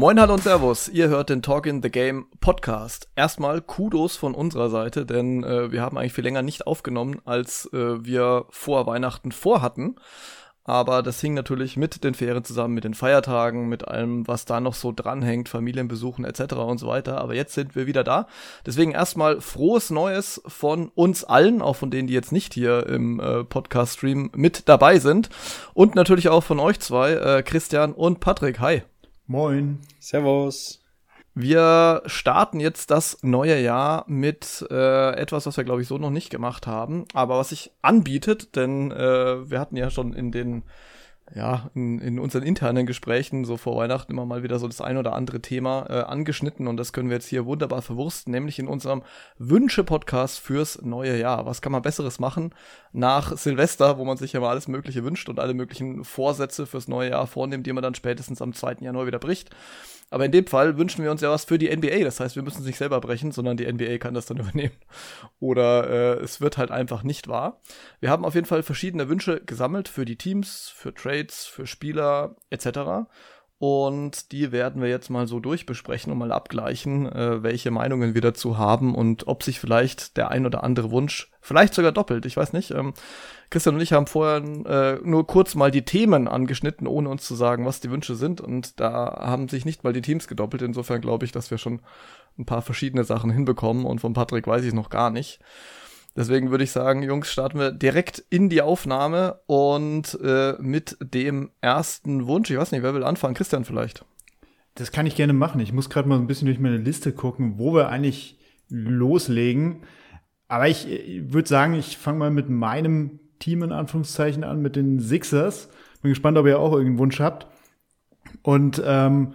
Moin, hallo und Servus. Ihr hört den Talk in the Game Podcast. Erstmal Kudos von unserer Seite, denn äh, wir haben eigentlich viel länger nicht aufgenommen, als äh, wir vor Weihnachten vorhatten. Aber das hing natürlich mit den Ferien zusammen, mit den Feiertagen, mit allem, was da noch so dranhängt, Familienbesuchen etc. und so weiter. Aber jetzt sind wir wieder da. Deswegen erstmal frohes Neues von uns allen, auch von denen, die jetzt nicht hier im äh, Podcast-Stream mit dabei sind. Und natürlich auch von euch zwei, äh, Christian und Patrick. Hi. Moin. Servus. Wir starten jetzt das neue Jahr mit äh, etwas, was wir, glaube ich, so noch nicht gemacht haben, aber was sich anbietet, denn äh, wir hatten ja schon in den ja, in, in unseren internen Gesprächen so vor Weihnachten immer mal wieder so das ein oder andere Thema äh, angeschnitten und das können wir jetzt hier wunderbar verwursten, nämlich in unserem Wünsche-Podcast fürs neue Jahr. Was kann man Besseres machen nach Silvester, wo man sich ja mal alles Mögliche wünscht und alle möglichen Vorsätze fürs neue Jahr vornimmt, die man dann spätestens am 2. Januar wieder bricht. Aber in dem Fall wünschen wir uns ja was für die NBA. Das heißt, wir müssen es nicht selber brechen, sondern die NBA kann das dann übernehmen. Oder äh, es wird halt einfach nicht wahr. Wir haben auf jeden Fall verschiedene Wünsche gesammelt für die Teams, für Trades, für Spieler etc. Und die werden wir jetzt mal so durchbesprechen und mal abgleichen, äh, welche Meinungen wir dazu haben und ob sich vielleicht der ein oder andere Wunsch, vielleicht sogar doppelt, ich weiß nicht. Ähm, Christian und ich haben vorher äh, nur kurz mal die Themen angeschnitten, ohne uns zu sagen, was die Wünsche sind. Und da haben sich nicht mal die Teams gedoppelt. Insofern glaube ich, dass wir schon ein paar verschiedene Sachen hinbekommen. Und von Patrick weiß ich noch gar nicht. Deswegen würde ich sagen, Jungs, starten wir direkt in die Aufnahme und äh, mit dem ersten Wunsch. Ich weiß nicht, wer will anfangen? Christian vielleicht. Das kann ich gerne machen. Ich muss gerade mal ein bisschen durch meine Liste gucken, wo wir eigentlich loslegen. Aber ich, ich würde sagen, ich fange mal mit meinem Team in Anführungszeichen an, mit den Sixers. Bin gespannt, ob ihr auch irgendeinen Wunsch habt. Und ähm,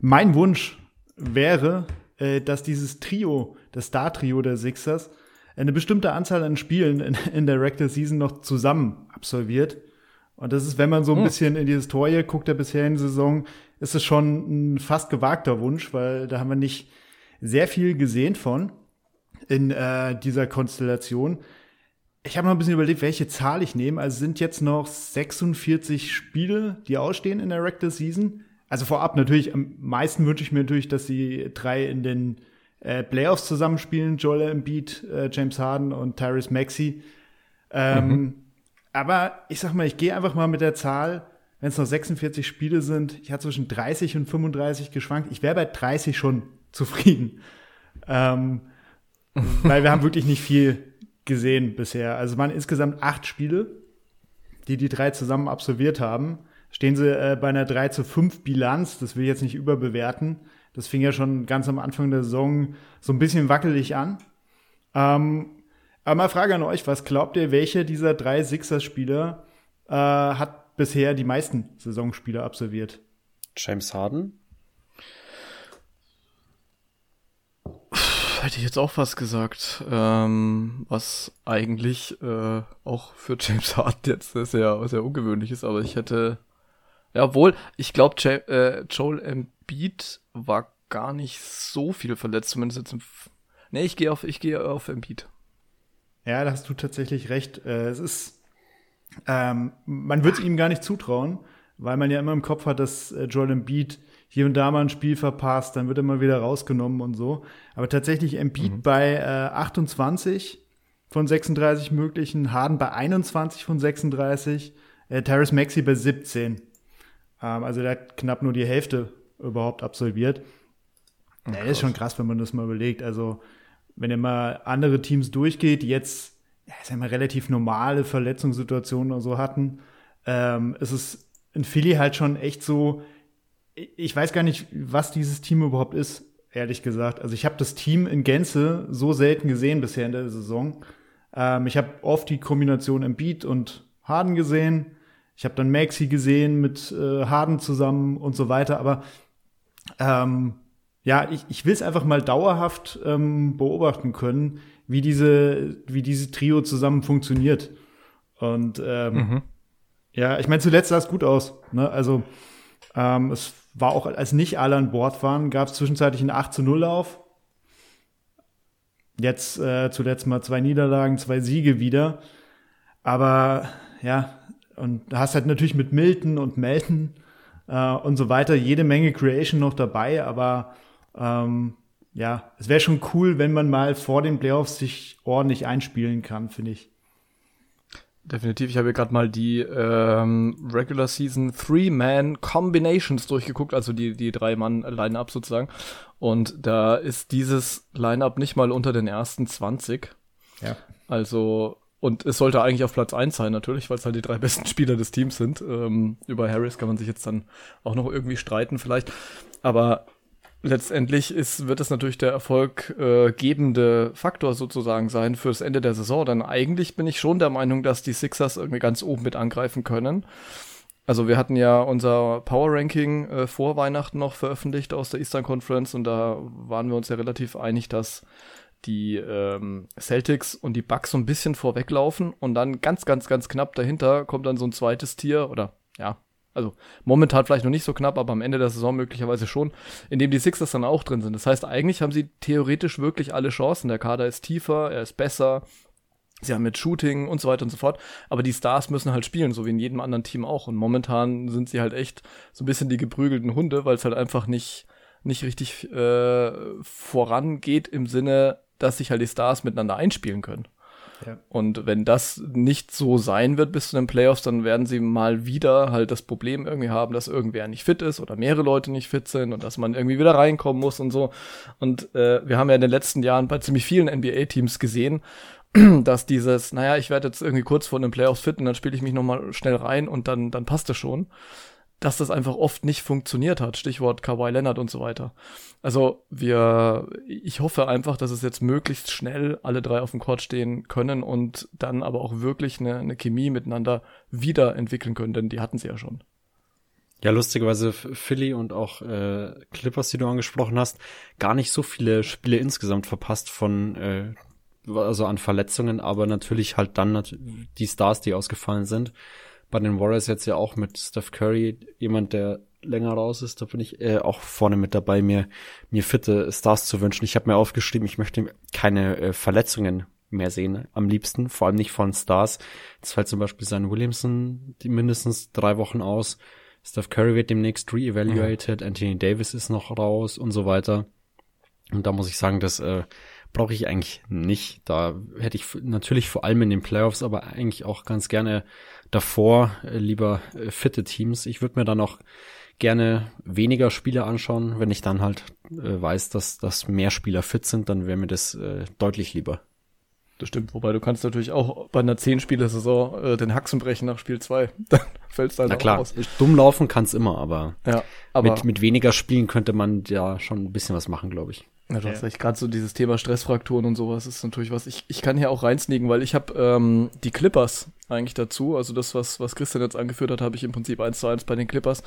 mein Wunsch wäre, äh, dass dieses Trio, das Star-Trio der Sixers, eine bestimmte Anzahl an Spielen in, in der Regular Season noch zusammen absolviert. Und das ist, wenn man so ein hm. bisschen in die Historie guckt der bisherigen Saison, ist es schon ein fast gewagter Wunsch, weil da haben wir nicht sehr viel gesehen von in äh, dieser Konstellation. Ich habe noch ein bisschen überlegt, welche Zahl ich nehme. Also sind jetzt noch 46 Spiele, die ausstehen in der Regular Season. Also vorab natürlich, am meisten wünsche ich mir natürlich, dass die drei in den äh, Playoffs zusammenspielen, Joel Embiid, äh, James Harden und Tyrese Maxey. Ähm, mhm. Aber ich sag mal, ich gehe einfach mal mit der Zahl, wenn es noch 46 Spiele sind, ich hatte zwischen 30 und 35 geschwankt. Ich wäre bei 30 schon zufrieden. Ähm, weil wir haben wirklich nicht viel gesehen bisher. Also es waren insgesamt acht Spiele, die die drei zusammen absolviert haben. Stehen sie äh, bei einer 3 zu 5 Bilanz, das will ich jetzt nicht überbewerten. Das fing ja schon ganz am Anfang der Saison so ein bisschen wackelig an. Ähm, aber mal Frage an euch, was glaubt ihr, welche dieser drei Sixers-Spieler äh, hat bisher die meisten Saisonspiele absolviert? James Harden? Hätte ich jetzt auch fast gesagt, ähm, was eigentlich äh, auch für James Harden jetzt sehr, sehr ungewöhnlich ist, aber ich hätte, ja wohl, ich glaube, äh, Joel Embiid war gar nicht so viel verletzt, zumindest jetzt im. F nee, ich gehe auf, ich gehe auf Embiid. Ja, da hast du tatsächlich recht. Äh, es ist, ähm, man wird es ihm gar nicht zutrauen, weil man ja immer im Kopf hat, dass äh, Joel Embiid hier und da mal ein Spiel verpasst, dann wird er mal wieder rausgenommen und so. Aber tatsächlich Embiid mhm. bei äh, 28 von 36 möglichen, Harden bei 21 von 36, äh, Terrace Maxi bei 17. Ähm, also der hat knapp nur die Hälfte überhaupt absolviert. Oh, ja, ist schon krass, wenn man das mal überlegt. Also, wenn ihr mal andere Teams durchgeht, die jetzt, ja, mal relativ normale Verletzungssituationen oder so hatten, ähm, ist es in Philly halt schon echt so, ich weiß gar nicht, was dieses Team überhaupt ist, ehrlich gesagt. Also ich habe das Team in Gänze so selten gesehen bisher in der Saison. Ähm, ich habe oft die Kombination Embiid und Harden gesehen. Ich habe dann Maxi gesehen mit äh, Harden zusammen und so weiter. Aber ähm, ja, ich, ich will es einfach mal dauerhaft ähm, beobachten können, wie diese, wie dieses Trio zusammen funktioniert. Und ähm, mhm. ja, ich meine, zuletzt sah es gut aus. Ne? Also ähm, es war auch, als nicht alle an Bord waren, gab es zwischenzeitlich einen 8 zu 0 Lauf. Jetzt äh, zuletzt mal zwei Niederlagen, zwei Siege wieder. Aber ja, und du hast halt natürlich mit Milton und Melton äh, und so weiter. Jede Menge Creation noch dabei, aber ähm, ja, es wäre schon cool, wenn man mal vor den Playoffs sich ordentlich einspielen kann, finde ich. Definitiv. Ich habe hier gerade mal die ähm, Regular Season Three-Man Combinations durchgeguckt, also die, die Drei-Mann-Line-Up sozusagen. Und da ist dieses Line-Up nicht mal unter den ersten 20. Ja. Also, und es sollte eigentlich auf Platz eins sein, natürlich, weil es halt die drei besten Spieler des Teams sind. Ähm, über Harris kann man sich jetzt dann auch noch irgendwie streiten, vielleicht. Aber letztendlich ist, wird es natürlich der erfolggebende äh, Faktor sozusagen sein fürs Ende der Saison. Denn eigentlich bin ich schon der Meinung, dass die Sixers irgendwie ganz oben mit angreifen können. Also wir hatten ja unser Power Ranking äh, vor Weihnachten noch veröffentlicht aus der Eastern Conference und da waren wir uns ja relativ einig, dass die ähm, Celtics und die Bucks so ein bisschen vorweglaufen und dann ganz, ganz, ganz knapp dahinter kommt dann so ein zweites Tier oder ja, also momentan vielleicht noch nicht so knapp, aber am Ende der Saison möglicherweise schon, in dem die Sixers dann auch drin sind. Das heißt, eigentlich haben sie theoretisch wirklich alle Chancen. Der Kader ist tiefer, er ist besser, sie haben mit Shooting und so weiter und so fort. Aber die Stars müssen halt spielen, so wie in jedem anderen Team auch. Und momentan sind sie halt echt so ein bisschen die geprügelten Hunde, weil es halt einfach nicht, nicht richtig äh, vorangeht im Sinne, dass sich halt die Stars miteinander einspielen können. Und wenn das nicht so sein wird bis zu den Playoffs, dann werden sie mal wieder halt das Problem irgendwie haben, dass irgendwer nicht fit ist oder mehrere Leute nicht fit sind und dass man irgendwie wieder reinkommen muss und so. Und äh, wir haben ja in den letzten Jahren bei ziemlich vielen NBA-Teams gesehen, dass dieses, naja, ich werde jetzt irgendwie kurz vor den Playoffs fit und dann spiele ich mich nochmal schnell rein und dann, dann passt es schon dass das einfach oft nicht funktioniert hat. Stichwort Kawhi Leonard und so weiter. Also wir, ich hoffe einfach, dass es jetzt möglichst schnell alle drei auf dem Court stehen können und dann aber auch wirklich eine, eine Chemie miteinander wiederentwickeln können, denn die hatten sie ja schon. Ja, lustigerweise Philly und auch äh, Clippers, die du angesprochen hast, gar nicht so viele Spiele insgesamt verpasst von äh, also an Verletzungen, aber natürlich halt dann die Stars, die ausgefallen sind bei den Warriors jetzt ja auch mit Steph Curry, jemand, der länger raus ist, da bin ich äh, auch vorne mit dabei, mir, mir fitte Stars zu wünschen. Ich habe mir aufgeschrieben, ich möchte keine äh, Verletzungen mehr sehen, am liebsten, vor allem nicht von Stars. Jetzt fällt zum Beispiel sein Williamson die mindestens drei Wochen aus. Steph Curry wird demnächst re-evaluated, mhm. Anthony Davis ist noch raus und so weiter. Und da muss ich sagen, das äh, brauche ich eigentlich nicht. Da hätte ich natürlich vor allem in den Playoffs, aber eigentlich auch ganz gerne davor äh, lieber äh, fitte Teams. Ich würde mir dann auch gerne weniger Spiele anschauen, wenn ich dann halt äh, weiß, dass, dass mehr Spieler fit sind, dann wäre mir das deutlich lieber. Das stimmt, wobei du kannst natürlich auch bei einer 10-Spieler-Saison äh, den Haxen brechen nach Spiel 2. Dann fällst du halt Na klar, raus. dumm laufen kann's immer, aber, ja, aber mit, mit weniger Spielen könnte man ja schon ein bisschen was machen, glaube ich. Ja, du hast recht, gerade so dieses Thema Stressfrakturen und sowas ist natürlich was. Ich, ich kann hier auch reinsneaken, weil ich habe ähm, die Clippers eigentlich dazu. Also das, was, was Christian jetzt angeführt hat, habe ich im Prinzip eins zu eins bei den Clippers.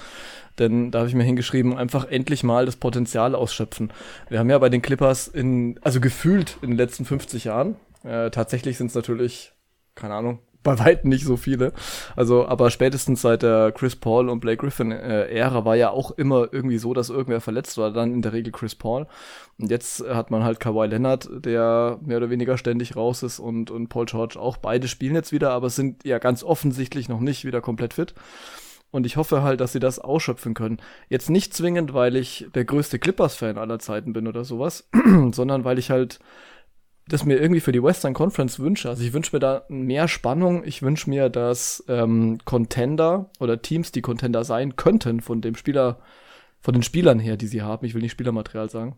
Denn da habe ich mir hingeschrieben, einfach endlich mal das Potenzial ausschöpfen. Wir haben ja bei den Clippers in, also gefühlt in den letzten 50 Jahren, äh, tatsächlich sind es natürlich, keine Ahnung, bei weitem nicht so viele. Also, aber spätestens seit der Chris Paul und Blake Griffin äh, Ära war ja auch immer irgendwie so, dass irgendwer verletzt war, dann in der Regel Chris Paul. Und jetzt hat man halt Kawhi Leonard, der mehr oder weniger ständig raus ist und, und Paul George auch. Beide spielen jetzt wieder, aber sind ja ganz offensichtlich noch nicht wieder komplett fit. Und ich hoffe halt, dass sie das ausschöpfen können. Jetzt nicht zwingend, weil ich der größte Clippers-Fan aller Zeiten bin oder sowas, sondern weil ich halt das mir irgendwie für die Western Conference wünsche. Also ich wünsche mir da mehr Spannung. Ich wünsche mir, dass ähm, Contender oder Teams, die Contender sein könnten, von dem Spieler, von den Spielern her, die sie haben, ich will nicht Spielermaterial sagen,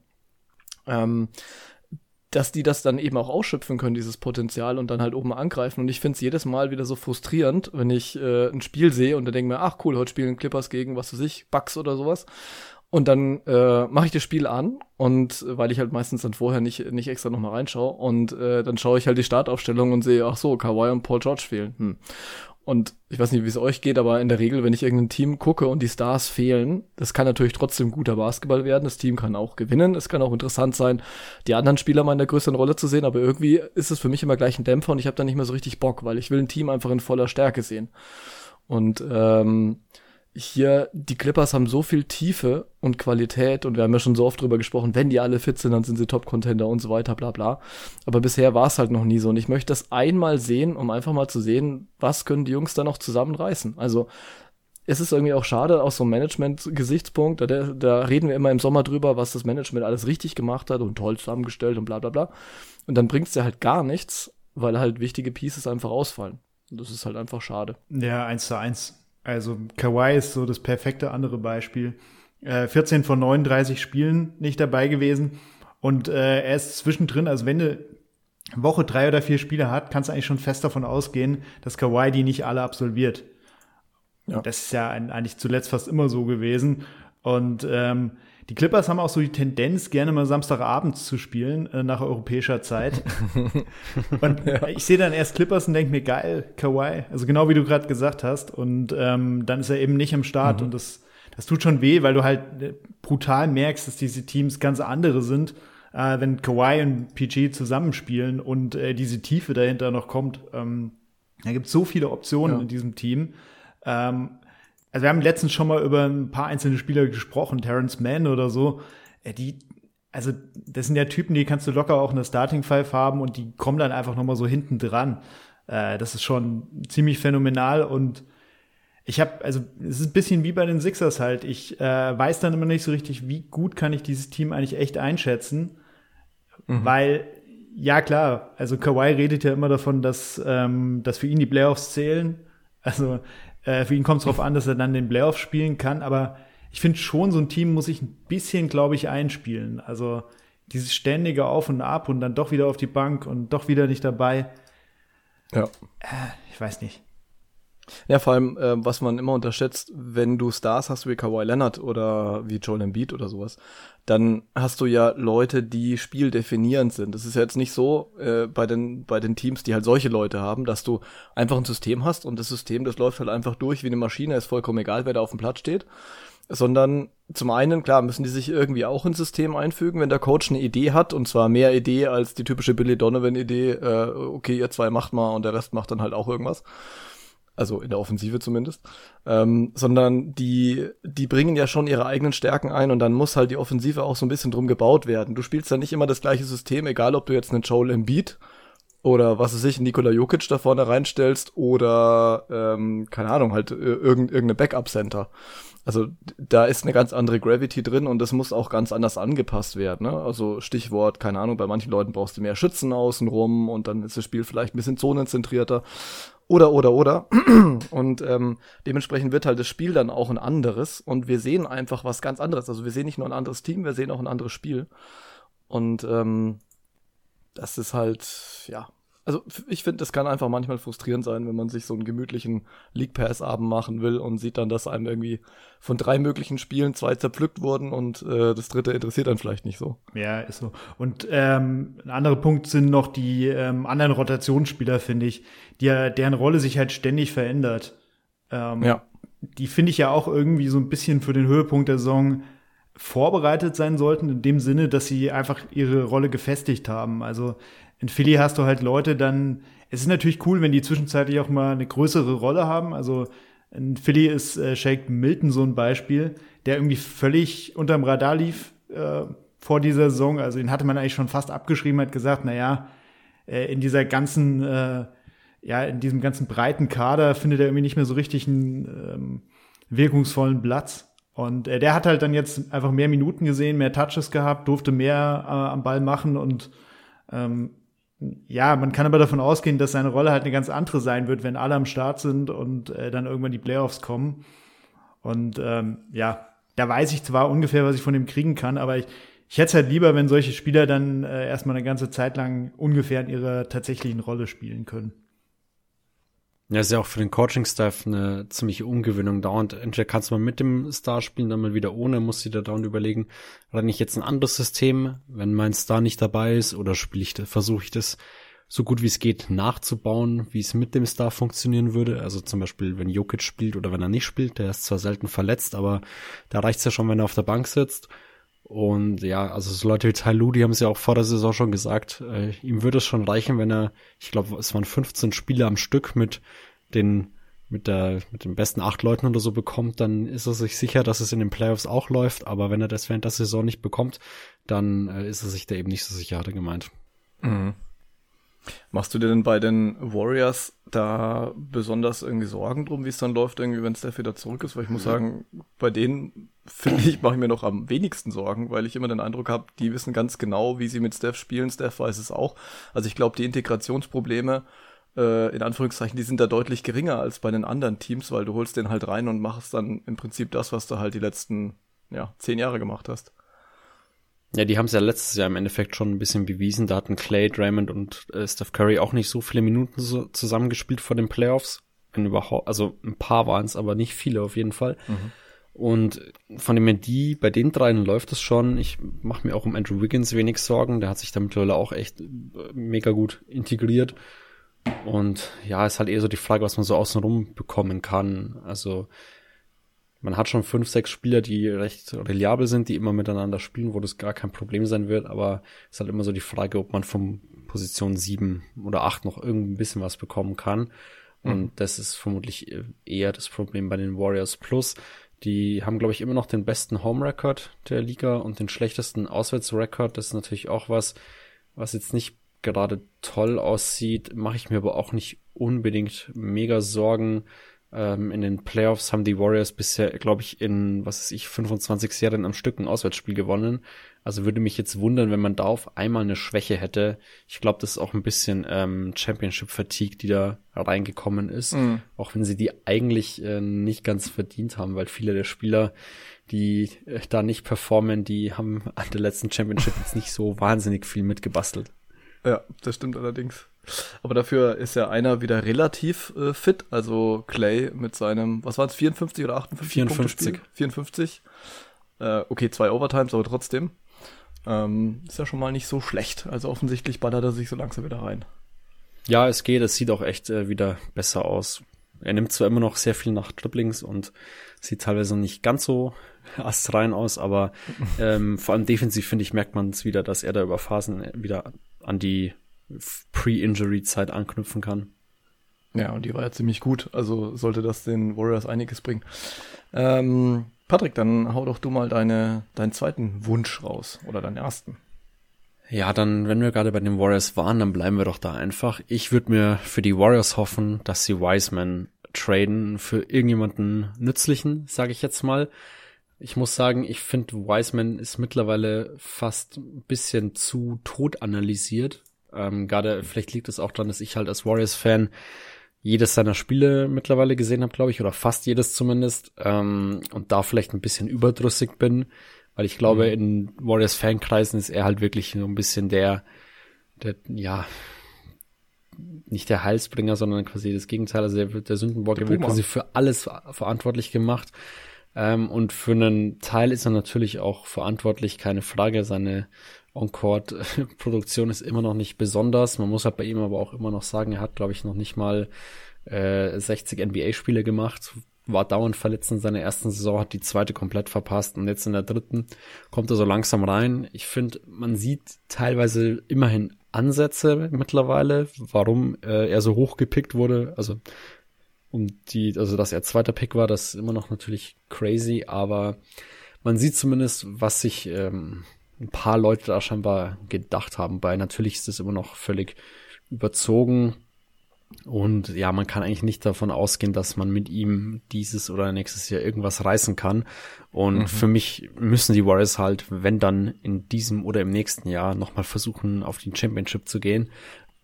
ähm, dass die das dann eben auch ausschöpfen können, dieses Potenzial und dann halt oben angreifen. Und ich finde es jedes Mal wieder so frustrierend, wenn ich äh, ein Spiel sehe und dann denke mir, ach cool, heute spielen Clippers gegen, was weiß ich, Bucks oder sowas. Und dann äh, mache ich das Spiel an und äh, weil ich halt meistens dann vorher nicht, nicht extra nochmal reinschaue und äh, dann schaue ich halt die Startaufstellung und sehe, ach so, Kawhi und Paul George fehlen. Hm. Und ich weiß nicht, wie es euch geht, aber in der Regel, wenn ich irgendein Team gucke und die Stars fehlen, das kann natürlich trotzdem guter Basketball werden. Das Team kann auch gewinnen. Es kann auch interessant sein, die anderen Spieler mal in der größeren Rolle zu sehen. Aber irgendwie ist es für mich immer gleich ein Dämpfer und ich habe da nicht mehr so richtig Bock, weil ich will ein Team einfach in voller Stärke sehen. Und ähm, hier, die Clippers haben so viel Tiefe und Qualität und wir haben ja schon so oft drüber gesprochen, wenn die alle fit sind, dann sind sie Top-Contender und so weiter, bla bla. Aber bisher war es halt noch nie so und ich möchte das einmal sehen, um einfach mal zu sehen, was können die Jungs da noch zusammenreißen. Also es ist irgendwie auch schade aus so einem Management-Gesichtspunkt. Da, da reden wir immer im Sommer drüber, was das Management alles richtig gemacht hat und toll zusammengestellt und bla bla bla. Und dann bringt es ja halt gar nichts, weil halt wichtige Pieces einfach ausfallen. Und das ist halt einfach schade. Ja, eins zu eins. Also Kawhi ist so das perfekte andere Beispiel. Äh, 14 von 39 Spielen nicht dabei gewesen. Und äh, er ist zwischendrin, also wenn eine Woche drei oder vier Spiele hat, kannst du eigentlich schon fest davon ausgehen, dass Kawhi die nicht alle absolviert. Ja. Das ist ja eigentlich zuletzt fast immer so gewesen. Und ähm, die Clippers haben auch so die Tendenz, gerne mal Samstagabends zu spielen, äh, nach europäischer Zeit. und ja. ich sehe dann erst Clippers und denke mir, geil, Kawhi. Also genau wie du gerade gesagt hast. Und ähm, dann ist er eben nicht am Start. Mhm. Und das, das tut schon weh, weil du halt äh, brutal merkst, dass diese Teams ganz andere sind, äh, wenn Kawhi und PG zusammenspielen und äh, diese Tiefe dahinter noch kommt. Ähm, da gibt es so viele Optionen ja. in diesem Team. Ähm, also wir haben letztens schon mal über ein paar einzelne Spieler gesprochen, Terrence Mann oder so. Die, also das sind ja Typen, die kannst du locker auch in der Starting Five haben und die kommen dann einfach noch mal so hinten dran. Äh, das ist schon ziemlich phänomenal und ich habe, also es ist ein bisschen wie bei den Sixers halt. Ich äh, weiß dann immer nicht so richtig, wie gut kann ich dieses Team eigentlich echt einschätzen, mhm. weil ja klar, also Kawhi redet ja immer davon, dass, ähm, dass für ihn die Playoffs zählen. Also äh, für ihn kommt es darauf an, dass er dann den Playoffs spielen kann, aber ich finde schon, so ein Team muss sich ein bisschen, glaube ich, einspielen. Also dieses ständige Auf und Ab und dann doch wieder auf die Bank und doch wieder nicht dabei. Ja. Äh, ich weiß nicht. Ja, vor allem, äh, was man immer unterschätzt, wenn du Stars hast wie Kawhi Leonard oder wie Joel Embiid oder sowas, dann hast du ja Leute, die spieldefinierend sind. Das ist ja jetzt nicht so äh, bei den bei den Teams, die halt solche Leute haben, dass du einfach ein System hast und das System, das läuft halt einfach durch wie eine Maschine, ist vollkommen egal, wer da auf dem Platz steht, sondern zum einen, klar, müssen die sich irgendwie auch ins System einfügen, wenn der Coach eine Idee hat, und zwar mehr Idee als die typische Billy Donovan-Idee, äh, okay, ihr zwei macht mal und der Rest macht dann halt auch irgendwas also in der Offensive zumindest, ähm, sondern die, die bringen ja schon ihre eigenen Stärken ein und dann muss halt die Offensive auch so ein bisschen drum gebaut werden. Du spielst ja nicht immer das gleiche System, egal ob du jetzt einen Joel Embiid oder was weiß ich, Nikola Jokic da vorne reinstellst oder, ähm, keine Ahnung, halt irgend, irgendeine Backup-Center. Also da ist eine ganz andere Gravity drin und das muss auch ganz anders angepasst werden. Ne? Also Stichwort, keine Ahnung, bei manchen Leuten brauchst du mehr Schützen außenrum und dann ist das Spiel vielleicht ein bisschen zonenzentrierter oder, oder, oder. Und ähm, dementsprechend wird halt das Spiel dann auch ein anderes und wir sehen einfach was ganz anderes. Also wir sehen nicht nur ein anderes Team, wir sehen auch ein anderes Spiel. Und ähm, das ist halt, ja, also ich finde, das kann einfach manchmal frustrierend sein, wenn man sich so einen gemütlichen League Pass Abend machen will und sieht dann, dass einem irgendwie von drei möglichen Spielen zwei zerpflückt wurden und äh, das dritte interessiert dann vielleicht nicht so. Ja, ist so. Und ähm, ein anderer Punkt sind noch die ähm, anderen Rotationsspieler, finde ich, die, deren Rolle sich halt ständig verändert. Ähm, ja. Die finde ich ja auch irgendwie so ein bisschen für den Höhepunkt der Saison vorbereitet sein sollten, in dem Sinne, dass sie einfach ihre Rolle gefestigt haben. Also in Philly hast du halt Leute dann, es ist natürlich cool, wenn die zwischenzeitlich auch mal eine größere Rolle haben. Also in Philly ist äh, Shake Milton so ein Beispiel, der irgendwie völlig unterm Radar lief äh, vor dieser Saison. Also ihn hatte man eigentlich schon fast abgeschrieben, hat gesagt, na ja, äh, in dieser ganzen, äh, ja, in diesem ganzen breiten Kader findet er irgendwie nicht mehr so richtig einen ähm, wirkungsvollen Platz. Und äh, der hat halt dann jetzt einfach mehr Minuten gesehen, mehr Touches gehabt, durfte mehr äh, am Ball machen und ähm, ja, man kann aber davon ausgehen, dass seine Rolle halt eine ganz andere sein wird, wenn alle am Start sind und äh, dann irgendwann die Playoffs kommen. Und ähm, ja, da weiß ich zwar ungefähr, was ich von ihm kriegen kann, aber ich, ich hätte es halt lieber, wenn solche Spieler dann äh, erstmal eine ganze Zeit lang ungefähr in ihrer tatsächlichen Rolle spielen können. Ja, ist ja auch für den Coaching-Staff eine ziemliche Umgewöhnung dauernd. Entweder kannst du mal mit dem Star spielen, dann mal wieder ohne, musst du dir dauernd überlegen, oder nicht jetzt ein anderes System, wenn mein Star nicht dabei ist, oder spiele ich, versuche ich das so gut wie es geht nachzubauen, wie es mit dem Star funktionieren würde. Also zum Beispiel, wenn Jokic spielt oder wenn er nicht spielt, der ist zwar selten verletzt, aber da reicht's ja schon, wenn er auf der Bank sitzt. Und ja, also so Leute wie Ty Lu, die haben es ja auch vor der Saison schon gesagt, äh, ihm würde es schon reichen, wenn er, ich glaube, es waren 15 Spiele am Stück mit den mit der mit den besten acht Leuten oder so bekommt, dann ist er sich sicher, dass es in den Playoffs auch läuft. Aber wenn er das während der Saison nicht bekommt, dann äh, ist er sich da eben nicht so sicher, hat er gemeint. Mhm. Machst du dir denn bei den Warriors da besonders irgendwie Sorgen drum, wie es dann läuft, irgendwie, wenn Steph wieder zurück ist? Weil ich muss sagen, bei denen finde ich, mache ich mir noch am wenigsten Sorgen, weil ich immer den Eindruck habe, die wissen ganz genau, wie sie mit Steph spielen. Steph weiß es auch. Also ich glaube, die Integrationsprobleme, äh, in Anführungszeichen, die sind da deutlich geringer als bei den anderen Teams, weil du holst den halt rein und machst dann im Prinzip das, was du halt die letzten, ja, zehn Jahre gemacht hast. Ja, die haben es ja letztes Jahr im Endeffekt schon ein bisschen bewiesen. Da hatten Clay, Draymond und äh, Steph Curry auch nicht so viele Minuten so zusammengespielt vor den Playoffs. Wenn überhaupt, also ein paar waren es, aber nicht viele auf jeden Fall. Mhm. Und von dem die, bei den dreien läuft es schon. Ich mache mir auch um Andrew Wiggins wenig Sorgen. Der hat sich da mittlerweile auch echt äh, mega gut integriert. Und ja, ist halt eher so die Frage, was man so außenrum bekommen kann. Also man hat schon fünf, sechs Spieler, die recht reliabel sind, die immer miteinander spielen, wo das gar kein Problem sein wird, aber es ist halt immer so die Frage, ob man von Position sieben oder acht noch irgendein bisschen was bekommen kann. Und mhm. das ist vermutlich eher das Problem bei den Warriors Plus. Die haben, glaube ich, immer noch den besten Home-Record der Liga und den schlechtesten Auswärts-Record. Das ist natürlich auch was, was jetzt nicht gerade toll aussieht, mache ich mir aber auch nicht unbedingt mega Sorgen. Ähm, in den Playoffs haben die Warriors bisher, glaube ich, in, was weiß ich, 25 Serien am Stück ein Auswärtsspiel gewonnen. Also würde mich jetzt wundern, wenn man da auf einmal eine Schwäche hätte. Ich glaube, das ist auch ein bisschen ähm, Championship-Fatigue, die da reingekommen ist. Mhm. Auch wenn sie die eigentlich äh, nicht ganz verdient haben, weil viele der Spieler, die äh, da nicht performen, die haben an der letzten Championship jetzt nicht so wahnsinnig viel mitgebastelt. Ja, das stimmt allerdings. Aber dafür ist ja einer wieder relativ äh, fit. Also Clay mit seinem, was waren es, 54 oder 58? 54. 54. Äh, okay, zwei Overtimes, aber trotzdem. Ähm, ist ja schon mal nicht so schlecht. Also offensichtlich ballert er sich so langsam wieder rein. Ja, es geht. Es sieht auch echt äh, wieder besser aus. Er nimmt zwar immer noch sehr viel nach Dribblings und sieht teilweise nicht ganz so astrein aus, aber ähm, vor allem defensiv, finde ich, merkt man es wieder, dass er da über Phasen wieder an die Pre-Injury-Zeit anknüpfen kann. Ja, und die war ja ziemlich gut. Also sollte das den Warriors einiges bringen. Ähm, Patrick, dann hau doch du mal deine, deinen zweiten Wunsch raus oder deinen ersten. Ja, dann, wenn wir gerade bei den Warriors waren, dann bleiben wir doch da einfach. Ich würde mir für die Warriors hoffen, dass sie Wiseman traden für irgendjemanden nützlichen, sage ich jetzt mal. Ich muss sagen, ich finde, Wiseman ist mittlerweile fast ein bisschen zu tot analysiert. Ähm, Gerade, vielleicht liegt es auch daran, dass ich halt als Warriors-Fan jedes seiner Spiele mittlerweile gesehen habe, glaube ich, oder fast jedes zumindest. Ähm, und da vielleicht ein bisschen überdrüssig bin, weil ich glaube, mhm. in Warriors-Fankreisen ist er halt wirklich so ein bisschen der, der, ja, nicht der Heilsbringer, sondern quasi das Gegenteil. Also der, der Sündenbock, der wird quasi für alles verantwortlich gemacht. Ähm, und für einen Teil ist er natürlich auch verantwortlich, keine Frage. Seine On-Court-Produktion ist immer noch nicht besonders. Man muss halt bei ihm aber auch immer noch sagen, er hat, glaube ich, noch nicht mal äh, 60 NBA-Spiele gemacht, war dauernd verletzt in seiner ersten Saison, hat die zweite komplett verpasst und jetzt in der dritten kommt er so langsam rein. Ich finde, man sieht teilweise immerhin Ansätze mittlerweile, warum äh, er so hoch gepickt wurde. Also um die, also dass er zweiter Pick war, das ist immer noch natürlich crazy, aber man sieht zumindest, was sich ähm, ein paar Leute da scheinbar gedacht haben. Bei natürlich ist es immer noch völlig überzogen. Und ja, man kann eigentlich nicht davon ausgehen, dass man mit ihm dieses oder nächstes Jahr irgendwas reißen kann. Und mhm. für mich müssen die Warriors halt, wenn dann in diesem oder im nächsten Jahr nochmal versuchen, auf den Championship zu gehen.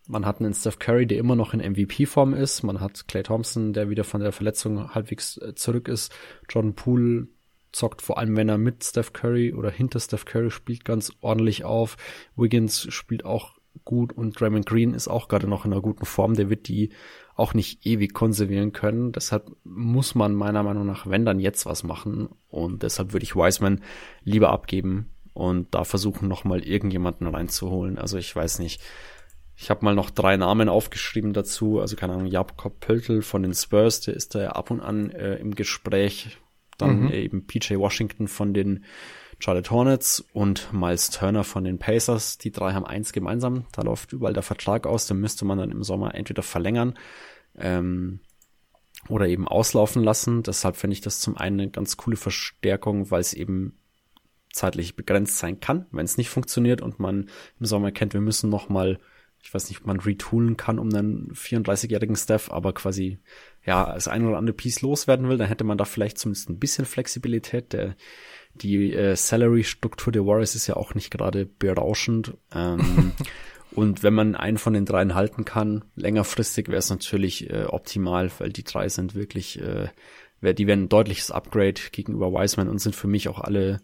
Man hat einen Steph Curry, der immer noch in MVP-Form ist. Man hat Clay Thompson, der wieder von der Verletzung halbwegs äh, zurück ist. Jordan Poole zockt vor allem, wenn er mit Steph Curry oder hinter Steph Curry spielt, ganz ordentlich auf. Wiggins spielt auch gut und Draymond Green ist auch gerade noch in einer guten Form. Der wird die auch nicht ewig konservieren können. Deshalb muss man meiner Meinung nach, wenn dann jetzt was machen. Und deshalb würde ich Wiseman lieber abgeben und da versuchen nochmal irgendjemanden reinzuholen. Also ich weiß nicht. Ich habe mal noch drei Namen aufgeschrieben dazu. Also keine Ahnung, Jakob Pöltl von den Spurs, der ist da ja ab und an äh, im Gespräch. Dann mhm. eben PJ Washington von den Charlotte Hornets und Miles Turner von den Pacers. Die drei haben eins gemeinsam. Da läuft überall der Vertrag aus. Den müsste man dann im Sommer entweder verlängern ähm, oder eben auslaufen lassen. Deshalb finde ich das zum einen eine ganz coole Verstärkung, weil es eben zeitlich begrenzt sein kann, wenn es nicht funktioniert und man im Sommer kennt, wir müssen noch mal ich weiß nicht, ob man retoolen kann um einen 34-jährigen Steph, aber quasi, ja, als ein oder andere Piece loswerden will, dann hätte man da vielleicht zumindest ein bisschen Flexibilität. Der, die äh, Salary-Struktur der Warriors ist ja auch nicht gerade berauschend. Ähm, und wenn man einen von den dreien halten kann, längerfristig wäre es natürlich äh, optimal, weil die drei sind wirklich, äh, die wären ein deutliches Upgrade gegenüber Wiseman und sind für mich auch alle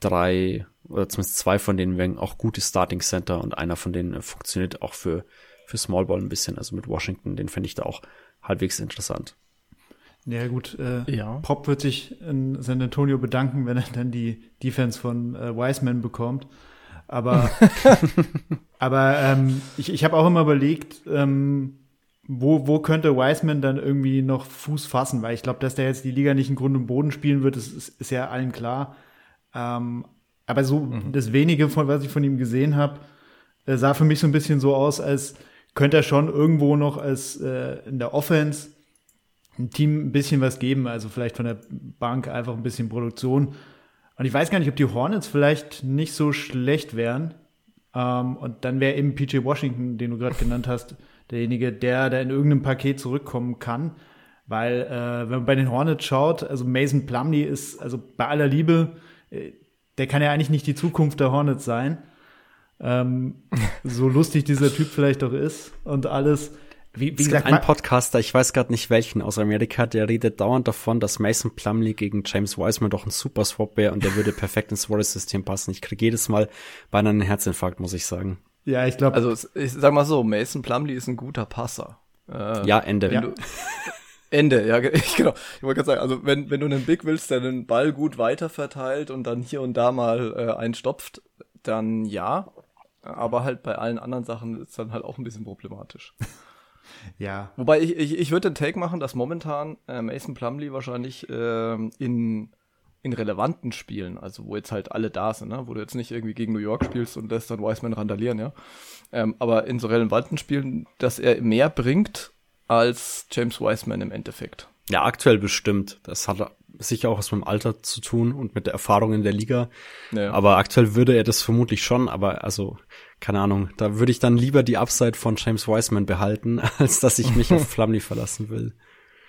drei oder zumindest zwei von denen wären auch gute Starting Center und einer von denen funktioniert auch für, für Small Ball ein bisschen. Also mit Washington, den fände ich da auch halbwegs interessant. Ja gut, äh, ja. Pop wird sich in San Antonio bedanken, wenn er dann die Defense von äh, Wiseman bekommt. Aber, aber ähm, ich, ich habe auch immer überlegt, ähm, wo, wo könnte Wiseman dann irgendwie noch Fuß fassen, weil ich glaube, dass der jetzt die Liga nicht in Grund und Boden spielen wird, das ist, ist ja allen klar. Ähm, aber so mhm. das wenige, von was ich von ihm gesehen habe, äh, sah für mich so ein bisschen so aus, als könnte er schon irgendwo noch als äh, in der Offense ein Team ein bisschen was geben, also vielleicht von der Bank einfach ein bisschen Produktion. Und ich weiß gar nicht, ob die Hornets vielleicht nicht so schlecht wären. Ähm, und dann wäre eben PJ Washington, den du gerade genannt hast, derjenige, der da in irgendeinem Paket zurückkommen kann. Weil, äh, wenn man bei den Hornets schaut, also Mason Plumley ist, also bei aller Liebe, äh, der kann ja eigentlich nicht die Zukunft der Hornets sein. Ähm, so lustig dieser Typ vielleicht auch ist und alles. Wie, wie es gesagt, gibt einen Podcaster, ich weiß gerade nicht welchen aus Amerika, der redet dauernd davon, dass Mason Plumley gegen James Wiseman doch ein super Swap wäre und der würde perfekt ins Warriors-System passen. Ich kriege jedes Mal beinahe einen Herzinfarkt, muss ich sagen. Ja, ich glaube. Also ich sag mal so, Mason Plumley ist ein guter Passer. Äh, ja, Ende. Ja. Du, Ende, ja, ich, genau. Ich wollte gerade sagen, also wenn, wenn du einen Big willst, der den Ball gut weiterverteilt und dann hier und da mal äh, einstopft, dann ja. Aber halt bei allen anderen Sachen ist dann halt auch ein bisschen problematisch. ja. Wobei ich, ich, ich würde den Take machen, dass momentan äh, Mason Plumley wahrscheinlich äh, in, in relevanten Spielen, also wo jetzt halt alle da sind, ne? wo du jetzt nicht irgendwie gegen New York spielst und lässt dann Wiseman randalieren, ja. Ähm, aber in so relevanten Spielen, dass er mehr bringt als James Wiseman im Endeffekt. Ja, aktuell bestimmt. Das hat sicher auch was mit dem Alter zu tun und mit der Erfahrung in der Liga. Ja. Aber aktuell würde er das vermutlich schon, aber also, keine Ahnung, da würde ich dann lieber die Upside von James Wiseman behalten, als dass ich mich auf Plumlee verlassen will.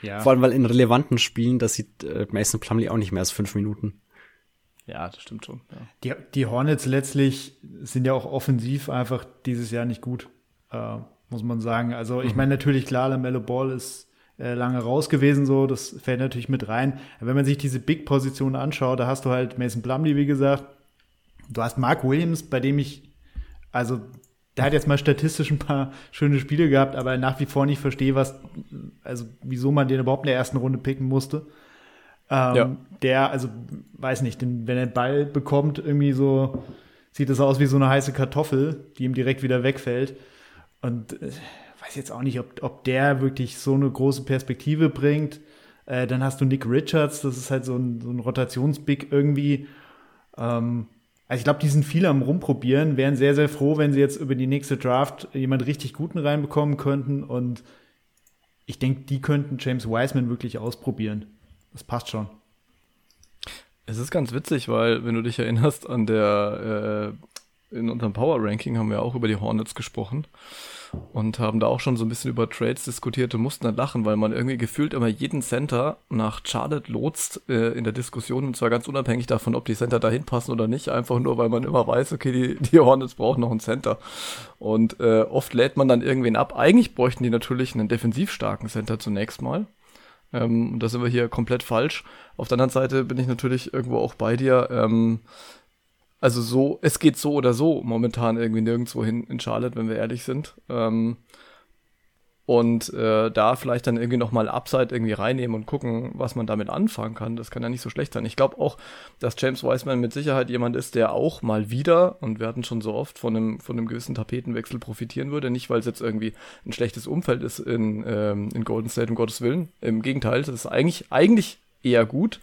Ja. Vor allem, weil in relevanten Spielen, das sieht äh, Mason Plumlee auch nicht mehr als fünf Minuten. Ja, das stimmt schon. Ja. Die, die Hornets letztlich sind ja auch offensiv einfach dieses Jahr nicht gut. Äh, muss man sagen. Also ich mhm. meine natürlich klar, LaMelo Ball ist äh, lange raus gewesen, so das fällt natürlich mit rein. Aber wenn man sich diese Big-Positionen anschaut, da hast du halt Mason Plumlee, wie gesagt. Du hast Mark Williams, bei dem ich, also der hat jetzt mal statistisch ein paar schöne Spiele gehabt, aber nach wie vor nicht verstehe, was, also wieso man den überhaupt in der ersten Runde picken musste. Ähm, ja. Der, also weiß nicht, den, wenn er den Ball bekommt, irgendwie so sieht es aus wie so eine heiße Kartoffel, die ihm direkt wieder wegfällt. Und äh, weiß jetzt auch nicht, ob, ob der wirklich so eine große Perspektive bringt. Äh, dann hast du Nick Richards, das ist halt so ein, so ein Rotationsbig irgendwie. Ähm, also ich glaube, die sind viele am Rumprobieren, wären sehr, sehr froh, wenn sie jetzt über die nächste Draft jemand richtig Guten reinbekommen könnten. Und ich denke, die könnten James Wiseman wirklich ausprobieren. Das passt schon. Es ist ganz witzig, weil, wenn du dich erinnerst an der, äh, in unserem Power Ranking haben wir auch über die Hornets gesprochen und haben da auch schon so ein bisschen über Trades diskutiert und mussten dann lachen, weil man irgendwie gefühlt immer jeden Center nach Charlotte lotst äh, in der Diskussion und zwar ganz unabhängig davon, ob die Center dahin passen oder nicht, einfach nur, weil man immer weiß, okay, die, die Hornets brauchen noch einen Center. Und äh, oft lädt man dann irgendwen ab. Eigentlich bräuchten die natürlich einen defensiv starken Center zunächst mal. Ähm, und da sind wir hier komplett falsch. Auf der anderen Seite bin ich natürlich irgendwo auch bei dir. Ähm, also so, es geht so oder so momentan irgendwie nirgendwo hin in Charlotte, wenn wir ehrlich sind. Ähm, und äh, da vielleicht dann irgendwie nochmal Upside irgendwie reinnehmen und gucken, was man damit anfangen kann. Das kann ja nicht so schlecht sein. Ich glaube auch, dass James Wiseman mit Sicherheit jemand ist, der auch mal wieder, und wir hatten schon so oft, von einem, von einem gewissen Tapetenwechsel profitieren würde. Nicht, weil es jetzt irgendwie ein schlechtes Umfeld ist in, ähm, in Golden State, um Gottes Willen. Im Gegenteil, das ist eigentlich, eigentlich eher gut.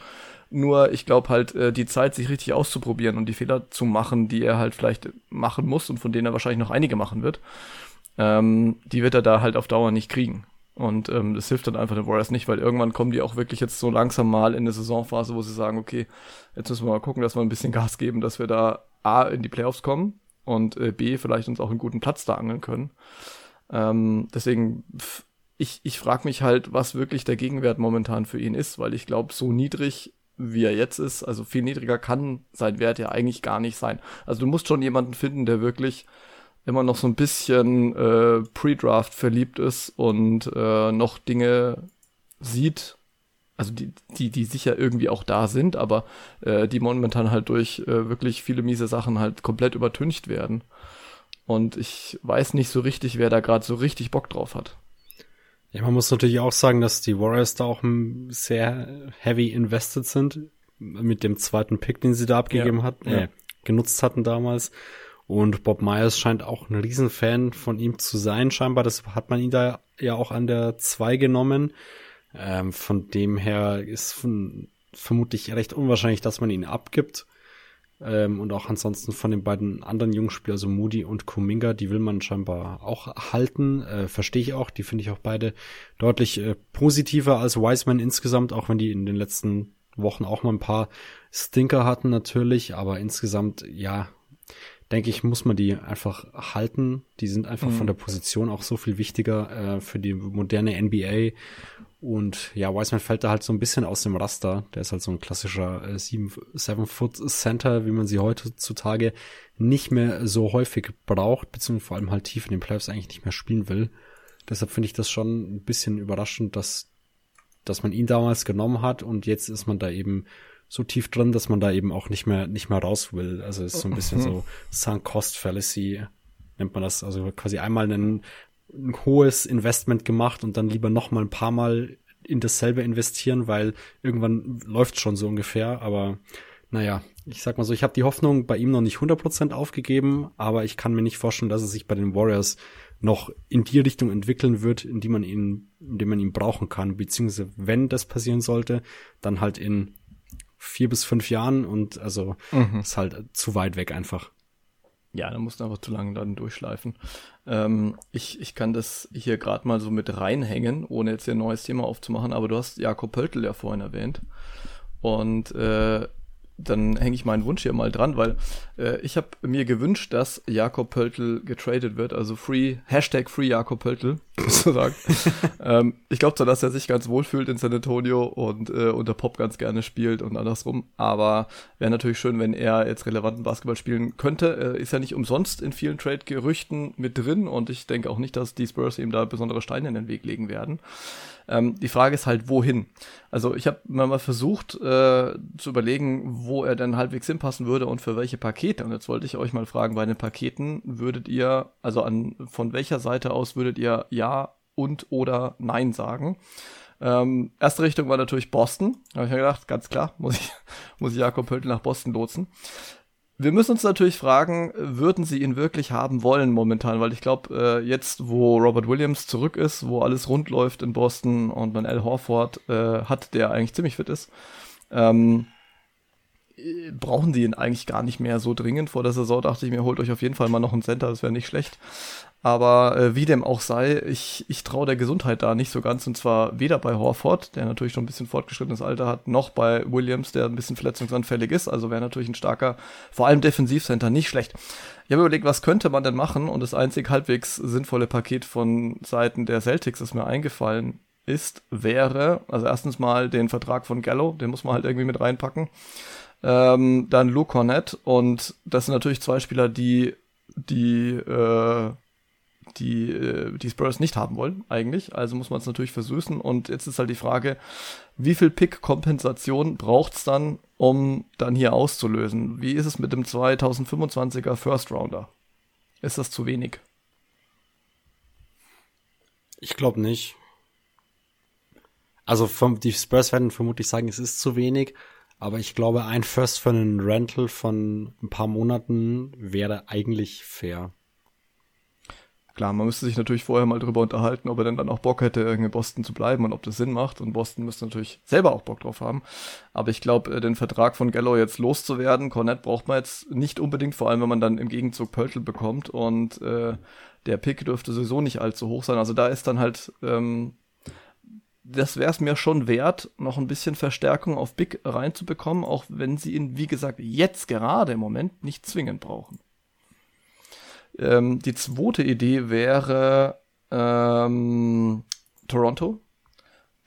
Nur ich glaube halt, äh, die Zeit, sich richtig auszuprobieren und die Fehler zu machen, die er halt vielleicht machen muss und von denen er wahrscheinlich noch einige machen wird, ähm, die wird er da halt auf Dauer nicht kriegen. Und ähm, das hilft dann einfach den Warriors nicht, weil irgendwann kommen die auch wirklich jetzt so langsam mal in eine Saisonphase, wo sie sagen, okay, jetzt müssen wir mal gucken, dass wir ein bisschen Gas geben, dass wir da A in die Playoffs kommen und äh, B, vielleicht uns auch einen guten Platz da angeln können. Ähm, deswegen, ich, ich frage mich halt, was wirklich der Gegenwert momentan für ihn ist, weil ich glaube, so niedrig wie er jetzt ist, also viel niedriger kann sein Wert ja eigentlich gar nicht sein. Also du musst schon jemanden finden, der wirklich immer noch so ein bisschen äh, Pre-Draft verliebt ist und äh, noch Dinge sieht, also die, die, die sicher irgendwie auch da sind, aber äh, die momentan halt durch äh, wirklich viele miese Sachen halt komplett übertüncht werden. Und ich weiß nicht so richtig, wer da gerade so richtig Bock drauf hat. Ja, man muss natürlich auch sagen, dass die Warriors da auch sehr heavy invested sind mit dem zweiten Pick, den sie da abgegeben ja, hatten, äh, genutzt hatten damals. Und Bob Myers scheint auch ein Riesenfan von ihm zu sein, scheinbar. Das hat man ihn da ja auch an der 2 genommen. Ähm, von dem her ist von, vermutlich recht unwahrscheinlich, dass man ihn abgibt. Ähm, und auch ansonsten von den beiden anderen Jungspielern, also Moody und Kuminga, die will man scheinbar auch halten. Äh, Verstehe ich auch. Die finde ich auch beide deutlich äh, positiver als Wiseman insgesamt, auch wenn die in den letzten Wochen auch mal ein paar Stinker hatten natürlich. Aber insgesamt, ja, denke ich, muss man die einfach halten. Die sind einfach mhm. von der Position auch so viel wichtiger äh, für die moderne NBA. Und ja, Wiseman fällt da halt so ein bisschen aus dem Raster. Der ist halt so ein klassischer äh, Seven Foot Center, wie man sie heutzutage nicht mehr so häufig braucht, beziehungsweise vor allem halt tief in den Playoffs eigentlich nicht mehr spielen will. Deshalb finde ich das schon ein bisschen überraschend, dass, dass man ihn damals genommen hat und jetzt ist man da eben so tief drin, dass man da eben auch nicht mehr, nicht mehr raus will. Also ist so ein bisschen so Sunk Cost Fallacy nennt man das. Also quasi einmal einen ein hohes Investment gemacht und dann lieber noch mal ein paar Mal in dasselbe investieren, weil irgendwann läuft schon so ungefähr. Aber naja, ich sag mal so, ich habe die Hoffnung bei ihm noch nicht 100% aufgegeben, aber ich kann mir nicht vorstellen, dass es sich bei den Warriors noch in die Richtung entwickeln wird, in die man ihn, in dem man ihn brauchen kann, beziehungsweise wenn das passieren sollte, dann halt in vier bis fünf Jahren und also mhm. ist halt zu weit weg einfach. Ja, da musst du einfach zu lange dann durchschleifen. Ähm, ich, ich kann das hier gerade mal so mit reinhängen, ohne jetzt hier ein neues Thema aufzumachen, aber du hast Jakob Pöltl ja vorhin erwähnt. Und äh, dann hänge ich meinen Wunsch hier mal dran, weil äh, ich habe mir gewünscht, dass Jakob Pöltl getradet wird, also free, Hashtag free Jakob Pöltl, sozusagen. ähm, ich glaube zwar, dass er sich ganz wohl fühlt in San Antonio und äh, unter Pop ganz gerne spielt und andersrum, aber wäre natürlich schön, wenn er jetzt relevanten Basketball spielen könnte. Er ist ja nicht umsonst in vielen Trade-Gerüchten mit drin und ich denke auch nicht, dass die Spurs ihm da besondere Steine in den Weg legen werden. Ähm, die Frage ist halt, wohin? Also ich habe mal versucht äh, zu überlegen, wo er denn halbwegs hinpassen würde und für welche Pakete. Und jetzt wollte ich euch mal fragen, bei den Paketen würdet ihr, also an von welcher Seite aus würdet ihr Ja und oder Nein sagen? Ähm, erste Richtung war natürlich Boston. Da habe ich mir gedacht, ganz klar, muss ich, muss ich Jakob Pöltl nach Boston lotsen. Wir müssen uns natürlich fragen, würden sie ihn wirklich haben wollen momentan? Weil ich glaube, äh, jetzt, wo Robert Williams zurück ist, wo alles rund läuft in Boston und man Al Horford äh, hat, der eigentlich ziemlich fit ist, ähm, brauchen sie ihn eigentlich gar nicht mehr so dringend. Vor der Saison dachte ich mir, holt euch auf jeden Fall mal noch einen Center, das wäre nicht schlecht. Aber äh, wie dem auch sei, ich, ich traue der Gesundheit da nicht so ganz. Und zwar weder bei Horford, der natürlich schon ein bisschen fortgeschrittenes Alter hat, noch bei Williams, der ein bisschen verletzungsanfällig ist. Also wäre natürlich ein starker, vor allem Defensivcenter, nicht schlecht. Ich habe überlegt, was könnte man denn machen? Und das einzig halbwegs sinnvolle Paket von Seiten der Celtics, das mir eingefallen ist, wäre, also erstens mal den Vertrag von Gallo, den muss man halt irgendwie mit reinpacken. Ähm, dann Luke Cornett und das sind natürlich zwei Spieler, die die äh, die äh, die Spurs nicht haben wollen eigentlich. Also muss man es natürlich versüßen. Und jetzt ist halt die Frage, wie viel Pick-Kompensation braucht es dann, um dann hier auszulösen? Wie ist es mit dem 2025er First Rounder? Ist das zu wenig? Ich glaube nicht. Also vom, die Spurs werden vermutlich sagen, es ist zu wenig. Aber ich glaube, ein First für einen Rental von ein paar Monaten wäre eigentlich fair. Klar, man müsste sich natürlich vorher mal drüber unterhalten, ob er denn dann auch Bock hätte, in Boston zu bleiben und ob das Sinn macht. Und Boston müsste natürlich selber auch Bock drauf haben. Aber ich glaube, äh, den Vertrag von Gallo jetzt loszuwerden, Cornett braucht man jetzt nicht unbedingt, vor allem wenn man dann im Gegenzug Pöltl bekommt. Und äh, der Pick dürfte sowieso nicht allzu hoch sein. Also da ist dann halt, ähm, das wäre es mir schon wert, noch ein bisschen Verstärkung auf Big reinzubekommen, auch wenn sie ihn, wie gesagt, jetzt gerade im Moment nicht zwingend brauchen. Ähm, die zweite Idee wäre ähm, Toronto.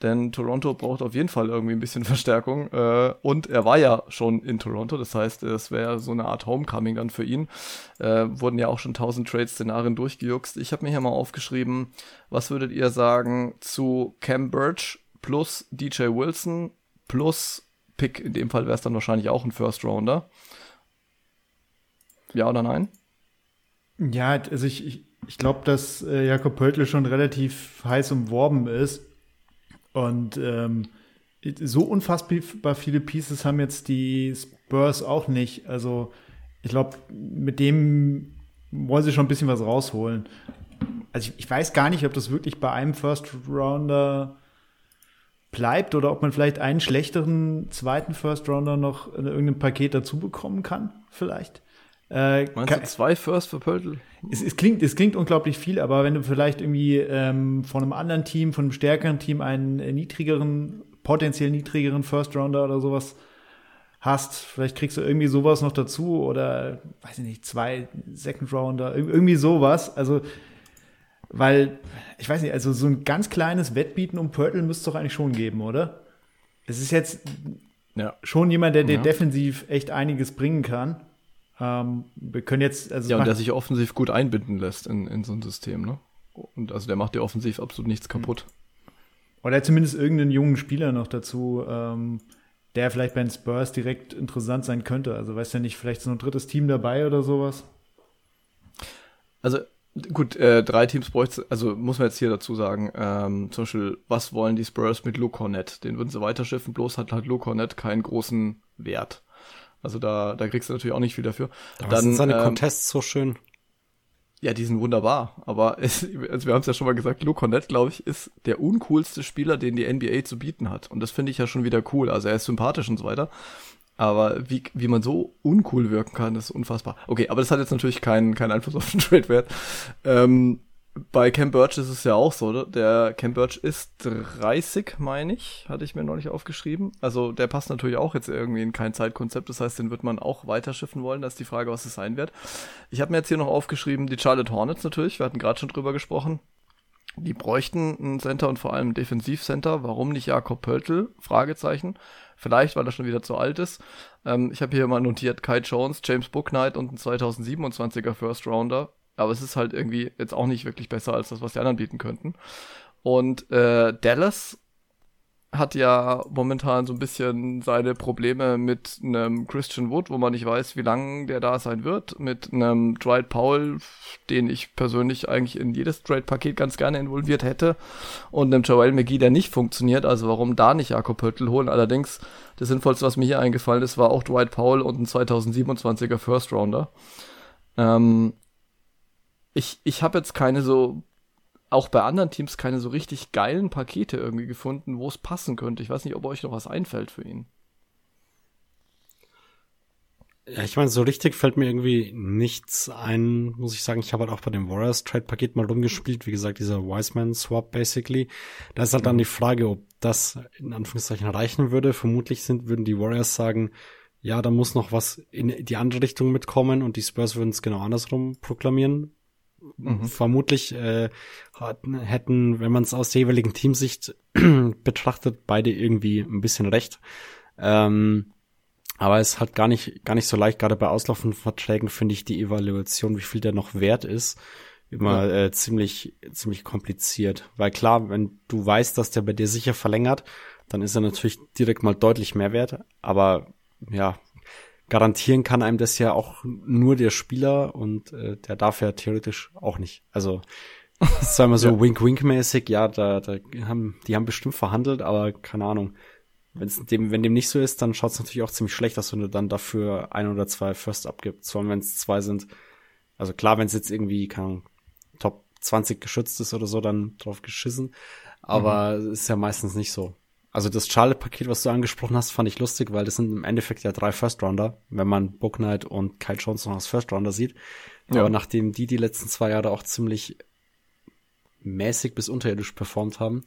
Denn Toronto braucht auf jeden Fall irgendwie ein bisschen Verstärkung. Äh, und er war ja schon in Toronto, das heißt, es wäre so eine Art Homecoming dann für ihn. Äh, wurden ja auch schon 1000 Trade-Szenarien durchgejuckst. Ich habe mir hier mal aufgeschrieben, was würdet ihr sagen zu Cam Birch plus DJ Wilson plus Pick? In dem Fall wäre es dann wahrscheinlich auch ein First Rounder. Ja oder nein? Ja, also ich, ich, ich glaube, dass äh, Jakob Pöltl schon relativ heiß umworben ist. Und ähm, so unfassbar viele Pieces haben jetzt die Spurs auch nicht. Also ich glaube, mit dem wollen sie schon ein bisschen was rausholen. Also ich, ich, weiß gar nicht, ob das wirklich bei einem First Rounder bleibt oder ob man vielleicht einen schlechteren zweiten First Rounder noch in irgendeinem Paket dazu bekommen kann, vielleicht. Äh, Meinst du zwei First für Pöltl? Es, es, klingt, es klingt unglaublich viel, aber wenn du vielleicht irgendwie ähm, von einem anderen Team, von einem stärkeren Team einen niedrigeren, potenziell niedrigeren First Rounder oder sowas hast, vielleicht kriegst du irgendwie sowas noch dazu oder, weiß ich nicht, zwei Second Rounder, irgendwie sowas. Also, weil, ich weiß nicht, also so ein ganz kleines Wettbieten um Pörtl müsste es doch eigentlich schon geben, oder? Es ist jetzt ja. schon jemand, der dir ja. defensiv echt einiges bringen kann. Ähm, wir können jetzt, also ja, und der sich offensiv gut einbinden lässt in, in so ein System, ne? Und also der macht dir offensiv absolut nichts kaputt. Oder zumindest irgendeinen jungen Spieler noch dazu, ähm, der vielleicht bei den Spurs direkt interessant sein könnte. Also weißt du ja nicht, vielleicht so ein drittes Team dabei oder sowas. Also gut, äh, drei Teams bräuchte, also muss man jetzt hier dazu sagen, ähm, zum Beispiel, was wollen die Spurs mit Luke Cornett? Den würden sie weiterschiffen, bloß hat halt Luke Cornett keinen großen Wert. Also da, da kriegst du natürlich auch nicht viel dafür. Da Dann sind seine ähm, Contests so schön. Ja, die sind wunderbar. Aber es, also wir haben es ja schon mal gesagt, Luke Cornett, glaube ich, ist der uncoolste Spieler, den die NBA zu bieten hat. Und das finde ich ja schon wieder cool. Also er ist sympathisch und so weiter. Aber wie, wie man so uncool wirken kann, ist unfassbar. Okay, aber das hat jetzt natürlich keinen keinen Einfluss auf den Trade-Wert. Ähm, bei Cam Birch ist es ja auch so, oder? Der Cam Birch ist 30, meine ich, hatte ich mir nicht aufgeschrieben. Also der passt natürlich auch jetzt irgendwie in kein Zeitkonzept. Das heißt, den wird man auch weiterschiffen wollen. Da ist die Frage, was es sein wird. Ich habe mir jetzt hier noch aufgeschrieben, die Charlotte Hornets natürlich. Wir hatten gerade schon drüber gesprochen. Die bräuchten ein Center und vor allem ein Defensivcenter. Warum nicht Jakob Pöltl? Fragezeichen. Vielleicht, weil er schon wieder zu alt ist. Ähm, ich habe hier mal notiert Kai Jones, James Booknight und ein 2027er First Rounder aber es ist halt irgendwie jetzt auch nicht wirklich besser als das, was die anderen bieten könnten. Und äh, Dallas hat ja momentan so ein bisschen seine Probleme mit einem Christian Wood, wo man nicht weiß, wie lange der da sein wird, mit einem Dwight Powell, den ich persönlich eigentlich in jedes Trade-Paket ganz gerne involviert hätte, und einem Joel McGee, der nicht funktioniert, also warum da nicht Jakob Pöttl holen? Allerdings, das Sinnvollste, was mir hier eingefallen ist, war auch Dwight Powell und ein 2027er First Rounder. Ähm, ich, ich habe jetzt keine so, auch bei anderen Teams keine so richtig geilen Pakete irgendwie gefunden, wo es passen könnte. Ich weiß nicht, ob euch noch was einfällt für ihn. Ja, ich meine, so richtig fällt mir irgendwie nichts ein, muss ich sagen. Ich habe halt auch bei dem Warriors Trade Paket mal rumgespielt. Wie gesagt, dieser Wiseman Swap basically. Da ist halt dann die Frage, ob das in Anführungszeichen reichen würde. Vermutlich sind, würden die Warriors sagen, ja, da muss noch was in die andere Richtung mitkommen und die Spurs würden es genau andersrum proklamieren. Mhm. Vermutlich äh, hätten, wenn man es aus der jeweiligen Teamsicht betrachtet, beide irgendwie ein bisschen recht. Ähm, aber es hat gar nicht, gar nicht so leicht, gerade bei auslaufenden Verträgen finde ich die Evaluation, wie viel der noch wert ist, immer ja. äh, ziemlich, ziemlich kompliziert. Weil klar, wenn du weißt, dass der bei dir sicher verlängert, dann ist er natürlich direkt mal deutlich mehr wert. Aber ja, garantieren kann einem das ja auch nur der Spieler und äh, der darf ja theoretisch auch nicht. Also zwar immer so ja. wink-wink-mäßig, ja, da, da haben, die haben bestimmt verhandelt, aber keine Ahnung. Wenn's dem, wenn dem nicht so ist, dann schaut es natürlich auch ziemlich schlecht aus, wenn du dann dafür ein oder zwei First abgibst. Vor allem, wenn es zwei sind. Also klar, wenn es jetzt irgendwie, keine Ahnung, Top 20 geschützt ist oder so, dann drauf geschissen. Aber mhm. ist ja meistens nicht so. Also das Charlotte-Paket, was du angesprochen hast, fand ich lustig, weil das sind im Endeffekt ja drei First-Rounder, wenn man Book Knight und Kyle Jones noch als First-Rounder sieht. Ja. Aber nachdem die die letzten zwei Jahre auch ziemlich mäßig bis unterirdisch performt haben,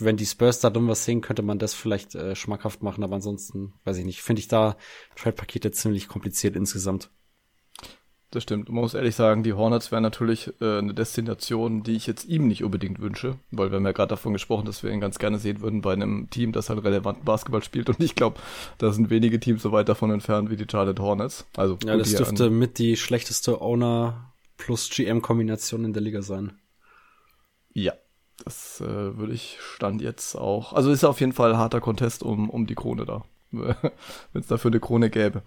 wenn die Spurs da dumm was sehen, könnte man das vielleicht äh, schmackhaft machen, aber ansonsten, weiß ich nicht, finde ich da Trade-Pakete ziemlich kompliziert insgesamt. Das stimmt. Man muss ehrlich sagen, die Hornets wären natürlich äh, eine Destination, die ich jetzt ihm nicht unbedingt wünsche, weil wir haben ja gerade davon gesprochen, dass wir ihn ganz gerne sehen würden bei einem Team, das halt relevanten Basketball spielt. Und ich glaube, da sind wenige Teams so weit davon entfernt wie die Charlotte Hornets. Also ja, das dürfte mit die schlechteste Owner plus GM-Kombination in der Liga sein. Ja, das äh, würde ich Stand jetzt auch. Also ist auf jeden Fall ein harter Contest um, um die Krone da, wenn es dafür eine Krone gäbe.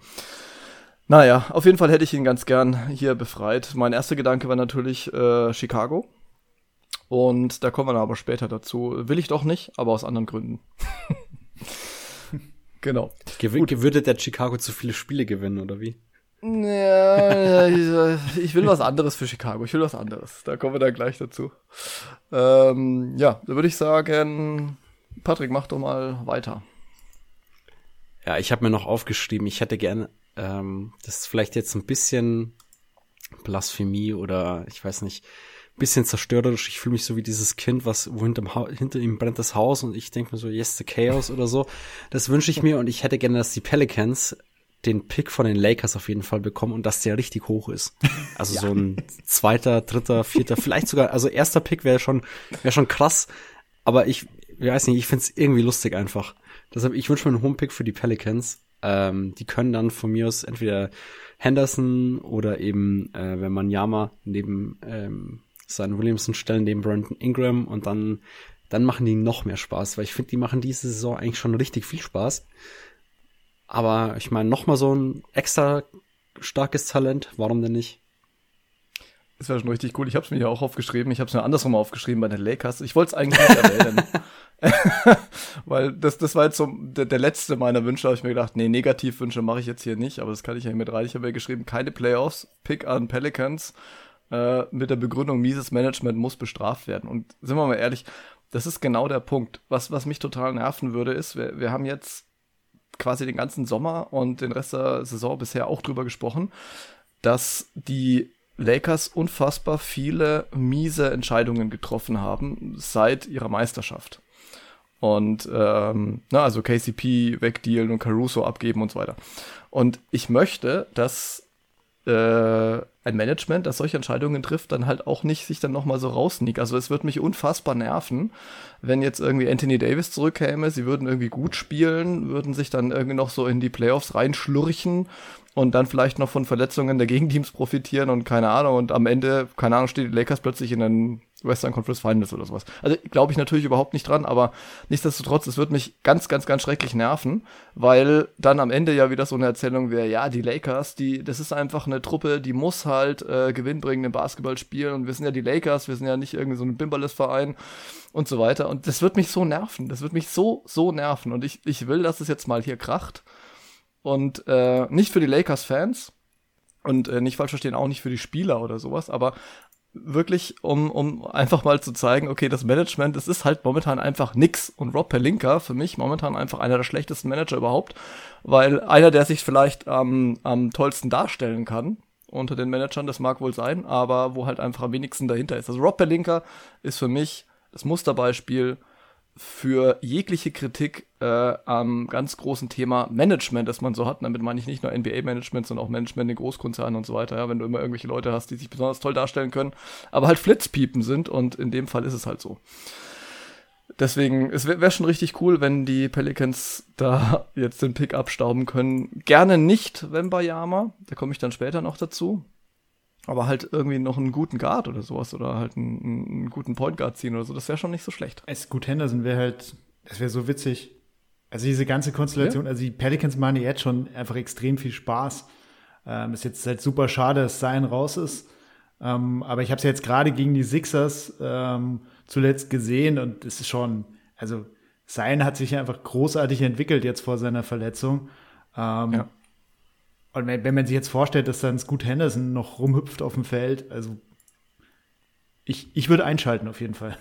Naja, auf jeden Fall hätte ich ihn ganz gern hier befreit. Mein erster Gedanke war natürlich äh, Chicago. Und da kommen wir dann aber später dazu. Will ich doch nicht, aber aus anderen Gründen. genau. Gew Würde der Chicago zu viele Spiele gewinnen, oder wie? Ja, ich will was anderes für Chicago. Ich will was anderes. Da kommen wir dann gleich dazu. Ähm, ja, da würde ich sagen, Patrick, mach doch mal weiter. Ja, ich habe mir noch aufgeschrieben, ich hätte gerne ähm, das ist vielleicht jetzt ein bisschen Blasphemie oder ich weiß nicht, ein bisschen zerstörerisch. Ich fühle mich so wie dieses Kind, was wo hinter, hinter ihm brennt das Haus und ich denke mir so, yes, the chaos oder so. Das wünsche ich mir und ich hätte gerne, dass die Pelicans den Pick von den Lakers auf jeden Fall bekommen und dass der richtig hoch ist. Also ja. so ein zweiter, dritter, vierter, vielleicht sogar, also erster Pick wäre schon, wäre schon krass, aber ich, ich weiß nicht, ich finde es irgendwie lustig einfach. Deshalb, ich wünsche mir einen hohen Pick für die Pelicans ähm, die können dann von mir aus entweder Henderson oder eben, äh, wenn man Yama neben ähm, Simon Williamson stellen, neben Brandon Ingram und dann, dann machen die noch mehr Spaß, weil ich finde, die machen diese Saison eigentlich schon richtig viel Spaß. Aber ich meine, noch mal so ein extra starkes Talent, warum denn nicht? Das wäre schon richtig cool. Ich habe es mir ja auch aufgeschrieben. Ich habe es mir andersrum aufgeschrieben bei den Lakers. Ich wollte es eigentlich nicht erwähnen. Weil das, das war jetzt so der, der letzte meiner Wünsche, habe ich mir gedacht, nee, Negativwünsche mache ich jetzt hier nicht, aber das kann ich ja mit rein. Ich habe ja geschrieben, keine Playoffs, Pick an Pelicans äh, mit der Begründung, mieses Management muss bestraft werden. Und sind wir mal ehrlich, das ist genau der Punkt. Was, was mich total nerven würde, ist, wir, wir haben jetzt quasi den ganzen Sommer und den Rest der Saison bisher auch drüber gesprochen, dass die Lakers unfassbar viele miese Entscheidungen getroffen haben seit ihrer Meisterschaft. Und ähm, na, also KCP wegdealen und Caruso abgeben und so weiter. Und ich möchte, dass äh, ein Management, das solche Entscheidungen trifft, dann halt auch nicht sich dann nochmal so rausniegt. Also es wird mich unfassbar nerven, wenn jetzt irgendwie Anthony Davis zurückkäme, sie würden irgendwie gut spielen, würden sich dann irgendwie noch so in die Playoffs reinschlürchen und dann vielleicht noch von Verletzungen der Gegenteams profitieren und keine Ahnung und am Ende, keine Ahnung, steht die Lakers plötzlich in den Western Conference Finals oder sowas. Also glaube ich natürlich überhaupt nicht dran, aber nichtsdestotrotz, es wird mich ganz, ganz, ganz schrecklich nerven, weil dann am Ende ja wieder so eine Erzählung wäre, ja, die Lakers, die, das ist einfach eine Truppe, die muss halt äh, gewinnbringend im Basketball spielen und wir sind ja die Lakers, wir sind ja nicht irgendwie so ein Bimbalist-Verein und so weiter. Und das wird mich so nerven, das wird mich so, so nerven. Und ich, ich will, dass es jetzt mal hier kracht. Und äh, nicht für die Lakers-Fans, und äh, nicht falsch verstehen, auch nicht für die Spieler oder sowas, aber wirklich, um, um einfach mal zu zeigen, okay, das Management, es ist halt momentan einfach nix. Und Rob Pelinka, für mich momentan einfach einer der schlechtesten Manager überhaupt, weil einer, der sich vielleicht am, am tollsten darstellen kann unter den Managern, das mag wohl sein, aber wo halt einfach am wenigsten dahinter ist. Also Rob Pelinka ist für mich das Musterbeispiel für jegliche Kritik äh, am ganz großen Thema Management, das man so hat. Damit meine ich nicht nur NBA-Management, sondern auch Management in Großkonzernen und so weiter. Ja, wenn du immer irgendwelche Leute hast, die sich besonders toll darstellen können, aber halt Flitzpiepen sind und in dem Fall ist es halt so. Deswegen, es wäre wär schon richtig cool, wenn die Pelicans da jetzt den Pick abstauben können. Gerne nicht Wembayama, da komme ich dann später noch dazu aber halt irgendwie noch einen guten Guard oder sowas oder halt einen, einen guten Point Guard ziehen oder so, das wäre schon nicht so schlecht. Es gut Henderson wäre halt, das wäre so witzig. Also diese ganze Konstellation, ja. also die Pelicans machen jetzt schon einfach extrem viel Spaß. Ähm, ist jetzt halt super schade, dass Zion raus ist. Ähm, aber ich habe es ja jetzt gerade gegen die Sixers ähm, zuletzt gesehen und es ist schon, also Zion hat sich einfach großartig entwickelt jetzt vor seiner Verletzung. Ähm, ja. Und wenn, man sich jetzt vorstellt, dass dann Scoot Henderson noch rumhüpft auf dem Feld, also ich, ich würde einschalten auf jeden Fall.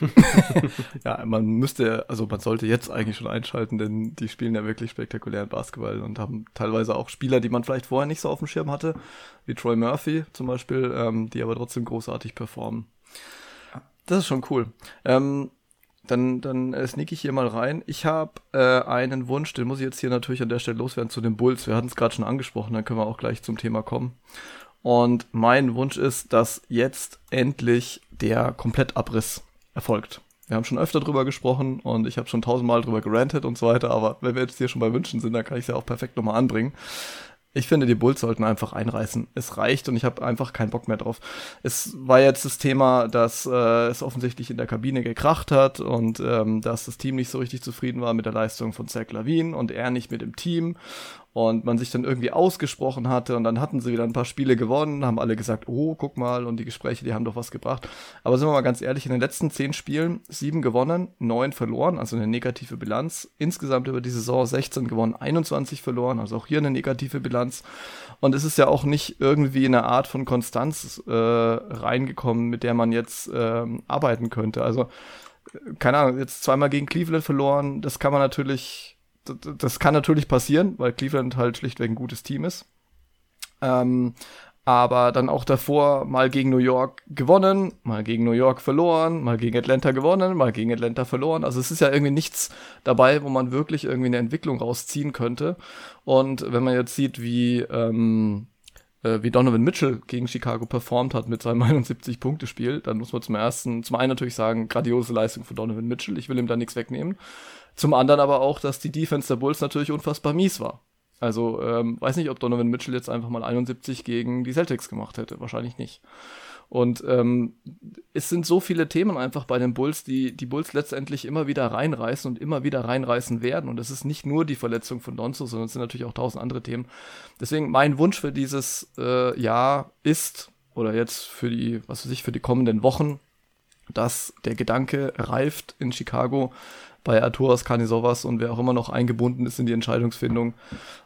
ja, man müsste, also man sollte jetzt eigentlich schon einschalten, denn die spielen ja wirklich spektakulären Basketball und haben teilweise auch Spieler, die man vielleicht vorher nicht so auf dem Schirm hatte, wie Troy Murphy zum Beispiel, ähm, die aber trotzdem großartig performen. Das ist schon cool. Ähm, dann, dann äh, sneak ich hier mal rein. Ich habe äh, einen Wunsch, den muss ich jetzt hier natürlich an der Stelle loswerden zu den Bulls. Wir hatten es gerade schon angesprochen, dann können wir auch gleich zum Thema kommen. Und mein Wunsch ist, dass jetzt endlich der Komplettabriss erfolgt. Wir haben schon öfter drüber gesprochen und ich habe schon tausendmal drüber gerantet und so weiter, aber wenn wir jetzt hier schon bei Wünschen sind, dann kann ich es ja auch perfekt nochmal anbringen. Ich finde, die Bulls sollten einfach einreißen. Es reicht und ich habe einfach keinen Bock mehr drauf. Es war jetzt das Thema, dass äh, es offensichtlich in der Kabine gekracht hat und ähm, dass das Team nicht so richtig zufrieden war mit der Leistung von Zach Lavin und er nicht mit dem Team und man sich dann irgendwie ausgesprochen hatte und dann hatten sie wieder ein paar Spiele gewonnen, haben alle gesagt, oh, guck mal und die Gespräche, die haben doch was gebracht. Aber sind wir mal ganz ehrlich, in den letzten zehn Spielen sieben gewonnen, neun verloren, also eine negative Bilanz. Insgesamt über die Saison 16 gewonnen, 21 verloren, also auch hier eine negative Bilanz. Und es ist ja auch nicht irgendwie eine Art von Konstanz äh, reingekommen, mit der man jetzt äh, arbeiten könnte. Also äh, keine Ahnung, jetzt zweimal gegen Cleveland verloren, das kann man natürlich das kann natürlich passieren, weil Cleveland halt schlichtweg ein gutes Team ist. Ähm, aber dann auch davor mal gegen New York gewonnen, mal gegen New York verloren, mal gegen Atlanta gewonnen, mal gegen Atlanta verloren. Also es ist ja irgendwie nichts dabei, wo man wirklich irgendwie eine Entwicklung rausziehen könnte. Und wenn man jetzt sieht, wie, ähm, äh, wie Donovan Mitchell gegen Chicago performt hat mit seinem 71-Punkte-Spiel, dann muss man zum ersten, zum einen natürlich sagen, grandiose Leistung von Donovan Mitchell. Ich will ihm da nichts wegnehmen. Zum anderen aber auch, dass die Defense der Bulls natürlich unfassbar mies war. Also, ähm, weiß nicht, ob Donovan Mitchell jetzt einfach mal 71 gegen die Celtics gemacht hätte. Wahrscheinlich nicht. Und ähm, es sind so viele Themen einfach bei den Bulls, die die Bulls letztendlich immer wieder reinreißen und immer wieder reinreißen werden. Und es ist nicht nur die Verletzung von Donzo, sondern es sind natürlich auch tausend andere Themen. Deswegen mein Wunsch für dieses äh, Jahr ist, oder jetzt für die, was weiß ich, für die kommenden Wochen, dass der Gedanke reift in Chicago, bei Arturas Kanisovas und wer auch immer noch eingebunden ist in die Entscheidungsfindung,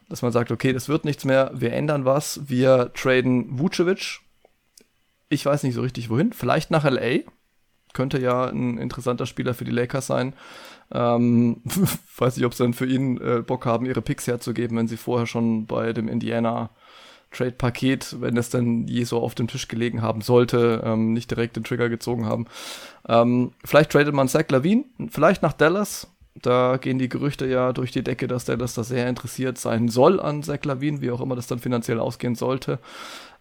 dass man sagt, okay, das wird nichts mehr, wir ändern was, wir traden Vucevic. Ich weiß nicht so richtig wohin, vielleicht nach LA. Könnte ja ein interessanter Spieler für die Lakers sein. Ähm, weiß nicht, ob sie dann für ihn äh, Bock haben, ihre Picks herzugeben, wenn sie vorher schon bei dem Indiana Trade-Paket, wenn es dann je so auf dem Tisch gelegen haben sollte, ähm, nicht direkt den Trigger gezogen haben. Ähm, vielleicht tradet man Zach Lavine, vielleicht nach Dallas. Da gehen die Gerüchte ja durch die Decke, dass Dallas da sehr interessiert sein soll an Zach Lavine, wie auch immer das dann finanziell ausgehen sollte.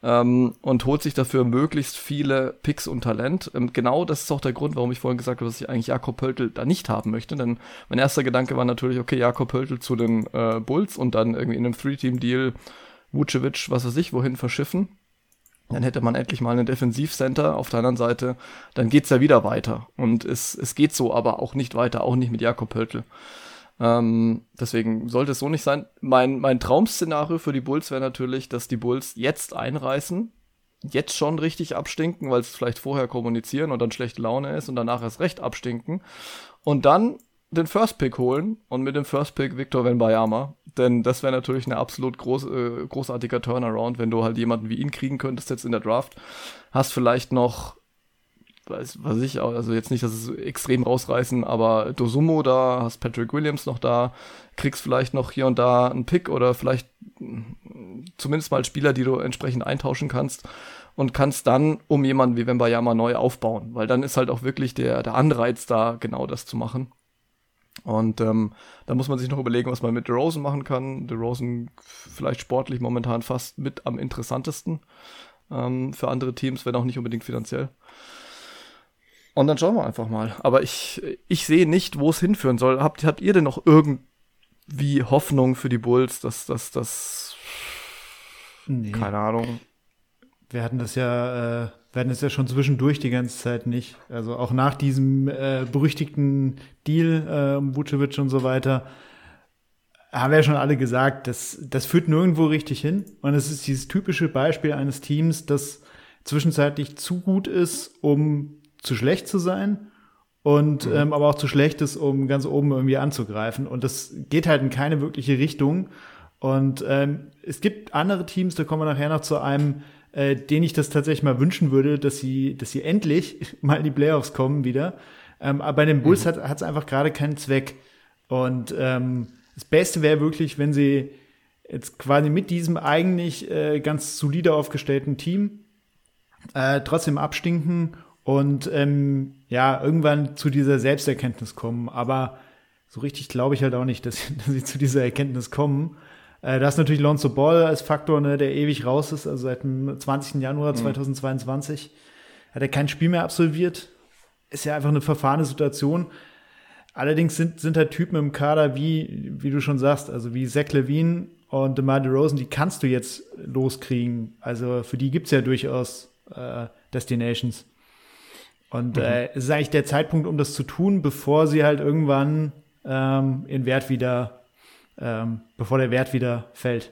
Ähm, und holt sich dafür möglichst viele Picks und Talent. Ähm, genau das ist auch der Grund, warum ich vorhin gesagt habe, dass ich eigentlich Jakob Pöltl da nicht haben möchte. Denn mein erster Gedanke war natürlich, okay, Jakob Pöltl zu den äh, Bulls und dann irgendwie in einem Three-Team-Deal Vucevic, was weiß ich, wohin verschiffen. Dann hätte man endlich mal einen Defensivcenter. Auf der anderen Seite, dann geht's ja wieder weiter. Und es, es geht so aber auch nicht weiter, auch nicht mit Jakob Pöltl. Ähm, deswegen sollte es so nicht sein. Mein, mein Traum-Szenario für die Bulls wäre natürlich, dass die Bulls jetzt einreißen, jetzt schon richtig abstinken, weil es vielleicht vorher kommunizieren und dann schlechte Laune ist und danach erst recht abstinken. Und dann den First Pick holen und mit dem First Pick Victor Wenbayama. Denn das wäre natürlich ein absolut groß, äh, großartiger Turnaround, wenn du halt jemanden wie ihn kriegen könntest jetzt in der Draft. Hast vielleicht noch, weiß, weiß ich, also jetzt nicht, dass es extrem rausreißen, aber Dosumo da, hast Patrick Williams noch da, kriegst vielleicht noch hier und da einen Pick oder vielleicht zumindest mal Spieler, die du entsprechend eintauschen kannst und kannst dann um jemanden wie Wembayama neu aufbauen, weil dann ist halt auch wirklich der, der Anreiz da, genau das zu machen. Und ähm, da muss man sich noch überlegen, was man mit DeRozan machen kann. DeRozan vielleicht sportlich momentan fast mit am interessantesten ähm, für andere Teams, wenn auch nicht unbedingt finanziell. Und dann schauen wir einfach mal. Aber ich, ich sehe nicht, wo es hinführen soll. Habt, habt ihr denn noch irgendwie Hoffnung für die Bulls, dass das, nee. keine Ahnung. Wir hatten das ja äh, werden es ja schon zwischendurch die ganze Zeit nicht. Also auch nach diesem äh, berüchtigten Deal äh, um Vucevic und so weiter, haben wir ja schon alle gesagt, das, das führt nirgendwo richtig hin. Und es ist dieses typische Beispiel eines Teams, das zwischenzeitlich zu gut ist, um zu schlecht zu sein und mhm. ähm, aber auch zu schlecht ist, um ganz oben irgendwie anzugreifen. Und das geht halt in keine wirkliche Richtung. Und ähm, es gibt andere Teams, da kommen wir nachher noch zu einem, äh, denen ich das tatsächlich mal wünschen würde, dass sie, dass sie endlich mal in die Playoffs kommen wieder. Ähm, aber bei den Bulls mhm. hat es einfach gerade keinen Zweck. Und ähm, das Beste wäre wirklich, wenn sie jetzt quasi mit diesem eigentlich äh, ganz solide aufgestellten Team äh, trotzdem abstinken und ähm, ja, irgendwann zu dieser Selbsterkenntnis kommen. Aber so richtig glaube ich halt auch nicht, dass, dass sie zu dieser Erkenntnis kommen. Äh, da ist natürlich Lonzo Ball als Faktor, ne, der ewig raus ist, also seit dem 20. Januar mhm. 2022 hat er kein Spiel mehr absolviert. Ist ja einfach eine verfahrene Situation. Allerdings sind, sind halt Typen im Kader, wie, wie du schon sagst, also wie Zach Levine und DeMar DeRozan, die kannst du jetzt loskriegen. Also für die gibt's ja durchaus äh, Destinations. Und mhm. äh, es ist eigentlich der Zeitpunkt, um das zu tun, bevor sie halt irgendwann ähm, in Wert wieder, ähm, bevor der Wert wieder fällt.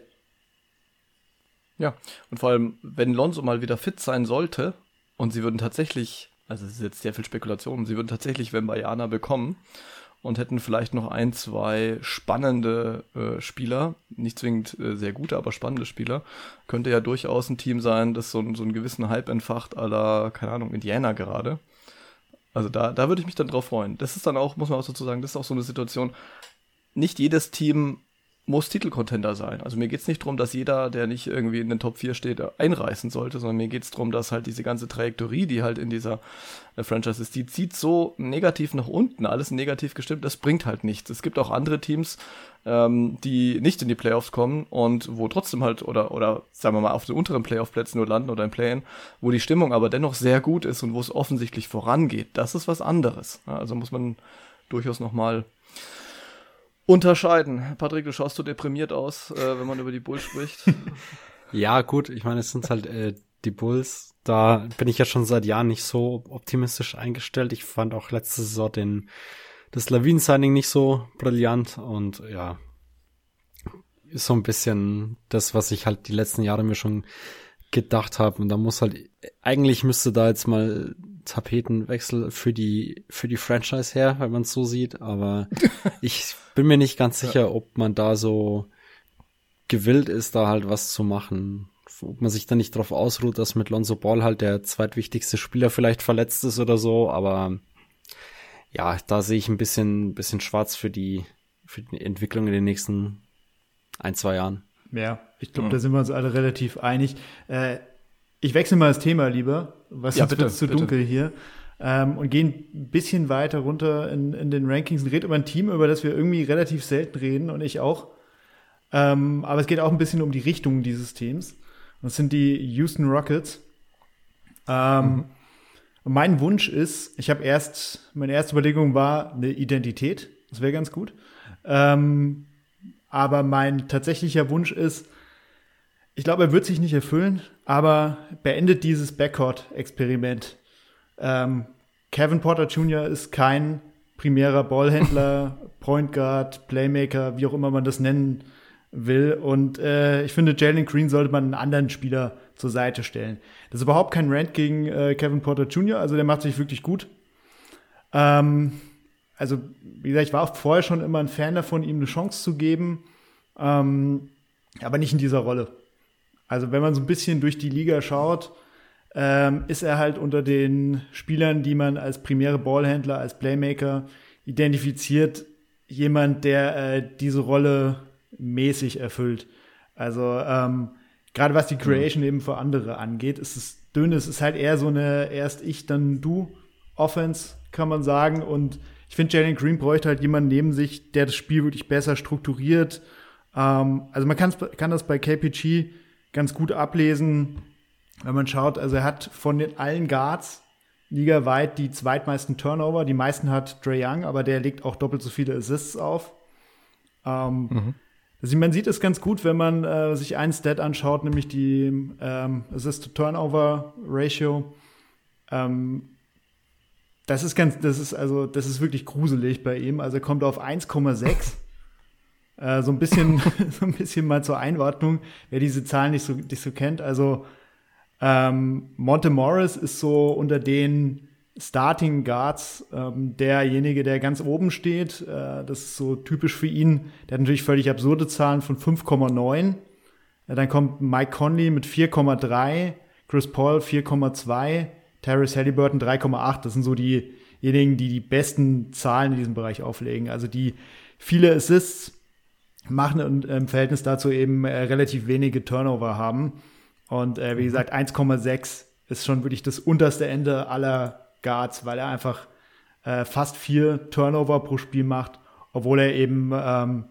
Ja, und vor allem, wenn Lonzo mal wieder fit sein sollte und sie würden tatsächlich, also es ist jetzt sehr viel Spekulation, sie würden tatsächlich Wembayana bekommen und hätten vielleicht noch ein, zwei spannende äh, Spieler, nicht zwingend äh, sehr gute, aber spannende Spieler, könnte ja durchaus ein Team sein, das so, so einen gewissen Hype entfacht, aller, keine Ahnung, Indiana gerade. Also da, da würde ich mich dann drauf freuen. Das ist dann auch, muss man auch dazu sagen, das ist auch so eine Situation. Nicht jedes Team muss Titelcontender sein. Also mir geht es nicht darum, dass jeder, der nicht irgendwie in den Top 4 steht, einreißen sollte, sondern mir geht es darum, dass halt diese ganze Trajektorie, die halt in dieser äh, Franchise ist, die zieht so negativ nach unten, alles negativ gestimmt, das bringt halt nichts. Es gibt auch andere Teams, ähm, die nicht in die Playoffs kommen und wo trotzdem halt, oder, oder sagen wir mal, auf den unteren Playoff-Plätzen nur landen oder im Play-In, wo die Stimmung aber dennoch sehr gut ist und wo es offensichtlich vorangeht. Das ist was anderes. Also muss man durchaus nochmal unterscheiden. Patrick, du schaust so deprimiert aus, äh, wenn man über die Bulls spricht. ja, gut, ich meine, es sind halt äh, die Bulls. Da bin ich ja schon seit Jahren nicht so optimistisch eingestellt. Ich fand auch letzte Saison den das Lawine-Signing nicht so brillant und ja, ist so ein bisschen das, was ich halt die letzten Jahre mir schon gedacht habe. Und da muss halt, eigentlich müsste da jetzt mal Tapetenwechsel für die, für die Franchise her, wenn man es so sieht. Aber ich bin mir nicht ganz sicher, ob man da so gewillt ist, da halt was zu machen. Ob man sich da nicht drauf ausruht, dass mit Lonzo Ball halt der zweitwichtigste Spieler vielleicht verletzt ist oder so. Aber ja, da sehe ich ein bisschen, bisschen schwarz für die, für die Entwicklung in den nächsten ein, zwei Jahren. Ja, ich glaube, mhm. da sind wir uns alle relativ einig. Äh, ich wechsle mal das Thema lieber, was ja, wird zu bitte. dunkel hier. Ähm, und gehen ein bisschen weiter runter in, in den Rankings und reden über ein Team, über das wir irgendwie relativ selten reden und ich auch. Ähm, aber es geht auch ein bisschen um die Richtung dieses Teams. Und das sind die Houston Rockets. Ähm, mhm. Und mein Wunsch ist, ich habe erst, meine erste Überlegung war eine Identität. Das wäre ganz gut. Ähm, aber mein tatsächlicher Wunsch ist, ich glaube, er wird sich nicht erfüllen, aber beendet dieses Backcourt-Experiment. Ähm, Kevin Porter Jr. ist kein primärer Ballhändler, Point Guard, Playmaker, wie auch immer man das nennen will. Und äh, ich finde, Jalen Green sollte man einen anderen Spieler zur Seite stellen. Das ist überhaupt kein Rant gegen äh, Kevin Porter Jr., also der macht sich wirklich gut. Ähm, also, wie gesagt, ich war auch vorher schon immer ein Fan davon, ihm eine Chance zu geben, ähm, aber nicht in dieser Rolle. Also, wenn man so ein bisschen durch die Liga schaut, ähm, ist er halt unter den Spielern, die man als primäre Ballhändler, als Playmaker identifiziert, jemand, der äh, diese Rolle mäßig erfüllt. Also ähm, gerade was die Creation eben für andere angeht, ist es dünn. Es ist halt eher so eine erst ich, dann du Offense, kann man sagen. Und ich finde, Jalen Green bräuchte halt jemanden neben sich, der das Spiel wirklich besser strukturiert. Ähm, also man kann das bei KPG ganz gut ablesen, wenn man schaut. Also er hat von den allen Guards ligaweit die zweitmeisten Turnover. Die meisten hat Dre Young, aber der legt auch doppelt so viele Assists auf. Ähm, mhm. Also man sieht es ganz gut, wenn man äh, sich einen Stat anschaut, nämlich die ähm, Assist-to-Turnover-Ratio. Ähm, das ist ganz, das ist also, das ist wirklich gruselig bei ihm. Also er kommt auf 1,6. Äh, so ein bisschen, so ein bisschen mal zur Einordnung, wer diese Zahlen nicht so, nicht so kennt. Also ähm, Monte Morris ist so unter den Starting Guards ähm, derjenige, der ganz oben steht. Äh, das ist so typisch für ihn. Der hat natürlich völlig absurde Zahlen von 5,9. Äh, dann kommt Mike Conley mit 4,3, Chris Paul 4,2, Terrace Halliburton 3,8. Das sind so diejenigen, die die besten Zahlen in diesem Bereich auflegen. Also die viele Assists machen und im Verhältnis dazu eben äh, relativ wenige Turnover haben. Und äh, wie mhm. gesagt, 1,6 ist schon wirklich das unterste Ende aller Guards, weil er einfach äh, fast vier Turnover pro Spiel macht, obwohl er eben, ähm,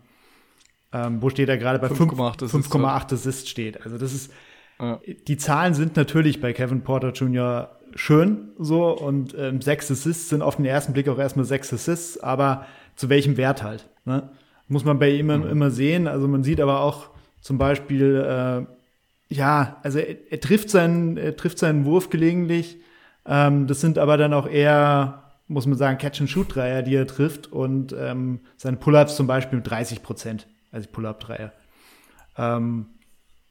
ähm, wo steht er gerade bei 5,8 Assists steht. Also das ist, ja. die Zahlen sind natürlich bei Kevin Porter Jr. schön so und ähm, sechs Assists sind auf den ersten Blick auch erstmal sechs Assists, aber zu welchem Wert halt? Ne? Muss man bei ihm mhm. immer sehen. Also man sieht aber auch zum Beispiel, äh, ja, also er, er, trifft seinen, er trifft seinen Wurf gelegentlich. Ähm, das sind aber dann auch eher muss man sagen, Catch-and-Shoot-Dreier, die er trifft und ähm, seine Pull-Ups zum Beispiel mit 30 Prozent, also Pull-Up-Dreier. Ähm,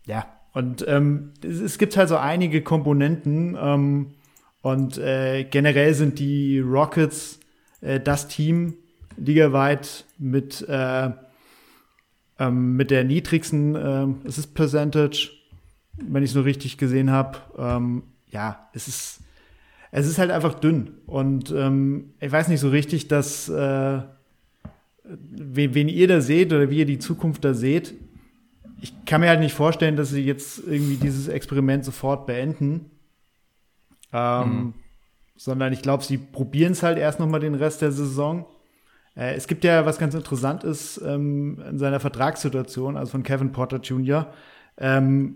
ja, und ähm, es, es, gibt halt so einige Komponenten ähm, und äh, generell sind die Rockets äh, das Team ligaweit mit, äh, ähm, mit der niedrigsten äh, Assist Percentage, wenn ich es nur richtig gesehen habe. Ähm, ja, es ist es ist halt einfach dünn. Und ähm, ich weiß nicht so richtig, dass äh, wen, wen ihr da seht oder wie ihr die Zukunft da seht. Ich kann mir halt nicht vorstellen, dass sie jetzt irgendwie dieses Experiment sofort beenden. Ähm, mhm. Sondern ich glaube, sie probieren es halt erst noch mal den Rest der Saison. Äh, es gibt ja was ganz Interessantes ähm, in seiner Vertragssituation, also von Kevin Porter Jr. Ähm,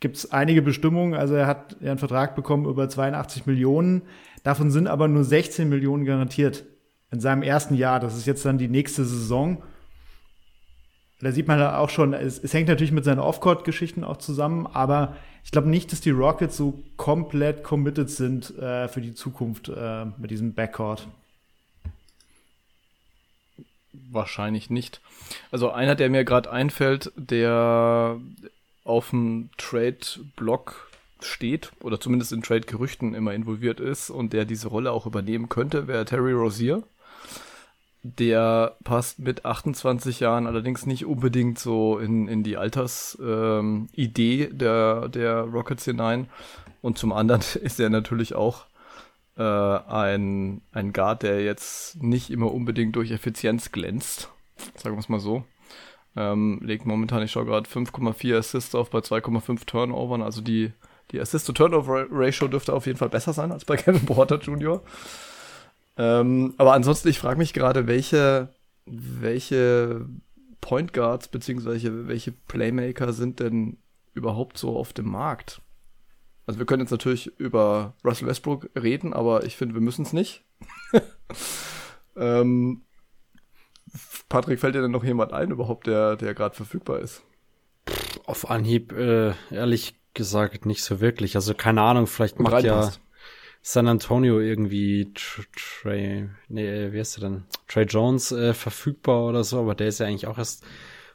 gibt es einige Bestimmungen. Also er hat einen Vertrag bekommen über 82 Millionen. Davon sind aber nur 16 Millionen garantiert in seinem ersten Jahr. Das ist jetzt dann die nächste Saison. Da sieht man auch schon, es, es hängt natürlich mit seinen Off-Court-Geschichten auch zusammen, aber ich glaube nicht, dass die Rockets so komplett committed sind äh, für die Zukunft äh, mit diesem Backcourt. Wahrscheinlich nicht. Also einer, der mir gerade einfällt, der auf dem Trade-Block steht oder zumindest in Trade-Gerüchten immer involviert ist und der diese Rolle auch übernehmen könnte, wäre Terry Rozier. Der passt mit 28 Jahren allerdings nicht unbedingt so in, in die Altersidee ähm, der, der Rockets hinein. Und zum anderen ist er natürlich auch äh, ein, ein Guard, der jetzt nicht immer unbedingt durch Effizienz glänzt. Sagen wir es mal so. Ähm, legt momentan, ich schaue gerade, 5,4 Assists auf bei 2,5 Turnovern. Also die, die Assist-to-Turnover-Ratio dürfte auf jeden Fall besser sein als bei Kevin Porter Jr. Ähm, aber ansonsten, ich frage mich gerade, welche, welche Point Guards beziehungsweise welche Playmaker sind denn überhaupt so auf dem Markt? Also wir können jetzt natürlich über Russell Westbrook reden, aber ich finde, wir müssen es nicht. ähm, Patrick, fällt dir denn noch jemand ein überhaupt, der, der gerade verfügbar ist? Auf Anhieb, äh, ehrlich gesagt, nicht so wirklich. Also keine Ahnung, vielleicht macht ja San Antonio irgendwie Trey, nee, wie heißt der denn? Trey Jones äh, verfügbar oder so, aber der ist ja eigentlich auch erst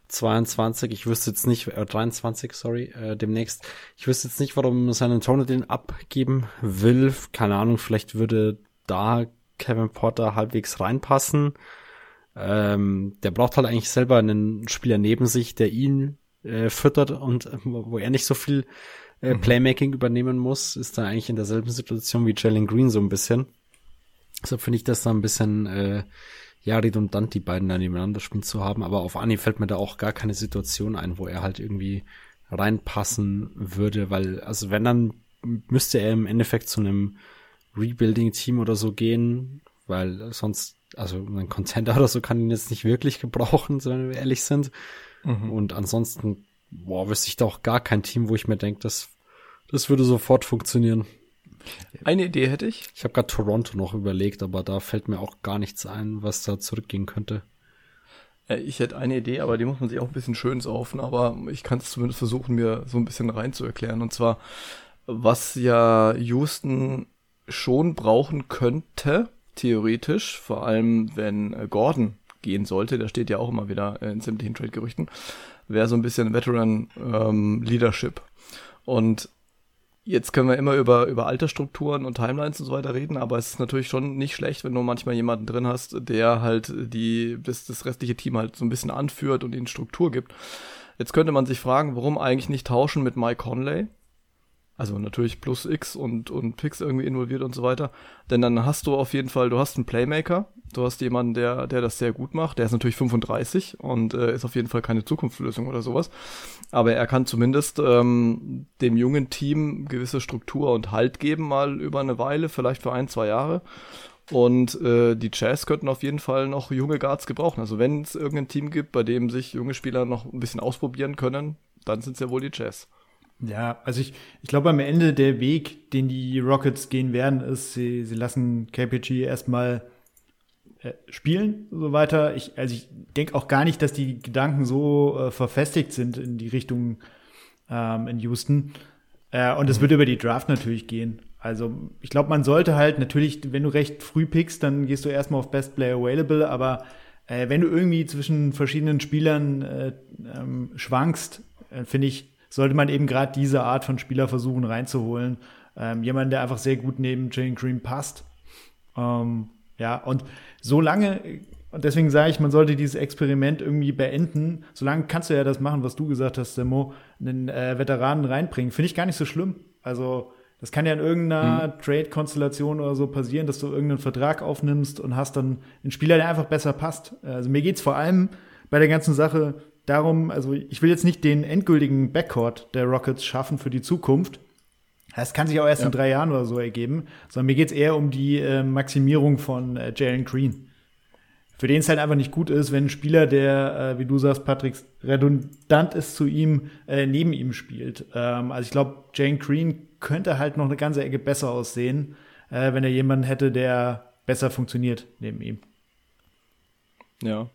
22. Ich wüsste jetzt nicht, äh, 23, sorry, äh, demnächst. Ich wüsste jetzt nicht, warum San Antonio den abgeben will. Keine Ahnung, vielleicht würde da Kevin Porter halbwegs reinpassen. Ähm, der braucht halt eigentlich selber einen Spieler neben sich, der ihn äh, füttert und äh, wo er nicht so viel äh, mhm. Playmaking übernehmen muss, ist da eigentlich in derselben Situation wie Jalen Green so ein bisschen. Deshalb finde ich das da ein bisschen äh, ja redundant, die beiden da nebeneinander spielen zu haben. Aber auf Anni fällt mir da auch gar keine Situation ein, wo er halt irgendwie reinpassen würde, weil also wenn dann müsste er im Endeffekt zu einem Rebuilding-Team oder so gehen, weil sonst also ein Contender oder so kann ihn jetzt nicht wirklich gebrauchen, wenn wir ehrlich sind. Mhm. Und ansonsten, boah, wüsste ich da auch gar kein Team, wo ich mir denke, das, das würde sofort funktionieren. Eine Idee hätte ich. Ich habe gerade Toronto noch überlegt, aber da fällt mir auch gar nichts ein, was da zurückgehen könnte. Ich hätte eine Idee, aber die muss man sich auch ein bisschen schön saufen, aber ich kann es zumindest versuchen, mir so ein bisschen rein zu erklären. Und zwar, was ja Houston schon brauchen könnte, theoretisch, vor allem wenn äh, Gordon gehen sollte, der steht ja auch immer wieder in sämtlichen Trade-Gerüchten, wäre so ein bisschen Veteran ähm, Leadership. Und jetzt können wir immer über, über Altersstrukturen und Timelines und so weiter reden, aber es ist natürlich schon nicht schlecht, wenn du manchmal jemanden drin hast, der halt die, das, das restliche Team halt so ein bisschen anführt und ihnen Struktur gibt. Jetzt könnte man sich fragen, warum eigentlich nicht tauschen mit Mike Conley? Also natürlich plus X und, und Picks irgendwie involviert und so weiter. Denn dann hast du auf jeden Fall, du hast einen Playmaker, du hast jemanden, der, der das sehr gut macht. Der ist natürlich 35 und äh, ist auf jeden Fall keine Zukunftslösung oder sowas. Aber er kann zumindest ähm, dem jungen Team gewisse Struktur und Halt geben, mal über eine Weile, vielleicht für ein, zwei Jahre. Und äh, die Jazz könnten auf jeden Fall noch junge Guards gebrauchen. Also wenn es irgendein Team gibt, bei dem sich junge Spieler noch ein bisschen ausprobieren können, dann sind es ja wohl die Jazz. Ja, also ich, ich glaube am Ende der Weg, den die Rockets gehen werden, ist, sie, sie lassen KPG erstmal äh, spielen so weiter. Ich, also ich denke auch gar nicht, dass die Gedanken so äh, verfestigt sind in die Richtung ähm, in Houston. Äh, und es mhm. wird über die Draft natürlich gehen. Also ich glaube, man sollte halt natürlich, wenn du recht früh pickst, dann gehst du erstmal auf Best Player Available, aber äh, wenn du irgendwie zwischen verschiedenen Spielern äh, ähm, schwankst, äh, finde ich, sollte man eben gerade diese Art von Spieler versuchen reinzuholen. Ähm, jemand, der einfach sehr gut neben Jane Green passt. Ähm, ja, und solange, und deswegen sage ich, man sollte dieses Experiment irgendwie beenden. Solange kannst du ja das machen, was du gesagt hast, Semo, einen äh, Veteranen reinbringen. Finde ich gar nicht so schlimm. Also, das kann ja in irgendeiner mhm. Trade-Konstellation oder so passieren, dass du irgendeinen Vertrag aufnimmst und hast dann einen Spieler, der einfach besser passt. Also mir geht's vor allem bei der ganzen Sache darum, also ich will jetzt nicht den endgültigen Backcourt der Rockets schaffen für die Zukunft. Das kann sich auch erst ja. in drei Jahren oder so ergeben, sondern mir geht es eher um die äh, Maximierung von äh, Jalen Green. Für den es halt einfach nicht gut ist, wenn ein Spieler, der, äh, wie du sagst, Patrick, redundant ist zu ihm, äh, neben ihm spielt. Ähm, also ich glaube, Jalen Green könnte halt noch eine ganze Ecke besser aussehen, äh, wenn er jemanden hätte, der besser funktioniert neben ihm. Ja,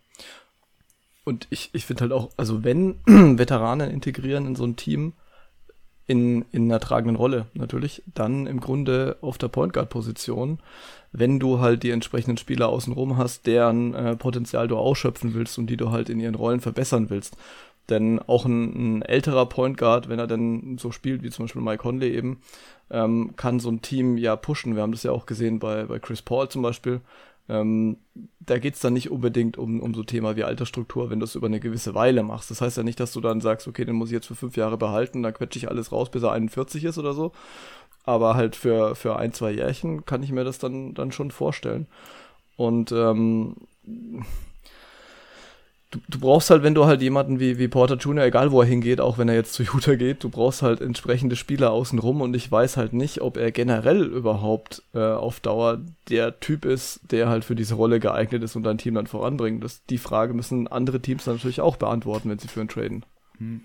und ich, ich finde halt auch, also wenn Veteranen integrieren in so ein Team, in, in einer tragenden Rolle natürlich, dann im Grunde auf der Point Guard Position, wenn du halt die entsprechenden Spieler außenrum hast, deren äh, Potenzial du ausschöpfen willst und die du halt in ihren Rollen verbessern willst. Denn auch ein, ein älterer Point Guard, wenn er dann so spielt wie zum Beispiel Mike Conley eben, ähm, kann so ein Team ja pushen. Wir haben das ja auch gesehen bei, bei Chris Paul zum Beispiel, ähm, da geht's dann nicht unbedingt um, um so Thema wie Altersstruktur, wenn du es über eine gewisse Weile machst. Das heißt ja nicht, dass du dann sagst, okay, den muss ich jetzt für fünf Jahre behalten, dann quetsche ich alles raus, bis er 41 ist oder so. Aber halt für, für ein, zwei Jährchen kann ich mir das dann, dann schon vorstellen. Und ähm, du, du brauchst halt, wenn du halt jemanden wie, wie Porter Jr., egal wo er hingeht, auch wenn er jetzt zu Utah geht, du brauchst halt entsprechende Spieler außenrum und ich weiß halt nicht, ob er generell überhaupt äh, auf Dauer der Typ ist, der halt für diese Rolle geeignet ist und dein Team dann voranbringt. Das, die Frage müssen andere Teams natürlich auch beantworten, wenn sie für ihn traden. Hm.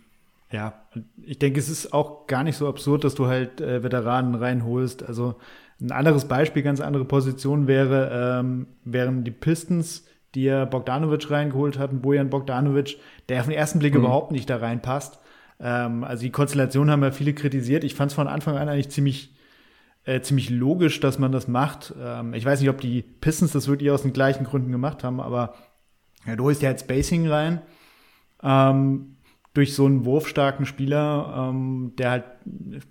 Ja, ich denke, es ist auch gar nicht so absurd, dass du halt äh, Veteranen reinholst. Also ein anderes Beispiel, ganz andere Position wäre, ähm, wären die Pistons die er Bogdanovic reingeholt hatten, Bojan Bogdanovic, der auf den ersten Blick mhm. überhaupt nicht da reinpasst. Ähm, also die Konstellation haben ja viele kritisiert. Ich fand es von Anfang an eigentlich ziemlich, äh, ziemlich logisch, dass man das macht. Ähm, ich weiß nicht, ob die Pistons das wirklich aus den gleichen Gründen gemacht haben, aber ja, du holst ja halt Spacing rein. Ähm, durch so einen wurfstarken Spieler, ähm, der halt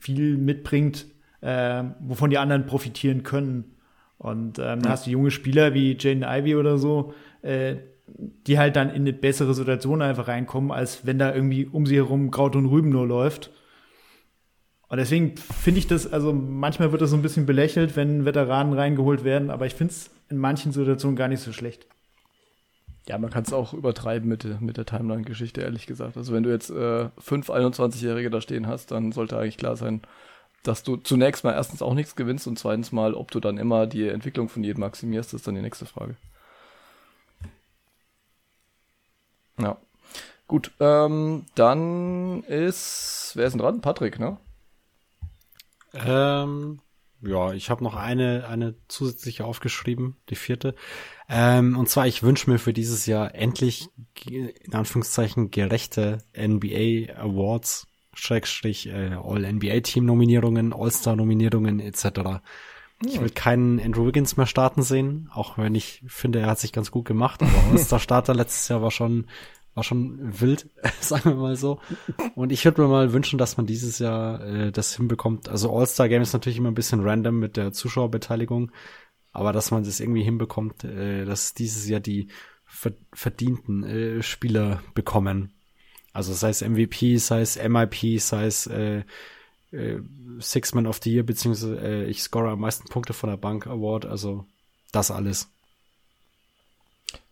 viel mitbringt, äh, wovon die anderen profitieren können. Und ähm, ja. da hast du junge Spieler wie Jaden Ivy oder so, äh, die halt dann in eine bessere Situation einfach reinkommen, als wenn da irgendwie um sie herum Kraut und Rüben nur läuft. Und deswegen finde ich das, also manchmal wird das so ein bisschen belächelt, wenn Veteranen reingeholt werden, aber ich finde es in manchen Situationen gar nicht so schlecht. Ja, man kann es auch übertreiben mit, mit der Timeline-Geschichte, ehrlich gesagt. Also wenn du jetzt äh, fünf 21-Jährige da stehen hast, dann sollte eigentlich klar sein, dass du zunächst mal erstens auch nichts gewinnst und zweitens mal, ob du dann immer die Entwicklung von jedem maximierst, ist dann die nächste Frage. Ja. Gut, ähm, dann ist, wer ist denn dran? Patrick, ne? Ähm, ja, ich habe noch eine, eine zusätzliche aufgeschrieben, die vierte. Ähm, und zwar, ich wünsche mir für dieses Jahr endlich, in Anführungszeichen, gerechte NBA Awards, Schrägstrich, äh, All-NBA-Team-Nominierungen, All-Star-Nominierungen etc. Ich will keinen Andrew Wiggins mehr starten sehen, auch wenn ich finde, er hat sich ganz gut gemacht, aber All-Star-Starter letztes Jahr war schon, war schon wild, sagen wir mal so. Und ich würde mir mal wünschen, dass man dieses Jahr äh, das hinbekommt. Also All-Star-Game ist natürlich immer ein bisschen random mit der Zuschauerbeteiligung, aber dass man das irgendwie hinbekommt, äh, dass dieses Jahr die verdienten äh, Spieler bekommen. Also sei es MVP, sei es MIP, sei es äh, äh, Six Man of the Year, beziehungsweise äh, ich score am meisten Punkte von der Bank Award, also das alles.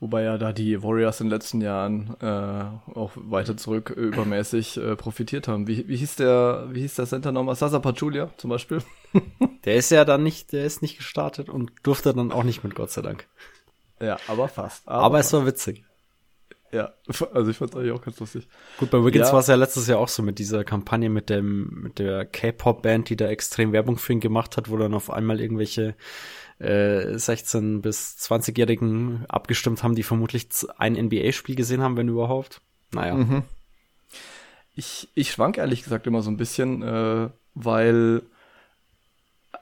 Wobei ja da die Warriors in den letzten Jahren äh, auch weiter zurück übermäßig äh, profitiert haben. Wie, wie hieß der, wie hieß der Center nochmal? Sasa Pachulia zum Beispiel? der ist ja dann nicht, der ist nicht gestartet und durfte dann auch nicht mit, Gott sei Dank. Ja, aber fast. Aber, aber fast. es war witzig. Ja, also ich fand es eigentlich auch ganz lustig. Gut, bei Wiggins ja. war es ja letztes Jahr auch so mit dieser Kampagne mit dem, mit der K-Pop-Band, die da extrem Werbung für ihn gemacht hat, wo dann auf einmal irgendwelche äh, 16 bis 20-Jährigen abgestimmt haben, die vermutlich ein NBA-Spiel gesehen haben, wenn überhaupt. Naja. Mhm. Ich, ich schwank ehrlich gesagt immer so ein bisschen, äh, weil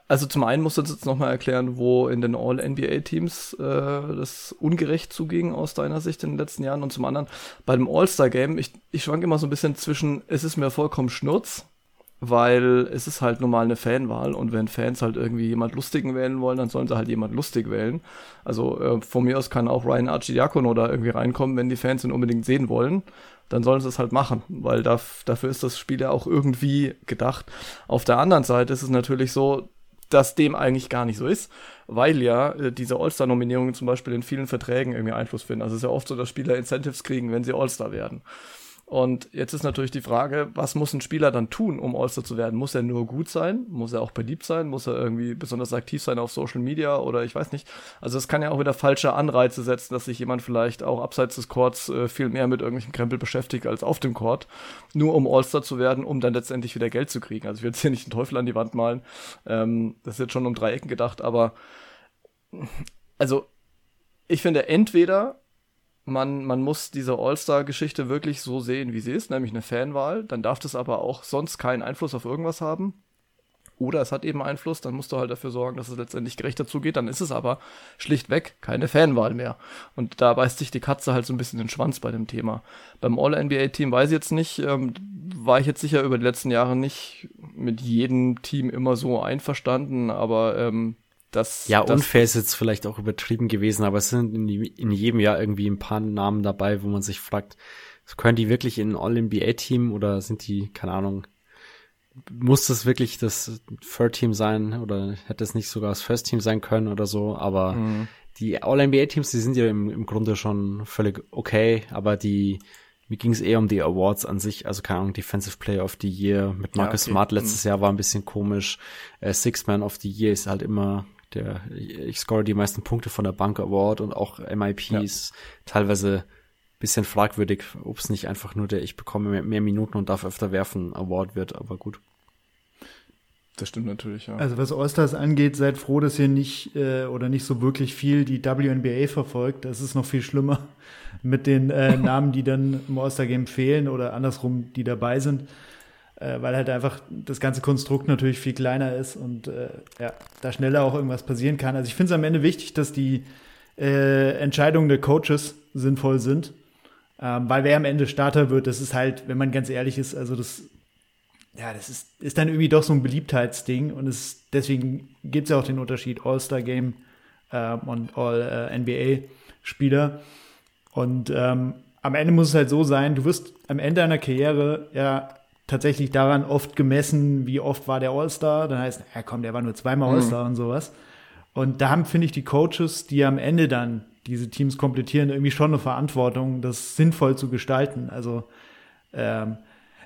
also zum einen musst du jetzt nochmal erklären, wo in den All-NBA-Teams äh, das ungerecht zuging aus deiner Sicht in den letzten Jahren. Und zum anderen bei dem All-Star-Game, ich, ich schwank immer so ein bisschen zwischen, es ist mir vollkommen schnurz, weil es ist halt normal eine Fanwahl und wenn Fans halt irgendwie jemand Lustigen wählen wollen, dann sollen sie halt jemand lustig wählen. Also äh, von mir aus kann auch Ryan Archidiakono da irgendwie reinkommen, wenn die Fans ihn unbedingt sehen wollen, dann sollen sie es halt machen, weil da, dafür ist das Spiel ja auch irgendwie gedacht. Auf der anderen Seite ist es natürlich so, dass dem eigentlich gar nicht so ist, weil ja äh, diese All-Star-Nominierungen zum Beispiel in vielen Verträgen irgendwie Einfluss finden. Also es ist ja oft so, dass Spieler Incentives kriegen, wenn sie All-Star werden. Und jetzt ist natürlich die Frage, was muss ein Spieler dann tun, um All-Star zu werden? Muss er nur gut sein? Muss er auch beliebt sein? Muss er irgendwie besonders aktiv sein auf Social Media oder ich weiß nicht. Also es kann ja auch wieder falsche Anreize setzen, dass sich jemand vielleicht auch abseits des Courts äh, viel mehr mit irgendwelchen Krempel beschäftigt als auf dem Court, nur um All-Star zu werden, um dann letztendlich wieder Geld zu kriegen. Also ich will jetzt hier nicht den Teufel an die Wand malen. Ähm, das ist jetzt schon um drei Ecken gedacht, aber also ich finde entweder man, man muss diese All-Star-Geschichte wirklich so sehen, wie sie ist, nämlich eine Fanwahl. Dann darf das aber auch sonst keinen Einfluss auf irgendwas haben. Oder es hat eben Einfluss, dann musst du halt dafür sorgen, dass es letztendlich gerechter zugeht. Dann ist es aber schlichtweg keine Fanwahl mehr. Und da beißt sich die Katze halt so ein bisschen den Schwanz bei dem Thema. Beim All-NBA-Team weiß ich jetzt nicht, ähm, war ich jetzt sicher über die letzten Jahre nicht mit jedem Team immer so einverstanden, aber ähm, das, ja, das, unfair ist jetzt vielleicht auch übertrieben gewesen, aber es sind in, in, jedem Jahr irgendwie ein paar Namen dabei, wo man sich fragt, können die wirklich in ein All-NBA-Team oder sind die, keine Ahnung, muss das wirklich das Third-Team sein oder hätte es nicht sogar das First-Team sein können oder so, aber mhm. die All-NBA-Teams, die sind ja im, im Grunde schon völlig okay, aber die, mir ging es eher um die Awards an sich, also keine Ahnung, Defensive Player of the Year mit Marcus ja, okay. Smart letztes mhm. Jahr war ein bisschen komisch. Äh, Six Man of the Year ist halt immer der ich score die meisten Punkte von der Bank Award und auch MIPs ja. teilweise bisschen fragwürdig, ob es nicht einfach nur der ich bekomme mehr, mehr, Minuten und darf öfter werfen Award wird, aber gut. Das stimmt natürlich, ja. Also was Allstars angeht, seid froh, dass ihr nicht äh, oder nicht so wirklich viel die WNBA verfolgt. Das ist noch viel schlimmer mit den äh, Namen, die dann im All-Star-Game fehlen oder andersrum, die dabei sind äh, weil halt einfach das ganze Konstrukt natürlich viel kleiner ist und äh, ja, da schneller auch irgendwas passieren kann. Also ich finde es am Ende wichtig, dass die äh, Entscheidungen der Coaches sinnvoll sind, ähm, weil wer am Ende Starter wird, das ist halt, wenn man ganz ehrlich ist, also das ja, das ist, ist dann irgendwie doch so ein Beliebtheitsding und es, deswegen gibt es ja auch den Unterschied All-Star-Game ähm, und All-NBA-Spieler. Und ähm, am Ende muss es halt so sein, du wirst am Ende deiner Karriere ja tatsächlich daran oft gemessen, wie oft war der All-Star. Dann heißt, ja komm, der war nur zweimal mhm. All-Star und sowas. Und da haben, finde ich, die Coaches, die am Ende dann diese Teams komplettieren, irgendwie schon eine Verantwortung, das sinnvoll zu gestalten. Also ähm,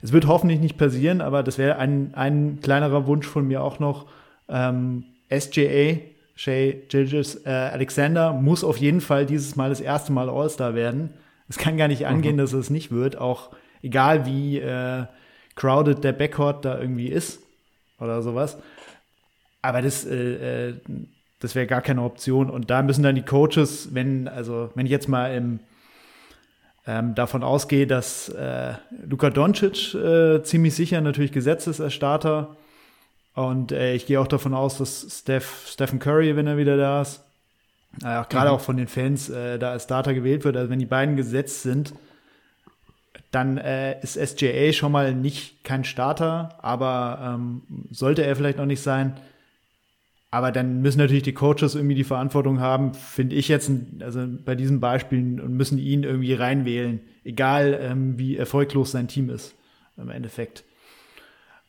es wird hoffentlich nicht passieren, aber das wäre ein, ein kleinerer Wunsch von mir auch noch. Ähm, SJA, Shay Gilgis äh, Alexander, muss auf jeden Fall dieses Mal das erste Mal All-Star werden. Es kann gar nicht angehen, mhm. dass es nicht wird, auch egal wie äh, crowded der Backcourt da irgendwie ist oder sowas. Aber das, äh, äh, das wäre gar keine Option. Und da müssen dann die Coaches, wenn, also wenn ich jetzt mal im, ähm, davon ausgehe, dass äh, Luka Doncic äh, ziemlich sicher natürlich gesetzt ist als Starter. Und äh, ich gehe auch davon aus, dass Steph, Stephen Curry, wenn er wieder da ist, äh, gerade mhm. auch von den Fans äh, da als Starter gewählt wird. Also wenn die beiden gesetzt sind, dann äh, ist SJA schon mal nicht kein Starter, aber ähm, sollte er vielleicht noch nicht sein. Aber dann müssen natürlich die Coaches irgendwie die Verantwortung haben, finde ich jetzt, also bei diesen Beispielen und müssen ihn irgendwie reinwählen, egal ähm, wie erfolglos sein Team ist im Endeffekt.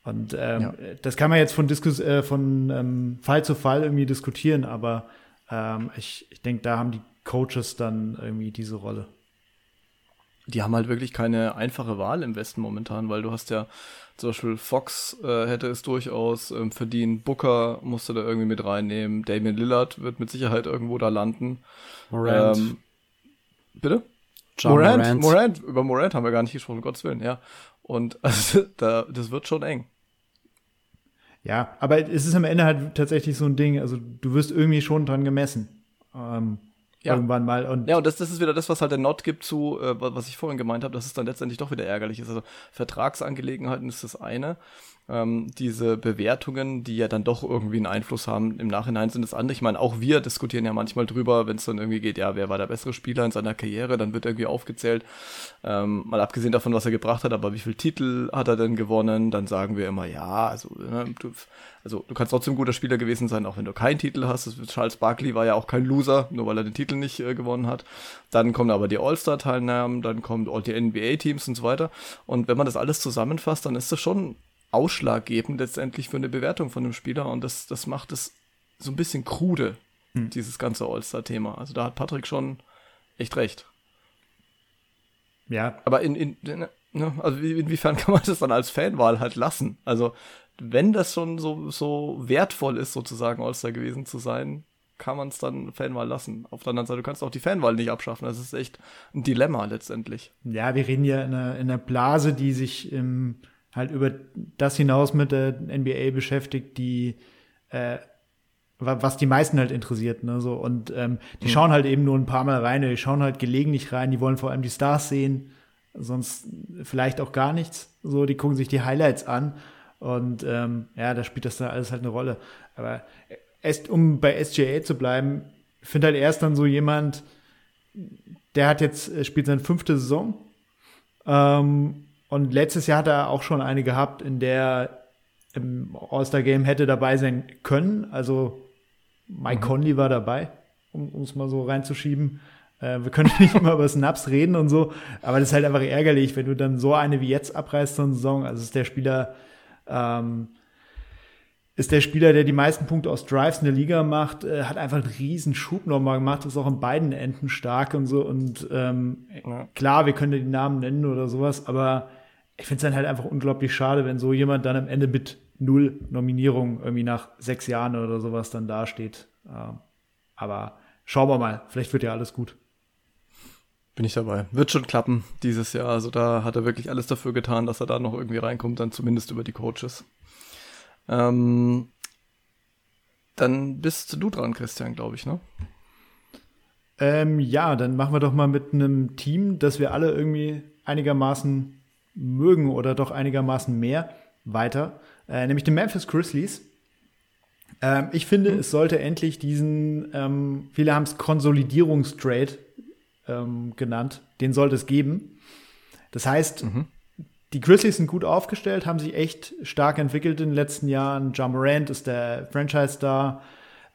Und ähm, ja. das kann man jetzt von, Diskus äh, von ähm, Fall zu Fall irgendwie diskutieren, aber ähm, ich, ich denke, da haben die Coaches dann irgendwie diese Rolle. Die haben halt wirklich keine einfache Wahl im Westen momentan, weil du hast ja zum Beispiel Fox äh, hätte es durchaus ähm, verdient, Booker musste da irgendwie mit reinnehmen, Damien Lillard wird mit Sicherheit irgendwo da landen. Morant. Ähm, bitte? John Morant, Morant, Morant, über Morant haben wir gar nicht gesprochen, um Gottes Willen, ja. Und also, da, das wird schon eng. Ja, aber es ist am Ende halt tatsächlich so ein Ding, also du wirst irgendwie schon dran gemessen. Ähm, ja. irgendwann mal. Und ja, und das, das ist wieder das, was halt der Not gibt zu, äh, was ich vorhin gemeint habe, dass es dann letztendlich doch wieder ärgerlich ist. Also Vertragsangelegenheiten ist das eine ähm, diese Bewertungen, die ja dann doch irgendwie einen Einfluss haben, im Nachhinein sind es andere. Ich meine, auch wir diskutieren ja manchmal drüber, wenn es dann irgendwie geht, ja, wer war der bessere Spieler in seiner Karriere, dann wird irgendwie aufgezählt, ähm, mal abgesehen davon, was er gebracht hat, aber wie viele Titel hat er denn gewonnen, dann sagen wir immer, ja, also, ne, du, also du kannst trotzdem ein guter Spieler gewesen sein, auch wenn du keinen Titel hast. Charles Barkley war ja auch kein Loser, nur weil er den Titel nicht äh, gewonnen hat. Dann kommen aber die All-Star-Teilnahmen, dann kommen all die NBA-Teams und so weiter. Und wenn man das alles zusammenfasst, dann ist das schon ausschlaggebend letztendlich für eine Bewertung von einem Spieler und das, das macht es so ein bisschen krude, hm. dieses ganze All-Star-Thema. Also da hat Patrick schon echt recht. Ja. Aber in, in, in ne, also inwiefern kann man das dann als Fanwahl halt lassen? Also wenn das schon so, so wertvoll ist, sozusagen All-Star gewesen zu sein, kann man es dann Fanwahl lassen. Auf der anderen Seite, du kannst auch die Fanwahl nicht abschaffen. Das ist echt ein Dilemma letztendlich. Ja, wir reden ja in einer, in einer Blase, die sich im halt über das hinaus mit der NBA beschäftigt, die äh, was die meisten halt interessiert, ne, so und ähm, die mhm. schauen halt eben nur ein paar Mal rein, die schauen halt gelegentlich rein, die wollen vor allem die Stars sehen, sonst vielleicht auch gar nichts, so die gucken sich die Highlights an und ähm, ja, da spielt das dann alles halt eine Rolle. Aber erst um bei SGA zu bleiben, finde halt erst dann so jemand, der hat jetzt äh, spielt seine fünfte Saison ähm, und letztes Jahr hat er auch schon eine gehabt, in der im All-Star-Game hätte dabei sein können. Also Mike mhm. Conley war dabei, um es mal so reinzuschieben. Äh, wir können nicht immer über Snaps reden und so, aber das ist halt einfach ärgerlich, wenn du dann so eine wie jetzt abreißt so eine Saison. Also ist der Spieler, ähm, ist der Spieler, der die meisten Punkte aus Drives in der Liga macht, äh, hat einfach einen riesen Schub nochmal gemacht, ist auch in beiden Enden stark und so. Und ähm, ja. klar, wir können die Namen nennen oder sowas, aber ich finde es dann halt einfach unglaublich schade, wenn so jemand dann am Ende mit null Nominierungen irgendwie nach sechs Jahren oder sowas dann dasteht. Ähm, aber schauen wir mal, vielleicht wird ja alles gut. Bin ich dabei. Wird schon klappen dieses Jahr. Also da hat er wirklich alles dafür getan, dass er da noch irgendwie reinkommt, dann zumindest über die Coaches. Ähm, dann bist du dran, Christian, glaube ich, ne? Ähm, ja, dann machen wir doch mal mit einem Team, das wir alle irgendwie einigermaßen mögen oder doch einigermaßen mehr weiter, äh, nämlich den Memphis Grizzlies. Ähm, ich finde, mhm. es sollte endlich diesen, ähm, viele haben es Konsolidierungstrade ähm, genannt, den sollte es geben. Das heißt, mhm. die Grizzlies sind gut aufgestellt, haben sich echt stark entwickelt in den letzten Jahren. John Morant ist der Franchise-Star.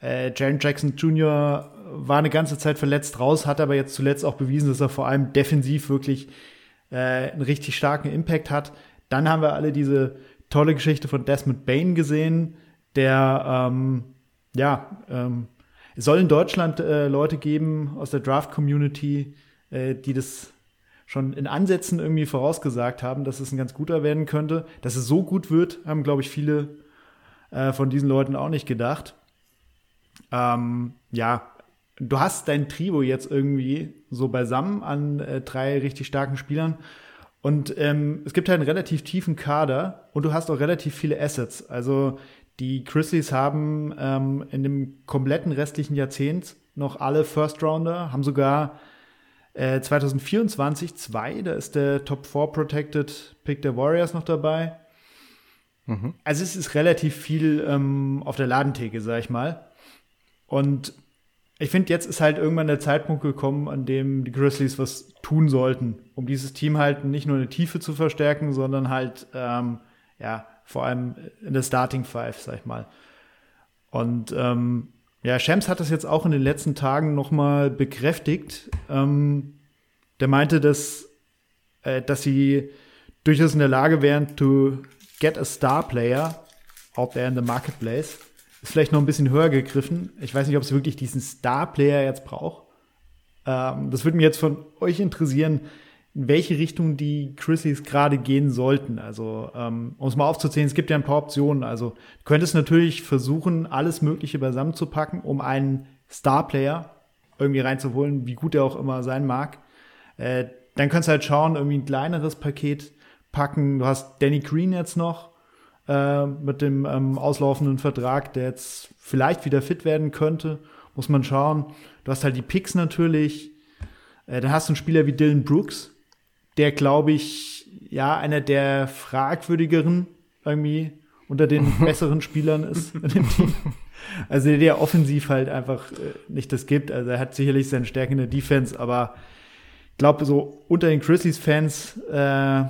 Äh, Jaren Jackson Jr. war eine ganze Zeit verletzt raus, hat aber jetzt zuletzt auch bewiesen, dass er vor allem defensiv wirklich äh, einen richtig starken Impact hat. Dann haben wir alle diese tolle Geschichte von Desmond Bain gesehen, der ähm, ja ähm, es soll in Deutschland äh, Leute geben aus der Draft-Community, äh, die das schon in Ansätzen irgendwie vorausgesagt haben, dass es ein ganz guter werden könnte. Dass es so gut wird, haben, glaube ich, viele äh, von diesen Leuten auch nicht gedacht. Ähm, ja, du hast dein Trio jetzt irgendwie so beisammen an äh, drei richtig starken Spielern. Und ähm, es gibt halt einen relativ tiefen Kader und du hast auch relativ viele Assets. Also die Grizzlies haben ähm, in dem kompletten restlichen Jahrzehnt noch alle First Rounder, haben sogar äh, 2024 zwei, da ist der Top 4 Protected Pick der Warriors noch dabei. Mhm. Also es ist relativ viel ähm, auf der Ladentheke, sag ich mal. Und ich finde, jetzt ist halt irgendwann der Zeitpunkt gekommen, an dem die Grizzlies was tun sollten, um dieses Team halt nicht nur in der Tiefe zu verstärken, sondern halt, ähm, ja, vor allem in der Starting Five, sag ich mal. Und ähm, ja, Shams hat das jetzt auch in den letzten Tagen nochmal bekräftigt. Ähm, der meinte, dass, äh, dass sie durchaus in der Lage wären, to, get a star player out there in the marketplace. Ist vielleicht noch ein bisschen höher gegriffen. Ich weiß nicht, ob es wirklich diesen Star Player jetzt braucht. Ähm, das würde mich jetzt von euch interessieren, in welche Richtung die Grizzlies gerade gehen sollten. Also, ähm, um es mal aufzuzählen, es gibt ja ein paar Optionen. Also, du könntest natürlich versuchen, alles Mögliche beisammen zu packen, um einen Star-Player irgendwie reinzuholen, wie gut er auch immer sein mag. Äh, dann kannst du halt schauen, irgendwie ein kleineres Paket packen. Du hast Danny Green jetzt noch äh, mit dem ähm, auslaufenden Vertrag, der jetzt vielleicht wieder fit werden könnte. Muss man schauen. Du hast halt die Picks natürlich. Äh, dann hast du einen Spieler wie Dylan Brooks, der, glaube ich, ja, einer der fragwürdigeren irgendwie unter den besseren Spielern ist in dem Team. Also der, offensiv halt einfach äh, nicht das gibt. Also er hat sicherlich seine Stärke in der Defense, aber ich glaube, so unter den Grizzlies-Fans äh,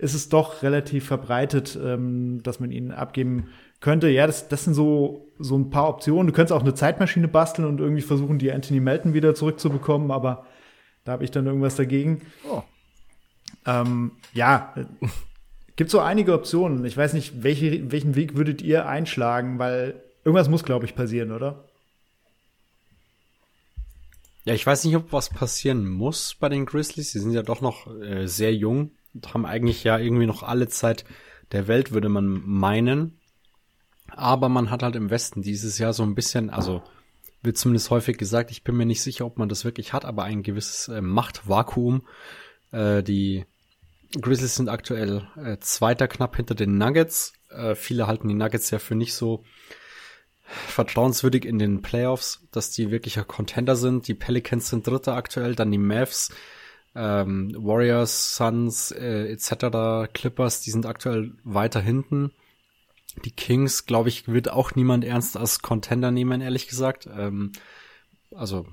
ist es doch relativ verbreitet, ähm, dass man ihn abgeben könnte. Ja, das, das sind so, so ein paar Optionen. Du könntest auch eine Zeitmaschine basteln und irgendwie versuchen, die Anthony Melton wieder zurückzubekommen, aber da habe ich dann irgendwas dagegen. Oh. Ähm, ja, gibt so einige Optionen. Ich weiß nicht, welche, welchen Weg würdet ihr einschlagen, weil irgendwas muss, glaube ich, passieren, oder? Ja, ich weiß nicht, ob was passieren muss bei den Grizzlies. Sie sind ja doch noch äh, sehr jung haben eigentlich ja irgendwie noch alle Zeit der Welt, würde man meinen. Aber man hat halt im Westen dieses Jahr so ein bisschen, also wird zumindest häufig gesagt, ich bin mir nicht sicher, ob man das wirklich hat, aber ein gewisses äh, Machtvakuum. Äh, die Grizzlies sind aktuell äh, Zweiter knapp hinter den Nuggets. Äh, viele halten die Nuggets ja für nicht so vertrauenswürdig in den Playoffs, dass die wirklicher Contender sind. Die Pelicans sind Dritter aktuell, dann die Mavs, ähm, Warriors, Suns äh, etc., Clippers, die sind aktuell weiter hinten. Die Kings, glaube ich, wird auch niemand ernst als Contender nehmen, ehrlich gesagt. Ähm, also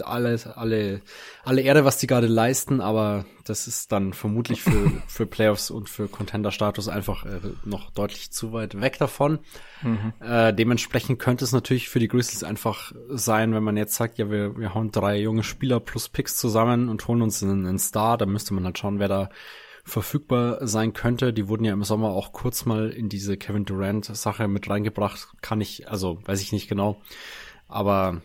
alle, alle, alle Erde, was die gerade leisten, aber das ist dann vermutlich für, für Playoffs und für Contender-Status einfach äh, noch deutlich zu weit weg davon. Mhm. Äh, dementsprechend könnte es natürlich für die Grizzlies einfach sein, wenn man jetzt sagt, ja, wir, wir hauen drei junge Spieler plus Picks zusammen und holen uns einen, einen Star, dann müsste man halt schauen, wer da verfügbar sein könnte. Die wurden ja im Sommer auch kurz mal in diese Kevin Durant Sache mit reingebracht. Kann ich, also weiß ich nicht genau. Aber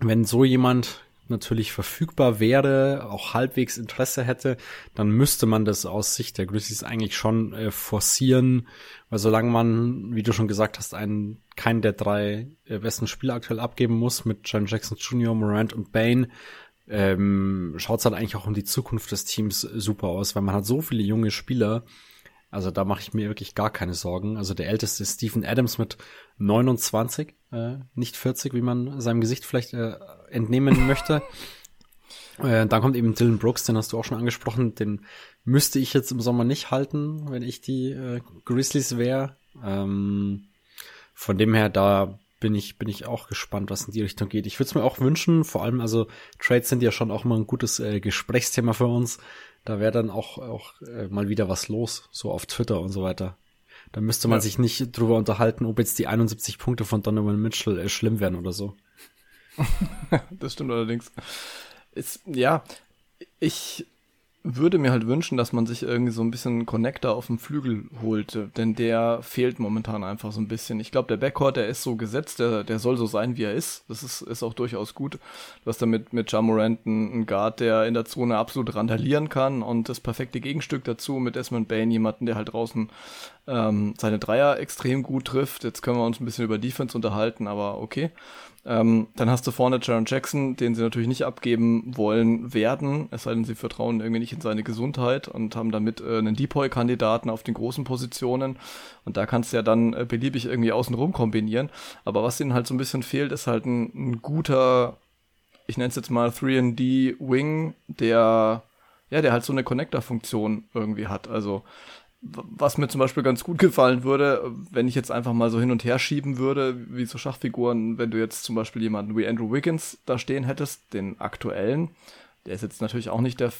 wenn so jemand natürlich verfügbar wäre, auch halbwegs Interesse hätte, dann müsste man das aus Sicht der Grizzlies eigentlich schon äh, forcieren, weil solange man, wie du schon gesagt hast, einen keinen der drei äh, besten Spieler aktuell abgeben muss mit John Jackson Jr., Morant und Bane, ähm, schaut es halt eigentlich auch um die Zukunft des Teams super aus, weil man hat so viele junge Spieler, also da mache ich mir wirklich gar keine Sorgen. Also der älteste ist Stephen Adams mit 29, äh, nicht 40, wie man seinem Gesicht vielleicht äh, entnehmen möchte. Äh, dann kommt eben Dylan Brooks, den hast du auch schon angesprochen. Den müsste ich jetzt im Sommer nicht halten, wenn ich die äh, Grizzlies wäre. Ähm, von dem her, da bin ich, bin ich auch gespannt, was in die Richtung geht. Ich würde es mir auch wünschen, vor allem, also Trades sind ja schon auch mal ein gutes äh, Gesprächsthema für uns. Da wäre dann auch, auch äh, mal wieder was los, so auf Twitter und so weiter. Da müsste man ja. sich nicht drüber unterhalten, ob jetzt die 71 Punkte von Donovan Mitchell äh, schlimm werden oder so. das stimmt allerdings. Ist, ja, ich würde mir halt wünschen, dass man sich irgendwie so ein bisschen Connector auf dem Flügel holte, denn der fehlt momentan einfach so ein bisschen. Ich glaube, der Backcourt, der ist so gesetzt, der, der soll so sein, wie er ist. Das ist, ist auch durchaus gut. Du hast damit mit Jamorant einen Guard, der in der Zone absolut randalieren kann und das perfekte Gegenstück dazu mit Desmond Bain, jemanden, der halt draußen ähm, seine Dreier extrem gut trifft. Jetzt können wir uns ein bisschen über Defense unterhalten, aber okay. Ähm, dann hast du vorne Jaron Jackson, den sie natürlich nicht abgeben wollen werden, es sei denn, sie vertrauen irgendwie nicht in seine Gesundheit und haben damit äh, einen Depoy-Kandidaten auf den großen Positionen. Und da kannst du ja dann äh, beliebig irgendwie außenrum kombinieren. Aber was ihnen halt so ein bisschen fehlt, ist halt ein, ein guter, ich nenne es jetzt mal 3D-Wing, der ja, der halt so eine Connector-Funktion irgendwie hat. Also was mir zum Beispiel ganz gut gefallen würde, wenn ich jetzt einfach mal so hin und her schieben würde, wie so Schachfiguren, wenn du jetzt zum Beispiel jemanden wie Andrew Wiggins da stehen hättest, den aktuellen, der ist jetzt natürlich auch nicht der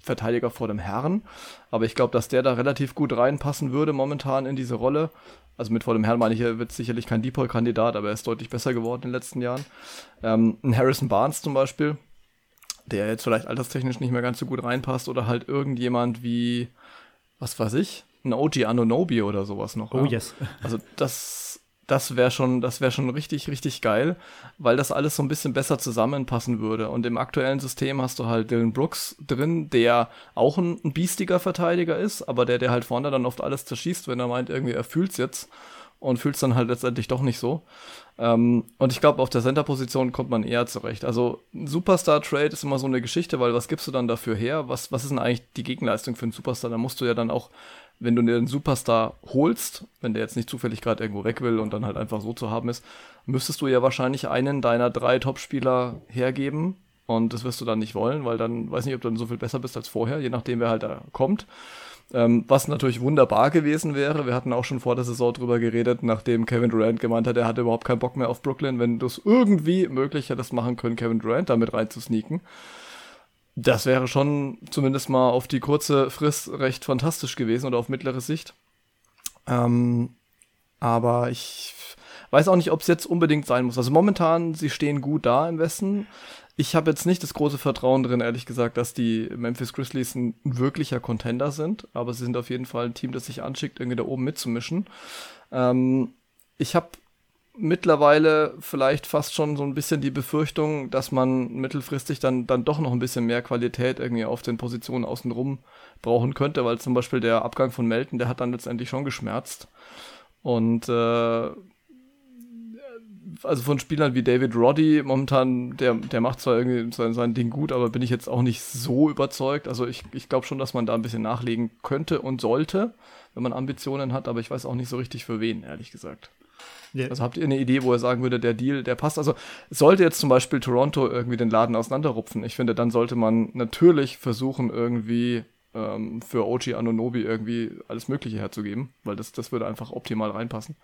Verteidiger vor dem Herrn, aber ich glaube, dass der da relativ gut reinpassen würde momentan in diese Rolle. Also mit vor dem Herrn meine ich, er wird sicherlich kein Depoy-Kandidat, aber er ist deutlich besser geworden in den letzten Jahren. Ähm, ein Harrison Barnes zum Beispiel, der jetzt vielleicht alterstechnisch nicht mehr ganz so gut reinpasst oder halt irgendjemand wie was weiß ich, ein OG Anonobi oder sowas noch. Oh ja. yes. Also das, das wäre schon, das wäre schon richtig, richtig geil, weil das alles so ein bisschen besser zusammenpassen würde. Und im aktuellen System hast du halt Dylan Brooks drin, der auch ein, ein biestiger Verteidiger ist, aber der, der halt vorne dann oft alles zerschießt, wenn er meint, irgendwie er fühlt's jetzt und fühlt's dann halt letztendlich doch nicht so. Ähm, und ich glaube, auf der Center-Position kommt man eher zurecht. Also ein Superstar-Trade ist immer so eine Geschichte, weil was gibst du dann dafür her? Was, was ist denn eigentlich die Gegenleistung für einen Superstar? Da musst du ja dann auch, wenn du dir einen Superstar holst, wenn der jetzt nicht zufällig gerade irgendwo weg will und dann halt einfach so zu haben ist, müsstest du ja wahrscheinlich einen deiner drei Top-Spieler hergeben. Und das wirst du dann nicht wollen, weil dann weiß nicht, ob du dann so viel besser bist als vorher, je nachdem, wer halt da kommt. Ähm, was natürlich wunderbar gewesen wäre. Wir hatten auch schon vor der Saison drüber geredet, nachdem Kevin Durant gemeint hat, er hatte überhaupt keinen Bock mehr auf Brooklyn, wenn du es irgendwie möglich hättest machen können, Kevin Durant damit reinzusneaken. Das wäre schon zumindest mal auf die kurze Frist recht fantastisch gewesen oder auf mittlere Sicht. Ähm, aber ich weiß auch nicht, ob es jetzt unbedingt sein muss. Also momentan, sie stehen gut da im Westen. Ich habe jetzt nicht das große Vertrauen drin, ehrlich gesagt, dass die Memphis Grizzlies ein wirklicher Contender sind, aber sie sind auf jeden Fall ein Team, das sich anschickt, irgendwie da oben mitzumischen. Ähm, ich habe mittlerweile vielleicht fast schon so ein bisschen die Befürchtung, dass man mittelfristig dann, dann doch noch ein bisschen mehr Qualität irgendwie auf den Positionen außenrum brauchen könnte, weil zum Beispiel der Abgang von Melton, der hat dann letztendlich schon geschmerzt. Und äh, also von Spielern wie David Roddy, momentan, der, der macht zwar irgendwie sein, sein Ding gut, aber bin ich jetzt auch nicht so überzeugt. Also ich, ich glaube schon, dass man da ein bisschen nachlegen könnte und sollte, wenn man Ambitionen hat, aber ich weiß auch nicht so richtig für wen, ehrlich gesagt. Yeah. Also habt ihr eine Idee, wo er sagen würde, der Deal, der passt? Also sollte jetzt zum Beispiel Toronto irgendwie den Laden auseinanderrupfen, ich finde, dann sollte man natürlich versuchen, irgendwie ähm, für OG Anonobi irgendwie alles Mögliche herzugeben, weil das, das würde einfach optimal reinpassen.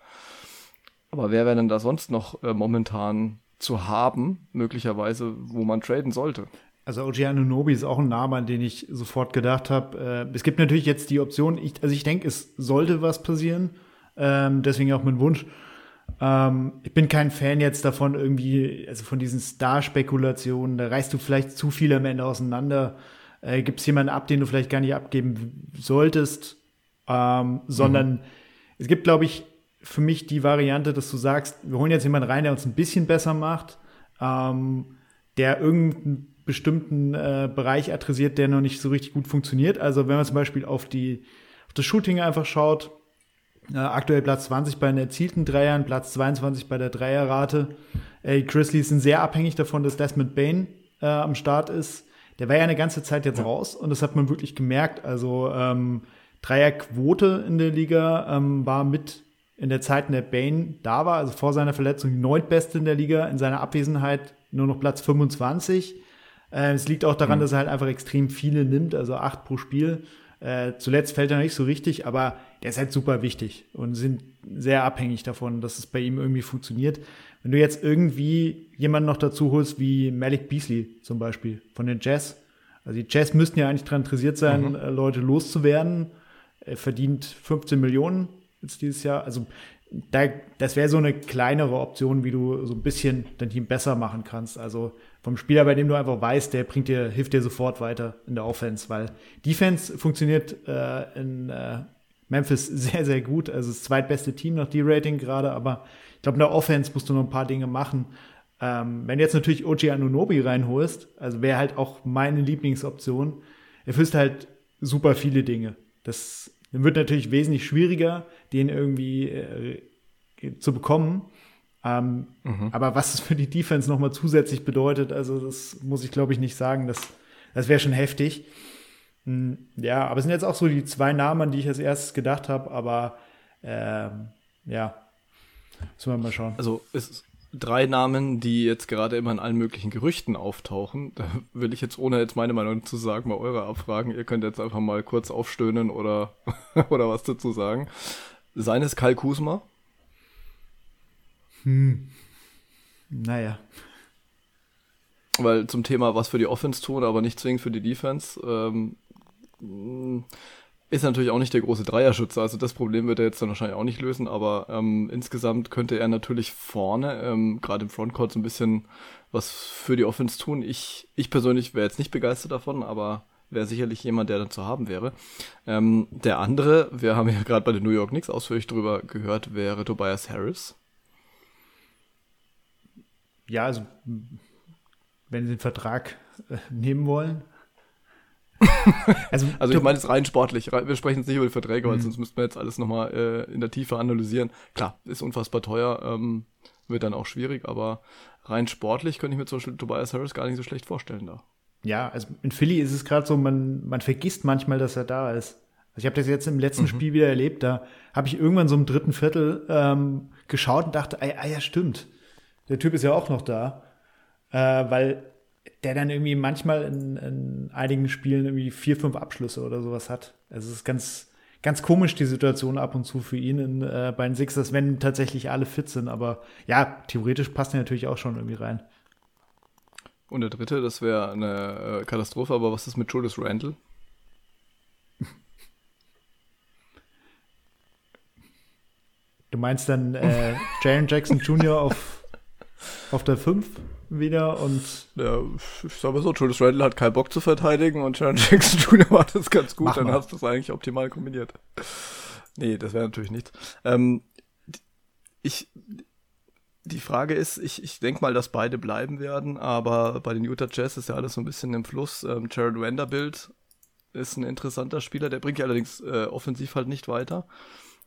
Aber wer wäre denn da sonst noch äh, momentan zu haben, möglicherweise, wo man traden sollte? Also OG Anunobi ist auch ein Name, an den ich sofort gedacht habe. Äh, es gibt natürlich jetzt die Option, ich, also ich denke, es sollte was passieren. Ähm, deswegen auch mein Wunsch. Ähm, ich bin kein Fan jetzt davon, irgendwie, also von diesen Star-Spekulationen. Da reißt du vielleicht zu viel am Ende auseinander. Äh, Gibt es jemanden ab, den du vielleicht gar nicht abgeben solltest? Ähm, sondern mhm. es gibt, glaube ich, für mich die Variante, dass du sagst, wir holen jetzt jemanden rein, der uns ein bisschen besser macht, ähm, der irgendeinen bestimmten äh, Bereich adressiert, der noch nicht so richtig gut funktioniert. Also wenn man zum Beispiel auf die auf das Shooting einfach schaut, äh, aktuell Platz 20 bei den erzielten Dreiern, Platz 22 bei der Dreierrate. Äh, die Grizzlies sind sehr abhängig davon, dass Desmond Bain äh, am Start ist. Der war ja eine ganze Zeit jetzt raus und das hat man wirklich gemerkt. Also ähm, Dreierquote in der Liga ähm, war mit in der Zeit, in der Bane da war, also vor seiner Verletzung, die neuntbeste in der Liga, in seiner Abwesenheit nur noch Platz 25. Äh, es liegt auch daran, mhm. dass er halt einfach extrem viele nimmt, also acht pro Spiel. Äh, zuletzt fällt er nicht so richtig, aber der ist halt super wichtig und sind sehr abhängig davon, dass es bei ihm irgendwie funktioniert. Wenn du jetzt irgendwie jemanden noch dazu holst, wie Malik Beasley zum Beispiel von den Jazz, also die Jazz müssten ja eigentlich daran interessiert sein, mhm. Äh, Leute loszuwerden. Er verdient 15 Millionen jetzt dieses Jahr. Also da, das wäre so eine kleinere Option, wie du so ein bisschen dein Team besser machen kannst. Also vom Spieler, bei dem du einfach weißt, der bringt dir, hilft dir sofort weiter in der Offense, weil Defense funktioniert äh, in äh, Memphis sehr, sehr gut. Also das zweitbeste Team nach D-Rating gerade, aber ich glaube, in der Offense musst du noch ein paar Dinge machen. Ähm, wenn du jetzt natürlich OG Anunobi reinholst, also wäre halt auch meine Lieblingsoption, erfüllst halt super viele Dinge. Das wird natürlich wesentlich schwieriger, den irgendwie äh, zu bekommen. Ähm, mhm. Aber was es für die Defense nochmal zusätzlich bedeutet, also das muss ich glaube ich nicht sagen, das, das wäre schon heftig. Hm, ja, aber es sind jetzt auch so die zwei Namen, an die ich als erstes gedacht habe, aber ähm, ja, müssen wir mal schauen. Also es, drei Namen, die jetzt gerade immer in allen möglichen Gerüchten auftauchen. Da will ich jetzt, ohne jetzt meine Meinung zu sagen, mal eure abfragen. Ihr könnt jetzt einfach mal kurz aufstöhnen oder, oder was dazu sagen. Seines Kyle Kusma? Hm. Naja. Weil zum Thema was für die Offense tun, aber nicht zwingend für die Defense. Ähm, ist natürlich auch nicht der große Dreierschütze, also das Problem wird er jetzt dann wahrscheinlich auch nicht lösen, aber ähm, insgesamt könnte er natürlich vorne, ähm, gerade im Frontcourt, so ein bisschen was für die Offense tun. Ich, ich persönlich wäre jetzt nicht begeistert davon, aber wäre sicherlich jemand, der dann zu haben wäre. Ähm, der andere, wir haben ja gerade bei den New York Knicks ausführlich drüber gehört, wäre Tobias Harris. Ja, also wenn sie den Vertrag äh, nehmen wollen. also, also ich meine es rein sportlich. Wir sprechen jetzt nicht über die Verträge, weil mhm. sonst müssten wir jetzt alles nochmal äh, in der Tiefe analysieren. Klar, ist unfassbar teuer, ähm, wird dann auch schwierig, aber rein sportlich könnte ich mir zum Beispiel Tobias Harris gar nicht so schlecht vorstellen da. Ja, also in Philly ist es gerade so, man, man vergisst manchmal, dass er da ist. Also ich habe das jetzt im letzten mhm. Spiel wieder erlebt, da habe ich irgendwann so im dritten Viertel ähm, geschaut und dachte, ah, ja, stimmt. Der Typ ist ja auch noch da. Äh, weil der dann irgendwie manchmal in, in einigen Spielen irgendwie vier, fünf Abschlüsse oder sowas hat. Also es ist ganz, ganz komisch, die Situation ab und zu für ihn in, äh, bei den Sixers, wenn tatsächlich alle fit sind. Aber ja, theoretisch passt er natürlich auch schon irgendwie rein. Und der dritte, das wäre eine äh, Katastrophe, aber was ist mit Julius Randle? Du meinst dann äh, Jalen Jackson Jr. auf, auf der 5 wieder und. Ja, ich sag mal so, Julius Randle hat keinen Bock zu verteidigen und Jalen Jackson Jr. macht das ganz gut, Mach dann mal. hast du das eigentlich optimal kombiniert. Nee, das wäre natürlich nicht. Ähm, ich, die Frage ist, ich, ich denke mal, dass beide bleiben werden, aber bei den Utah Jazz ist ja alles so ein bisschen im Fluss. Ähm, Jared Vanderbilt ist ein interessanter Spieler, der bringt ja allerdings äh, offensiv halt nicht weiter.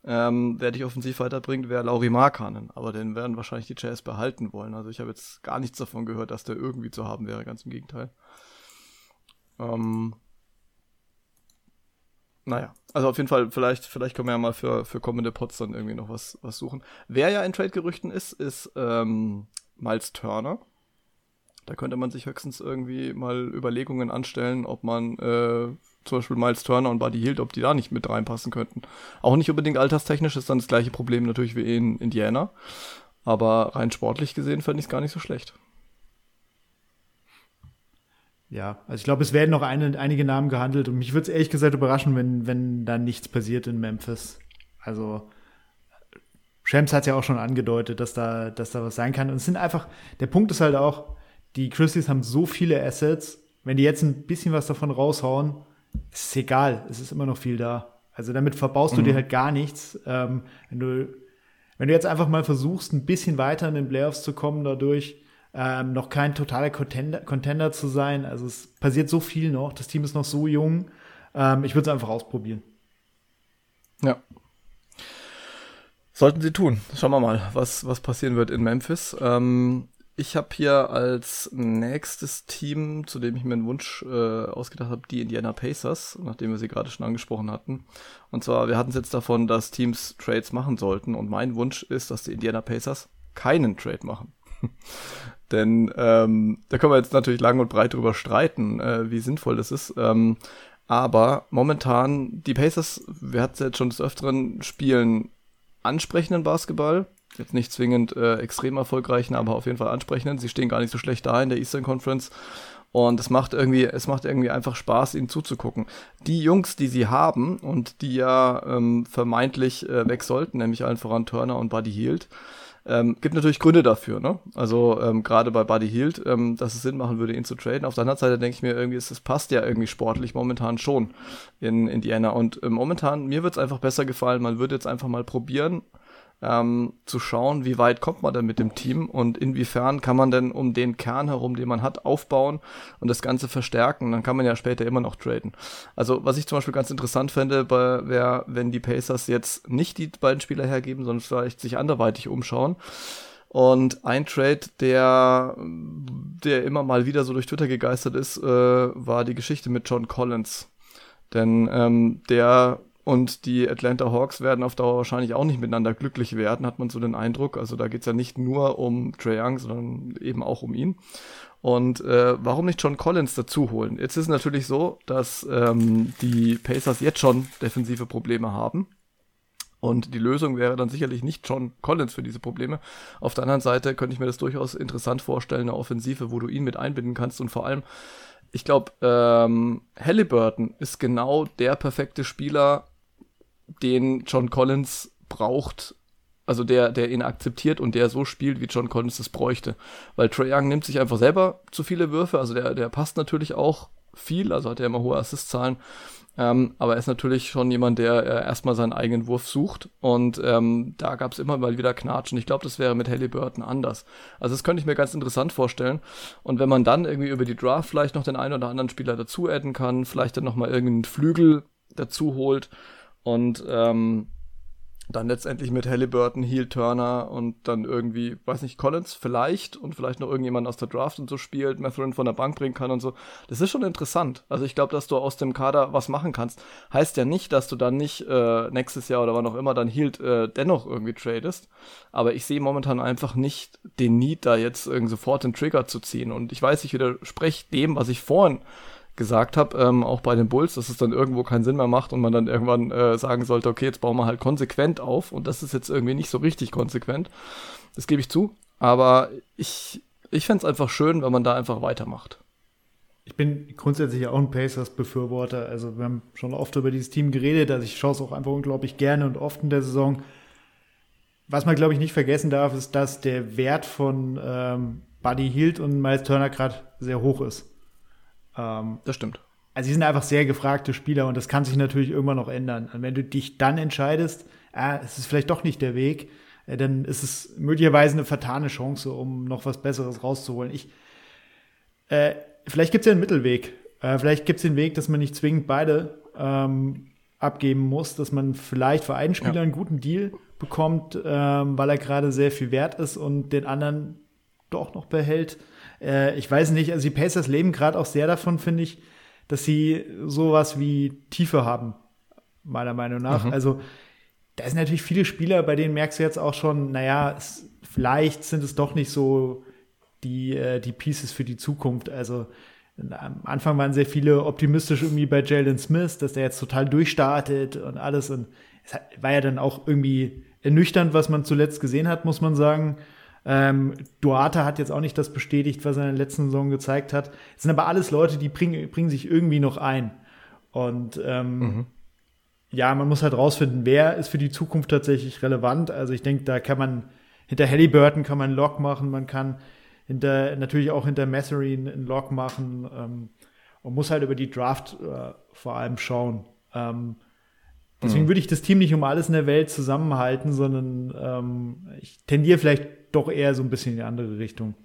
Ähm, wer dich offensiv weiterbringt, wäre Lauri Markanen, aber den werden wahrscheinlich die Jazz behalten wollen. Also ich habe jetzt gar nichts davon gehört, dass der irgendwie zu haben wäre, ganz im Gegenteil. Ähm, naja, also auf jeden Fall, vielleicht, vielleicht können wir ja mal für, für kommende Pots dann irgendwie noch was, was suchen. Wer ja in Trade-Gerüchten ist, ist ähm, Miles Turner. Da könnte man sich höchstens irgendwie mal Überlegungen anstellen, ob man äh, zum Beispiel Miles Turner und Buddy Hield, ob die da nicht mit reinpassen könnten. Auch nicht unbedingt alterstechnisch, ist dann das gleiche Problem natürlich wie in Indiana. Aber rein sportlich gesehen fände ich es gar nicht so schlecht. Ja, also ich glaube, es werden noch eine, einige Namen gehandelt und mich würde es ehrlich gesagt überraschen, wenn, wenn da nichts passiert in Memphis. Also Shams hat ja auch schon angedeutet, dass da, dass da was sein kann. Und es sind einfach, der Punkt ist halt auch, die Christies haben so viele Assets, wenn die jetzt ein bisschen was davon raushauen, ist es egal, es ist immer noch viel da. Also damit verbaust mhm. du dir halt gar nichts. Ähm, wenn du, wenn du jetzt einfach mal versuchst, ein bisschen weiter in den Playoffs zu kommen dadurch, ähm, noch kein totaler Contender, Contender zu sein. Also es passiert so viel noch. Das Team ist noch so jung. Ähm, ich würde es einfach ausprobieren. Ja. Sollten sie tun. Schauen wir mal, was, was passieren wird in Memphis. Ähm, ich habe hier als nächstes Team, zu dem ich mir einen Wunsch äh, ausgedacht habe, die Indiana Pacers, nachdem wir sie gerade schon angesprochen hatten. Und zwar, wir hatten es jetzt davon, dass Teams Trades machen sollten. Und mein Wunsch ist, dass die Indiana Pacers keinen Trade machen. Denn ähm, da können wir jetzt natürlich lang und breit drüber streiten, äh, wie sinnvoll das ist. Ähm, aber momentan, die Pacers, wir hatten es jetzt schon des Öfteren, spielen ansprechenden Basketball. Jetzt nicht zwingend äh, extrem erfolgreichen, aber auf jeden Fall ansprechenden. Sie stehen gar nicht so schlecht da in der Eastern Conference. Und es macht irgendwie, es macht irgendwie einfach Spaß, ihnen zuzugucken. Die Jungs, die sie haben und die ja ähm, vermeintlich äh, weg sollten, nämlich allen voran Turner und Buddy Hield, ähm, gibt natürlich Gründe dafür, ne? Also ähm, gerade bei Buddy Hield, ähm, dass es Sinn machen würde, ihn zu traden. Auf der anderen Seite denke ich mir irgendwie, es, passt ja irgendwie sportlich momentan schon in Indiana. Und äh, momentan, mir wird es einfach besser gefallen. Man würde jetzt einfach mal probieren, ähm, zu schauen, wie weit kommt man denn mit dem Team und inwiefern kann man denn um den Kern herum, den man hat, aufbauen und das Ganze verstärken. Dann kann man ja später immer noch traden. Also was ich zum Beispiel ganz interessant fände, wäre, wenn die Pacers jetzt nicht die beiden Spieler hergeben, sondern vielleicht sich anderweitig umschauen. Und ein Trade, der, der immer mal wieder so durch Twitter gegeistert ist, äh, war die Geschichte mit John Collins. Denn ähm, der und die Atlanta Hawks werden auf Dauer wahrscheinlich auch nicht miteinander glücklich werden, hat man so den Eindruck. Also da geht's ja nicht nur um Trae Young, sondern eben auch um ihn. Und äh, warum nicht John Collins dazu holen? Jetzt ist natürlich so, dass ähm, die Pacers jetzt schon defensive Probleme haben. Und die Lösung wäre dann sicherlich nicht John Collins für diese Probleme. Auf der anderen Seite könnte ich mir das durchaus interessant vorstellen, eine Offensive, wo du ihn mit einbinden kannst und vor allem ich glaube, ähm, Halliburton ist genau der perfekte Spieler, den John Collins braucht, also der, der ihn akzeptiert und der so spielt, wie John Collins es bräuchte. Weil Trae Young nimmt sich einfach selber zu viele Würfe, also der, der passt natürlich auch viel, also hat er immer hohe Assist-Zahlen. Ähm, aber er ist natürlich schon jemand, der äh, erstmal seinen eigenen Wurf sucht. Und ähm, da gab es immer mal wieder Knatschen. Ich glaube, das wäre mit Halliburton anders. Also das könnte ich mir ganz interessant vorstellen. Und wenn man dann irgendwie über die Draft vielleicht noch den einen oder anderen Spieler dazu adden kann, vielleicht dann nochmal irgendeinen Flügel dazu holt und ähm, dann letztendlich mit Halliburton, Heel Turner und dann irgendwie, weiß nicht, Collins vielleicht und vielleicht noch irgendjemand aus der Draft und so spielt, Matherin von der Bank bringen kann und so. Das ist schon interessant. Also ich glaube, dass du aus dem Kader was machen kannst. Heißt ja nicht, dass du dann nicht äh, nächstes Jahr oder wann auch immer dann Hield äh, dennoch irgendwie tradest. Aber ich sehe momentan einfach nicht den Need, da jetzt irgendwie sofort den Trigger zu ziehen. Und ich weiß, ich widerspreche dem, was ich vorhin gesagt habe, ähm, auch bei den Bulls, dass es dann irgendwo keinen Sinn mehr macht und man dann irgendwann äh, sagen sollte, okay, jetzt bauen wir halt konsequent auf und das ist jetzt irgendwie nicht so richtig konsequent. Das gebe ich zu, aber ich, ich fände es einfach schön, wenn man da einfach weitermacht. Ich bin grundsätzlich auch ein Pacers-Befürworter. Also wir haben schon oft über dieses Team geredet, also ich schaue es auch einfach unglaublich gerne und oft in der Saison. Was man, glaube ich, nicht vergessen darf, ist, dass der Wert von ähm, Buddy Hield und Miles Turner gerade sehr hoch ist. Ähm, das stimmt. Also sie sind einfach sehr gefragte Spieler und das kann sich natürlich irgendwann noch ändern. Und wenn du dich dann entscheidest, äh, es ist vielleicht doch nicht der Weg, äh, dann ist es möglicherweise eine vertane Chance, um noch was Besseres rauszuholen. Ich, äh, vielleicht gibt es ja einen Mittelweg. Äh, vielleicht gibt es den Weg, dass man nicht zwingend beide ähm, abgeben muss, dass man vielleicht für einen Spieler ja. einen guten Deal bekommt, ähm, weil er gerade sehr viel wert ist und den anderen doch noch behält. Äh, ich weiß nicht, also die Pacers leben gerade auch sehr davon, finde ich, dass sie sowas wie Tiefe haben, meiner Meinung nach. Mhm. Also da sind natürlich viele Spieler, bei denen merkst du jetzt auch schon, naja, es, vielleicht sind es doch nicht so die, äh, die Pieces für die Zukunft. Also am Anfang waren sehr viele optimistisch irgendwie bei Jalen Smith, dass der jetzt total durchstartet und alles. Und es war ja dann auch irgendwie ernüchternd, was man zuletzt gesehen hat, muss man sagen. Ähm, Duarte hat jetzt auch nicht das bestätigt, was er in der letzten Saison gezeigt hat. Es sind aber alles Leute, die bringen, bringen sich irgendwie noch ein. Und ähm, mhm. ja, man muss halt rausfinden, wer ist für die Zukunft tatsächlich relevant. Also ich denke, da kann man hinter Halliburton kann man einen Lock machen, man kann hinter, natürlich auch hinter Matherin einen Lock machen ähm, und muss halt über die Draft äh, vor allem schauen. Ähm, deswegen mhm. würde ich das Team nicht um alles in der Welt zusammenhalten, sondern ähm, ich tendiere vielleicht doch eher so ein bisschen in die andere Richtung.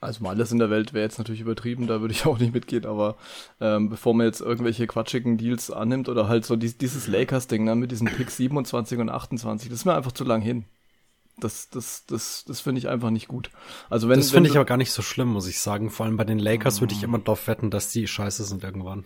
Also mal alles in der Welt wäre jetzt natürlich übertrieben, da würde ich auch nicht mitgehen, aber ähm, bevor man jetzt irgendwelche quatschigen Deals annimmt oder halt so dies, dieses Lakers-Ding ne, mit diesen Picks 27 und 28, das ist mir einfach zu lang hin. Das, das, das, das finde ich einfach nicht gut. Also wenn, das finde ich aber gar nicht so schlimm, muss ich sagen. Vor allem bei den Lakers würde ich immer drauf wetten, dass die scheiße sind irgendwann.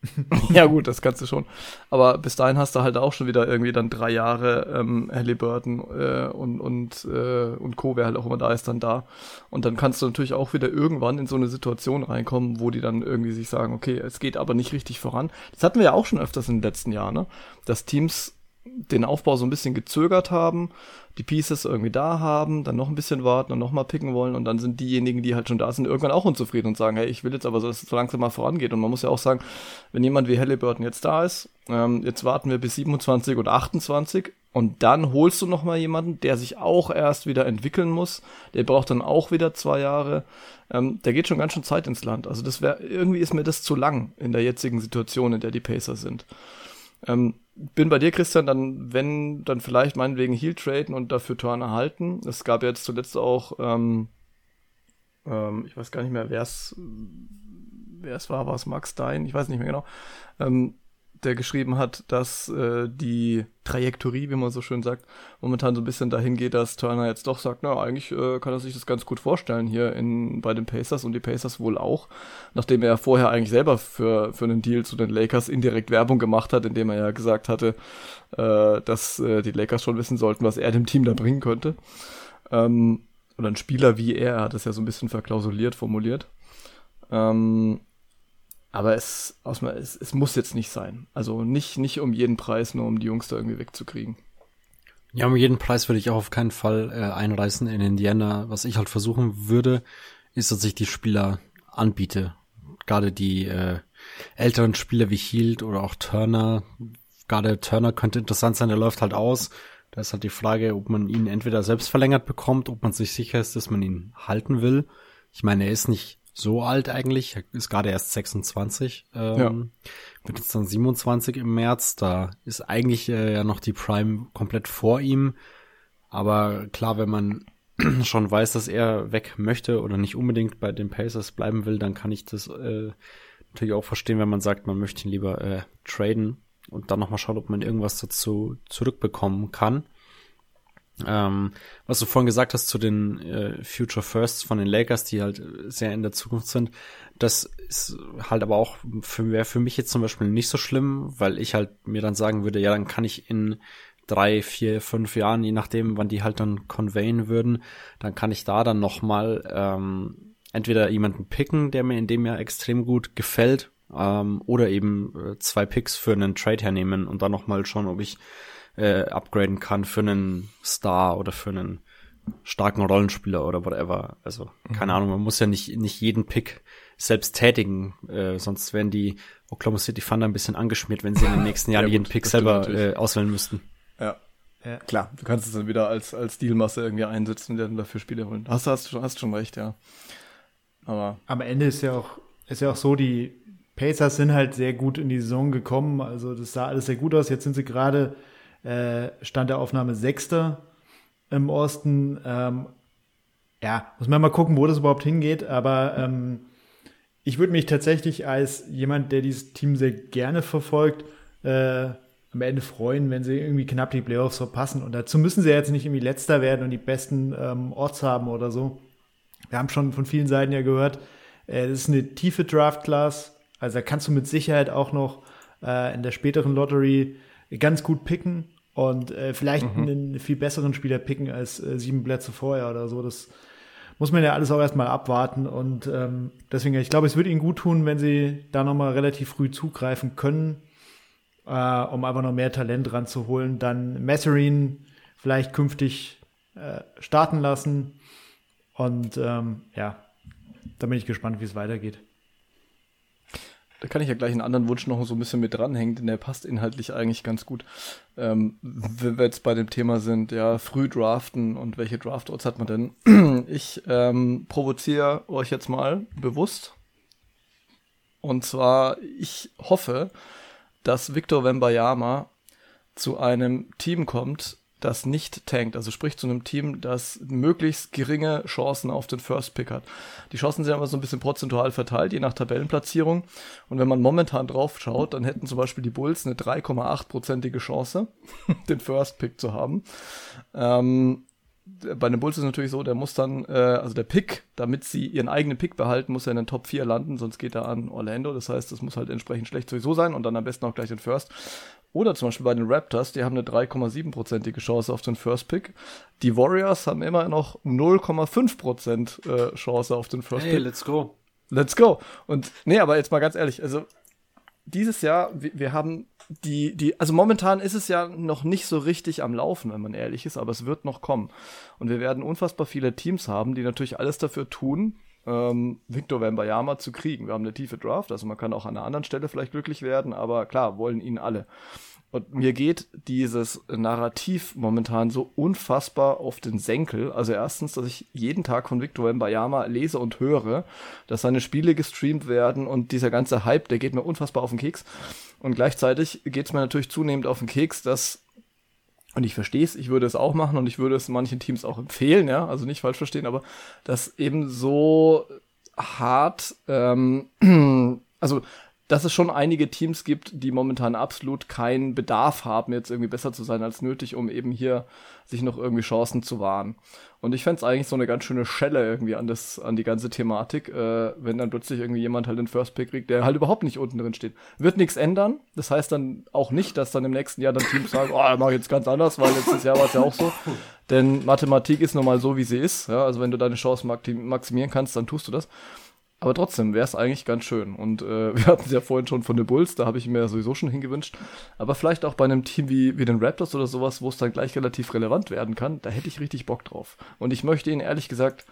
ja, gut, das kannst du schon. Aber bis dahin hast du halt auch schon wieder irgendwie dann drei Jahre ähm, Halliburton äh, und, und, äh, und Co., wer halt auch immer da ist, dann da. Und dann kannst du natürlich auch wieder irgendwann in so eine Situation reinkommen, wo die dann irgendwie sich sagen, okay, es geht aber nicht richtig voran. Das hatten wir ja auch schon öfters in den letzten Jahren, ne? Dass Teams den Aufbau so ein bisschen gezögert haben, die Pieces irgendwie da haben, dann noch ein bisschen warten und nochmal picken wollen und dann sind diejenigen, die halt schon da sind, irgendwann auch unzufrieden und sagen, hey, ich will jetzt aber, dass es so langsam mal vorangeht. Und man muss ja auch sagen, wenn jemand wie Halliburton jetzt da ist, ähm, jetzt warten wir bis 27 oder 28 und dann holst du nochmal jemanden, der sich auch erst wieder entwickeln muss, der braucht dann auch wieder zwei Jahre. Ähm, da geht schon ganz schön Zeit ins Land. Also das wäre, irgendwie ist mir das zu lang in der jetzigen Situation, in der die Pacers sind. Ähm, bin bei dir, Christian, dann, wenn, dann vielleicht meinetwegen Heal traden und dafür Turner halten. Es gab jetzt zuletzt auch, ähm, ähm, ich weiß gar nicht mehr, wer es wer es war, war es Max Stein, ich weiß nicht mehr genau, ähm, der geschrieben hat, dass äh, die Trajektorie, wie man so schön sagt, momentan so ein bisschen dahin geht, dass Turner jetzt doch sagt, na, eigentlich äh, kann er sich das ganz gut vorstellen hier in, bei den Pacers und die Pacers wohl auch, nachdem er vorher eigentlich selber für, für einen Deal zu den Lakers indirekt Werbung gemacht hat, indem er ja gesagt hatte, äh, dass äh, die Lakers schon wissen sollten, was er dem Team da bringen könnte. Ähm, oder ein Spieler wie er, er hat es ja so ein bisschen verklausuliert formuliert. Ähm, aber es, es, es muss jetzt nicht sein. Also nicht, nicht um jeden Preis, nur um die Jungs da irgendwie wegzukriegen. Ja, um jeden Preis würde ich auch auf keinen Fall äh, einreißen in Indiana. Was ich halt versuchen würde, ist, dass ich die Spieler anbiete. Gerade die äh, älteren Spieler wie Hield oder auch Turner. Gerade Turner könnte interessant sein, der läuft halt aus. Da ist halt die Frage, ob man ihn entweder selbst verlängert bekommt, ob man sich sicher ist, dass man ihn halten will. Ich meine, er ist nicht so alt eigentlich, ist gerade erst 26, ähm, Ja. wird jetzt dann 27 im März, da ist eigentlich äh, ja noch die Prime komplett vor ihm, aber klar, wenn man schon weiß, dass er weg möchte oder nicht unbedingt bei den Pacers bleiben will, dann kann ich das äh, natürlich auch verstehen, wenn man sagt, man möchte ihn lieber äh, traden und dann nochmal schauen, ob man irgendwas dazu zurückbekommen kann. Ähm, was du vorhin gesagt hast zu den äh, Future Firsts von den Lakers, die halt äh, sehr in der Zukunft sind, das ist halt aber auch für, wäre für mich jetzt zum Beispiel nicht so schlimm, weil ich halt mir dann sagen würde, ja, dann kann ich in drei, vier, fünf Jahren, je nachdem, wann die halt dann conveyen würden, dann kann ich da dann nochmal ähm, entweder jemanden picken, der mir in dem Jahr extrem gut gefällt, ähm, oder eben äh, zwei Picks für einen Trade hernehmen und dann nochmal schauen, ob ich äh, upgraden kann für einen Star oder für einen starken Rollenspieler oder whatever. Also, keine Ahnung, man muss ja nicht, nicht jeden Pick selbst tätigen, äh, sonst wären die Oklahoma City Thunder ein bisschen angeschmiert, wenn sie in den nächsten Jahren Ja, jeden gut, Pick selber äh, auswählen müssten. Ja. Ja. Klar, du kannst es dann wieder als, als Dealmasse irgendwie einsetzen und dann dafür Spiele holen. Hast, hast, schon, hast schon recht, ja. Aber Am Ende ist ja auch, ist ja auch so, die Pacers sind halt sehr gut in die Saison gekommen. Also das sah alles sehr gut aus. Jetzt sind sie gerade, äh, Stand der Aufnahme Sechster im Osten. Ähm, ja, muss man mal gucken, wo das überhaupt hingeht. Aber ähm, ich würde mich tatsächlich als jemand, der dieses Team sehr gerne verfolgt, äh, am Ende freuen, wenn sie irgendwie knapp die Playoffs verpassen. Und dazu müssen sie jetzt nicht irgendwie Letzter werden und die besten ähm, Orts haben oder so. Wir haben schon von vielen Seiten ja gehört, äh, das ist eine tiefe Draft-Class. Also da kannst du mit Sicherheit auch noch äh, in der späteren Lottery ganz gut picken und äh, vielleicht einen viel besseren Spieler picken als äh, sieben Plätze vorher oder so. Das muss man ja alles auch erstmal abwarten. Und ähm, deswegen, ich glaube, es würde ihnen gut tun, wenn sie da nochmal relativ früh zugreifen können, äh, um einfach noch mehr Talent ranzuholen. Dann Messerine vielleicht künftig äh, starten lassen. Und ähm, ja, da bin ich gespannt, wie es weitergeht. Da kann ich ja gleich einen anderen Wunsch noch so ein bisschen mit dranhängen, denn der passt inhaltlich eigentlich ganz gut. Ähm, wenn wir jetzt bei dem Thema sind, ja, früh draften und welche Draftorts hat man denn? Ich ähm, provoziere euch jetzt mal bewusst. Und zwar, ich hoffe, dass Victor Wembayama zu einem Team kommt, das nicht tankt. Also sprich zu einem Team, das möglichst geringe Chancen auf den First Pick hat. Die Chancen sind aber so ein bisschen prozentual verteilt, je nach Tabellenplatzierung. Und wenn man momentan drauf schaut, dann hätten zum Beispiel die Bulls eine 3,8-prozentige Chance, den First Pick zu haben. Ähm, bei den Bulls ist es natürlich so, der muss dann, äh, also der Pick, damit sie ihren eigenen Pick behalten, muss er in den Top 4 landen, sonst geht er an Orlando. Das heißt, das muss halt entsprechend schlecht sowieso sein und dann am besten auch gleich den First. Oder zum Beispiel bei den Raptors, die haben eine 3,7-prozentige Chance auf den First Pick. Die Warriors haben immer noch 0,5% äh, Chance auf den First Pick. let's go. Let's go. Und nee, aber jetzt mal ganz ehrlich, also dieses Jahr, wir, wir haben die, die, also momentan ist es ja noch nicht so richtig am Laufen, wenn man ehrlich ist, aber es wird noch kommen. Und wir werden unfassbar viele Teams haben, die natürlich alles dafür tun, ähm, Victor Wembanyama zu kriegen. Wir haben eine tiefe Draft, also man kann auch an einer anderen Stelle vielleicht glücklich werden, aber klar, wollen ihn alle. Und mir geht dieses Narrativ momentan so unfassbar auf den Senkel. Also erstens, dass ich jeden Tag von Victor Wembanyama lese und höre, dass seine Spiele gestreamt werden und dieser ganze Hype, der geht mir unfassbar auf den Keks. Und gleichzeitig geht es mir natürlich zunehmend auf den Keks, dass und ich verstehe es, ich würde es auch machen und ich würde es manchen Teams auch empfehlen, ja, also nicht falsch verstehen, aber dass eben so hart, ähm, also dass es schon einige Teams gibt, die momentan absolut keinen Bedarf haben, jetzt irgendwie besser zu sein als nötig, um eben hier sich noch irgendwie Chancen zu wahren. Und ich fände eigentlich so eine ganz schöne Schelle irgendwie an das, an die ganze Thematik, äh, wenn dann plötzlich irgendwie jemand halt den First Pick kriegt, der halt überhaupt nicht unten drin steht. Wird nichts ändern. Das heißt dann auch nicht, dass dann im nächsten Jahr dann Teams sagen, oh, mach ich jetzt ganz anders, weil letztes Jahr war es ja auch so. Denn Mathematik ist nun mal so, wie sie ist. Ja? Also wenn du deine Chance maximieren kannst, dann tust du das. Aber trotzdem wäre es eigentlich ganz schön. Und äh, wir hatten es ja vorhin schon von den Bulls, da habe ich mir sowieso schon hingewünscht. Aber vielleicht auch bei einem Team wie, wie den Raptors oder sowas, wo es dann gleich relativ relevant werden kann, da hätte ich richtig Bock drauf. Und ich möchte ihn ehrlich gesagt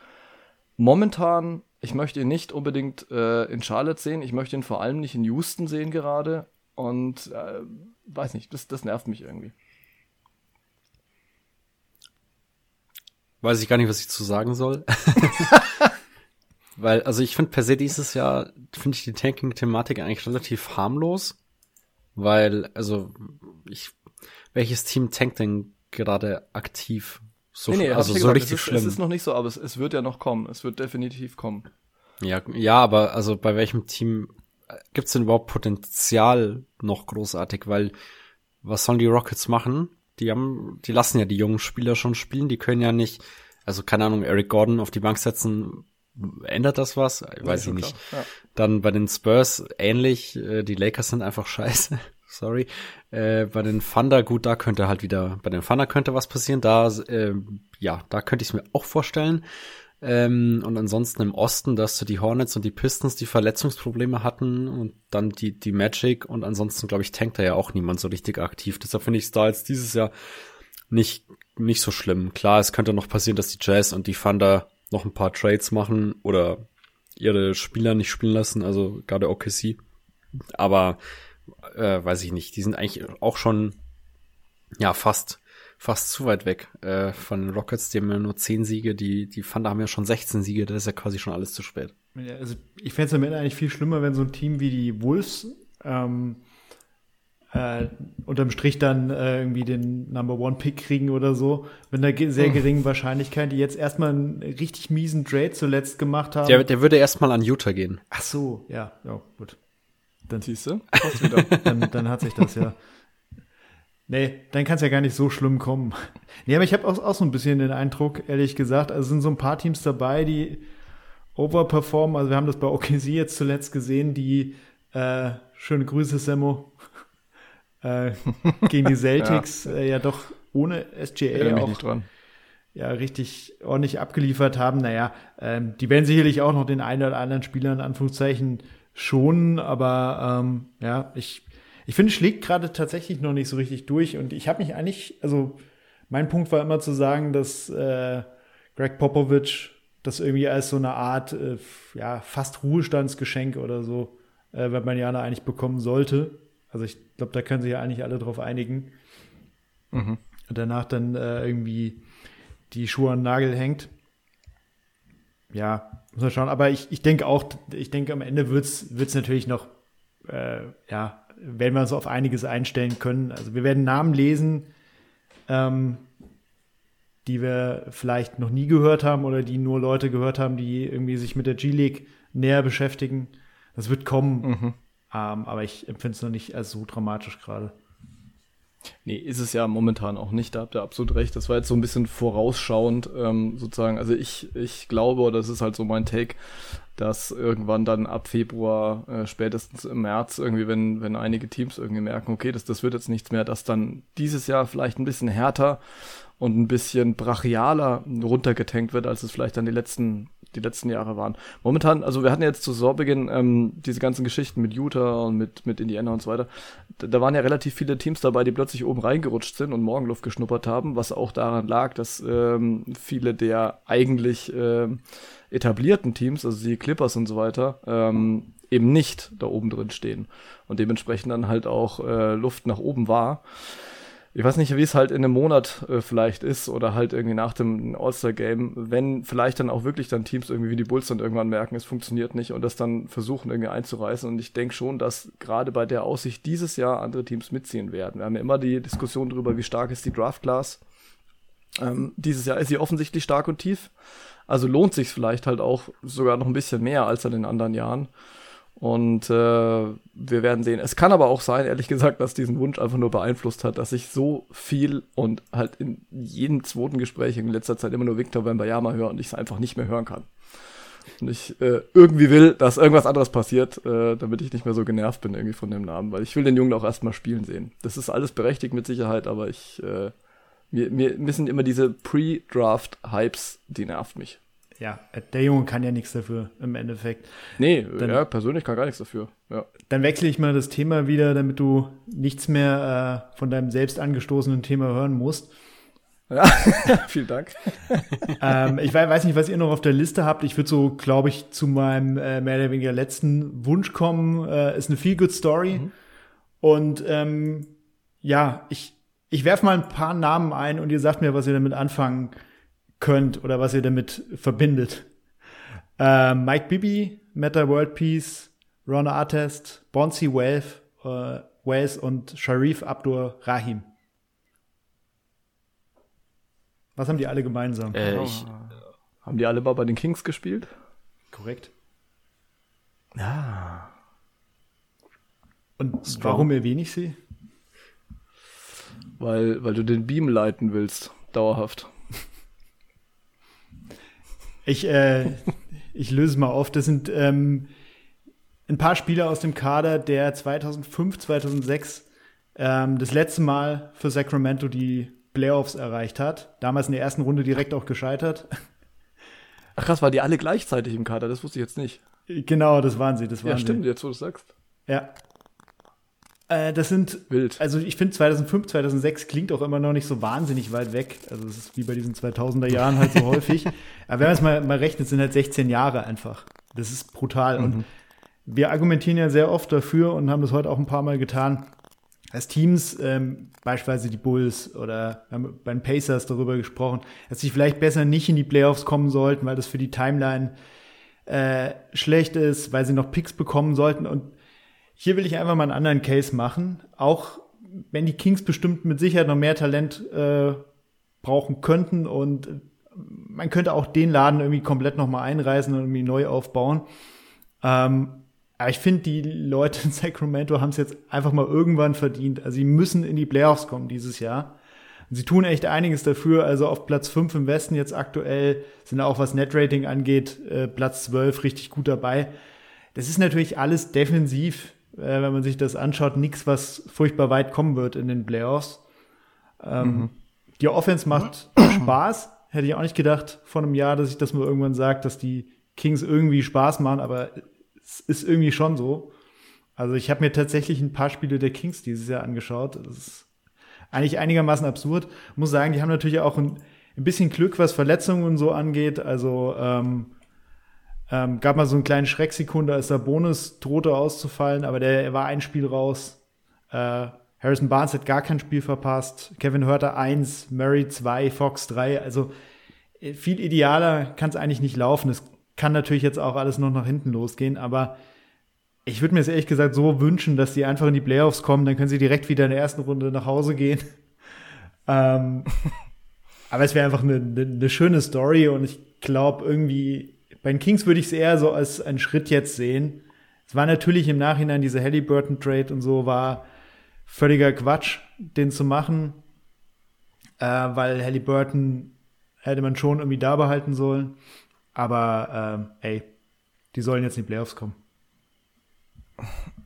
momentan, ich möchte ihn nicht unbedingt äh, in Charlotte sehen, ich möchte ihn vor allem nicht in Houston sehen gerade. Und äh, weiß nicht, das, das nervt mich irgendwie. Weiß ich gar nicht, was ich zu sagen soll. weil, also ich finde per se dieses Jahr, finde ich die Tanking-Thematik eigentlich relativ harmlos, weil, also, ich, welches Team tankt denn gerade aktiv? So, nee, nee, also so gesagt, richtig es ist, schlimm. Es ist noch nicht so, aber es, es wird ja noch kommen. Es wird definitiv kommen. Ja, ja, aber also bei welchem Team äh, gibt's denn überhaupt Potenzial noch großartig? Weil was sollen die Rockets machen? Die haben, die lassen ja die jungen Spieler schon spielen. Die können ja nicht, also keine Ahnung, Eric Gordon auf die Bank setzen. Ändert das was? Weiß ich nicht. Ja. Dann bei den Spurs ähnlich. Äh, die Lakers sind einfach scheiße. Sorry. Äh, bei den Thunder, gut, da könnte halt wieder, bei den Thunder könnte was passieren. Da, äh, ja, da könnte ich es mir auch vorstellen. Ähm, und ansonsten im Osten, dass du die Hornets und die Pistons, die Verletzungsprobleme hatten und dann die, die Magic und ansonsten, glaube ich, tankt da ja auch niemand so richtig aktiv. Deshalb finde ich es da jetzt dieses Jahr nicht, nicht so schlimm. Klar, es könnte noch passieren, dass die Jazz und die Thunder noch ein paar Trades machen oder ihre Spieler nicht spielen lassen, also gerade OKC. Aber äh, weiß ich nicht, die sind eigentlich auch schon ja fast fast zu weit weg äh, von den Rockets, die haben ja nur zehn Siege, die, die Thunder haben ja schon 16 Siege, das ist ja quasi schon alles zu spät. Also ich fände es am Ende eigentlich viel schlimmer, wenn so ein Team wie die Wolves ähm, äh, unterm Strich dann äh, irgendwie den Number One Pick kriegen oder so, mit einer sehr hm. geringen Wahrscheinlichkeit, die jetzt erstmal einen richtig miesen Trade zuletzt gemacht haben. Der, der würde erstmal an Utah gehen. Ach so, ja, ja, gut. Dann siehst du, dann, dann hat sich das ja. Nee, dann kann es ja gar nicht so schlimm kommen. Nee, aber ich habe auch, auch so ein bisschen den Eindruck, ehrlich gesagt, also sind so ein paar Teams dabei, die overperformen. Also wir haben das bei OKC jetzt zuletzt gesehen, die äh, schöne Grüße, Semmo, äh, gegen die Celtics ja. Äh, ja doch ohne SGA auch ja richtig ordentlich abgeliefert haben. Naja, ähm, die werden sicherlich auch noch den einen oder anderen Spieler in Anführungszeichen schonen, aber ähm, ja, ich ich finde, schlägt gerade tatsächlich noch nicht so richtig durch. Und ich habe mich eigentlich, also mein Punkt war immer zu sagen, dass äh, Greg Popovich das irgendwie als so eine Art, äh, ja, fast Ruhestandsgeschenk oder so, äh, wenn man ja eigentlich bekommen sollte. Also ich glaube, da können sich ja eigentlich alle drauf einigen. Mhm. Und danach dann äh, irgendwie die Schuhe an den Nagel hängt. Ja, muss man schauen. Aber ich, ich denke auch, ich denke, am Ende wird es natürlich noch, äh, ja, werden wir uns auf einiges einstellen können. Also wir werden Namen lesen, ähm, die wir vielleicht noch nie gehört haben oder die nur Leute gehört haben, die irgendwie sich mit der G-League näher beschäftigen. Das wird kommen, mhm. Ähm, aber ich empfinde es noch nicht als so dramatisch gerade. Nee, ist es ja momentan auch nicht, da habt ihr absolut recht. Das war jetzt so ein bisschen vorausschauend, ähm, sozusagen. Also ich, ich glaube, oder das ist halt so mein Take, dass irgendwann dann ab Februar, äh, spätestens im März, irgendwie, wenn, wenn einige Teams irgendwie merken, okay, das, das wird jetzt nichts mehr, dass dann dieses Jahr vielleicht ein bisschen härter und ein bisschen brachialer runtergetankt wird, als es vielleicht dann die letzten die letzten Jahre waren. Momentan, also wir hatten jetzt zu Saisonbeginn ähm, diese ganzen Geschichten mit Utah und mit, mit Indiana und so weiter. Da, da, waren ja relativ viele Teams dabei, die plötzlich oben reingerutscht sind und Morgenluft geschnuppert haben, was auch daran lag, dass ähm, viele der eigentlich ähm, etablierten Teams, also die Clippers und so weiter, ähm, eben nicht da oben drin stehen und dementsprechend dann halt auch äh, Luft nach oben war ich weiß nicht, wie es halt in einem Monat äh, vielleicht ist oder halt irgendwie nach dem All-Star-Game, wenn vielleicht dann auch wirklich dann Teams irgendwie wie die Bulls dann irgendwann merken, es funktioniert nicht und das dann versuchen irgendwie einzureißen. Und ich denke schon, dass gerade bei der Aussicht dieses Jahr andere Teams mitziehen werden. Wir haben ja immer die Diskussion darüber, wie stark ist die Draft-Class. Ähm, dieses Jahr ist sie offensichtlich stark und tief. Also lohnt sich vielleicht halt auch sogar noch ein bisschen mehr als in den anderen Jahren. Und äh, wir werden sehen. Es kann aber auch sein, ehrlich gesagt, dass diesen Wunsch einfach nur beeinflusst hat, dass ich so viel und halt in jedem zweiten Gespräch in letzter Zeit immer nur Victor Wembanyama höre und ich es einfach nicht mehr hören kann. Und ich äh, irgendwie will, dass irgendwas anderes passiert, äh, damit ich nicht mehr so genervt bin irgendwie von dem Namen, weil ich will den Jungen auch erstmal spielen sehen. Das ist alles berechtigt mit Sicherheit, aber ich äh, mir, mir müssen immer diese Pre-Draft-Hypes, die nervt mich ja, der Junge kann ja nichts dafür im Endeffekt. Nee, dann, ja, persönlich kann gar nichts dafür. Ja. Dann wechsle ich mal das Thema wieder, damit du nichts mehr äh, von deinem selbst angestoßenen Thema hören musst. Ja, vielen Dank. ähm, ich weiß nicht, was ihr noch auf der Liste habt. Ich würde so, glaube ich, zu meinem äh, mehr oder weniger letzten Wunsch kommen. Äh, ist eine feel good Story. Mhm. Und ähm, ja, ich, ich werfe mal ein paar Namen ein und ihr sagt mir, was ihr damit anfangen könnt oder was ihr damit verbindet. Äh, Mike Bibby, Meta World Peace, Ron Artest, Bonsi Wells, äh, Wells und Sharif Abdur Rahim. Was haben die alle gemeinsam? Äh, ich, Haben die alle mal bei den Kings gespielt? Korrekt. Ja. Und Strong. warum erwähne ich sie? Weil, weil du den Beam leiten willst, dauerhaft. Ich, äh, ich löse es mal auf. Das sind ähm, ein paar Spieler aus dem Kader, der 2005, 2006 ähm, das letzte Mal für Sacramento die Playoffs erreicht hat. Damals in der ersten Runde direkt auch gescheitert. Ach krass, waren die alle gleichzeitig im Kader? Das wusste ich jetzt nicht. Genau, das waren sie. Das waren Ja, stimmt, Sie. jetzt wo du es sagst. Ja. Äh, das sind Wild. Also ich finde 2005, 2006 klingt auch immer noch nicht so wahnsinnig weit weg. Also es ist wie bei diesen 2000er Jahren halt so häufig. Aber wenn man es mal, mal rechnet, sind halt 16 Jahre einfach. Das ist brutal. Und wir argumentieren ja sehr oft dafür und haben das heute auch ein paar Mal getan, dass Teams, ähm, beispielsweise die Bulls oder haben bei den Pacers darüber gesprochen, dass sie vielleicht besser nicht in die Playoffs kommen sollten, weil das für die Timeline äh, schlecht ist, weil sie noch Picks bekommen sollten. Und hier will ich einfach mal einen anderen Case machen. Auch wenn die Kings bestimmt mit Sicherheit noch mehr Talent äh, brauchen könnten und man könnte auch den Laden irgendwie komplett nochmal einreißen und irgendwie neu aufbauen. Ähm, aber ich finde, die Leute in Sacramento haben es jetzt einfach mal irgendwann verdient. Also sie müssen in die Playoffs kommen dieses Jahr. Und sie tun echt einiges dafür. Also auf Platz 5 im Westen jetzt aktuell sind auch was Netrating angeht, äh, Platz 12 richtig gut dabei. Das ist natürlich alles defensiv, äh, wenn man sich das anschaut, nichts, was furchtbar weit kommen wird in den Playoffs. Ähm, Die Offense macht Spaß. Hätte ich auch nicht gedacht vor einem Jahr, dass ich das mal irgendwann sage, dass die Kings irgendwie Spaß machen, aber es ist irgendwie schon so. Also ich habe mir tatsächlich ein paar Spiele der Kings dieses Jahr angeschaut. Das ist eigentlich einigermaßen absurd. Muss sagen, die haben natürlich auch ein, ein bisschen Glück, was Verletzungen und so angeht. Also ähm, ähm, gab mal so einen kleinen Schrecksekunde, als der Bonus drohte auszufallen, aber der er war ein Spiel raus. Äh, Harrison Barnes hat gar kein Spiel verpasst. Kevin Hörter 1, Murray 2, Fox 3. Also äh, viel idealer kann es eigentlich nicht laufen. Es kann natürlich jetzt auch alles noch nach hinten losgehen, aber ich würde mir es ehrlich gesagt so wünschen, dass die einfach in die Playoffs kommen, dann können sie direkt wieder in der ersten Runde nach Hause gehen. ähm, aber es wäre einfach eine, eine, eine schöne Story und ich glaube irgendwie, bei den Kings würde ich es eher so als einen Schritt jetzt sehen. Es war natürlich im Nachhinein diese Halliburton-Trade und so war völliger Quatsch, den zu machen, äh, weil Halliburton hätte man schon irgendwie da behalten sollen. Aber ähm, ey, die sollen jetzt in die Playoffs kommen.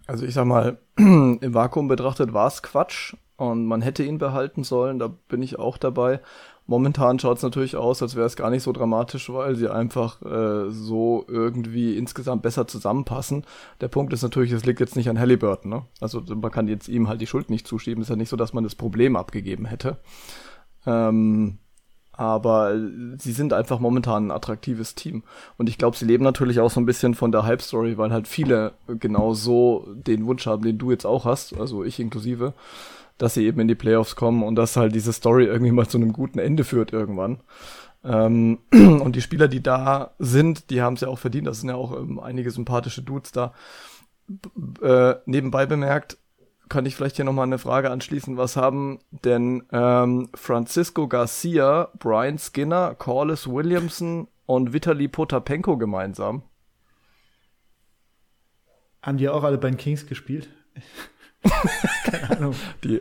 Also ich sag mal, im Vakuum betrachtet war es Quatsch und man hätte ihn behalten sollen, da bin ich auch dabei. Momentan schaut es natürlich aus, als wäre es gar nicht so dramatisch, weil sie einfach äh, so irgendwie insgesamt besser zusammenpassen. Der Punkt ist natürlich, es liegt jetzt nicht an Halliburton. Ne? Also man kann jetzt ihm halt die Schuld nicht zuschieben. Es ist ja nicht so, dass man das Problem abgegeben hätte. Ähm, aber sie sind einfach momentan ein attraktives Team. Und ich glaube, sie leben natürlich auch so ein bisschen von der Hype-Story, weil halt viele genau so den Wunsch haben, den du jetzt auch hast, also ich inklusive, dass sie eben in die Playoffs kommen und dass halt diese Story irgendwie mal zu einem guten Ende führt irgendwann. Ähm, und die Spieler, die da sind, die haben es ja auch verdient. Das sind ja auch ähm, einige sympathische Dudes da. B äh, nebenbei bemerkt, kann ich vielleicht hier nochmal eine Frage anschließen. Was haben denn ähm, Francisco Garcia, Brian Skinner, Corliss Williamson und Vitali Potapenko gemeinsam? Haben die auch alle bei den Kings gespielt? Keine Ahnung. Die,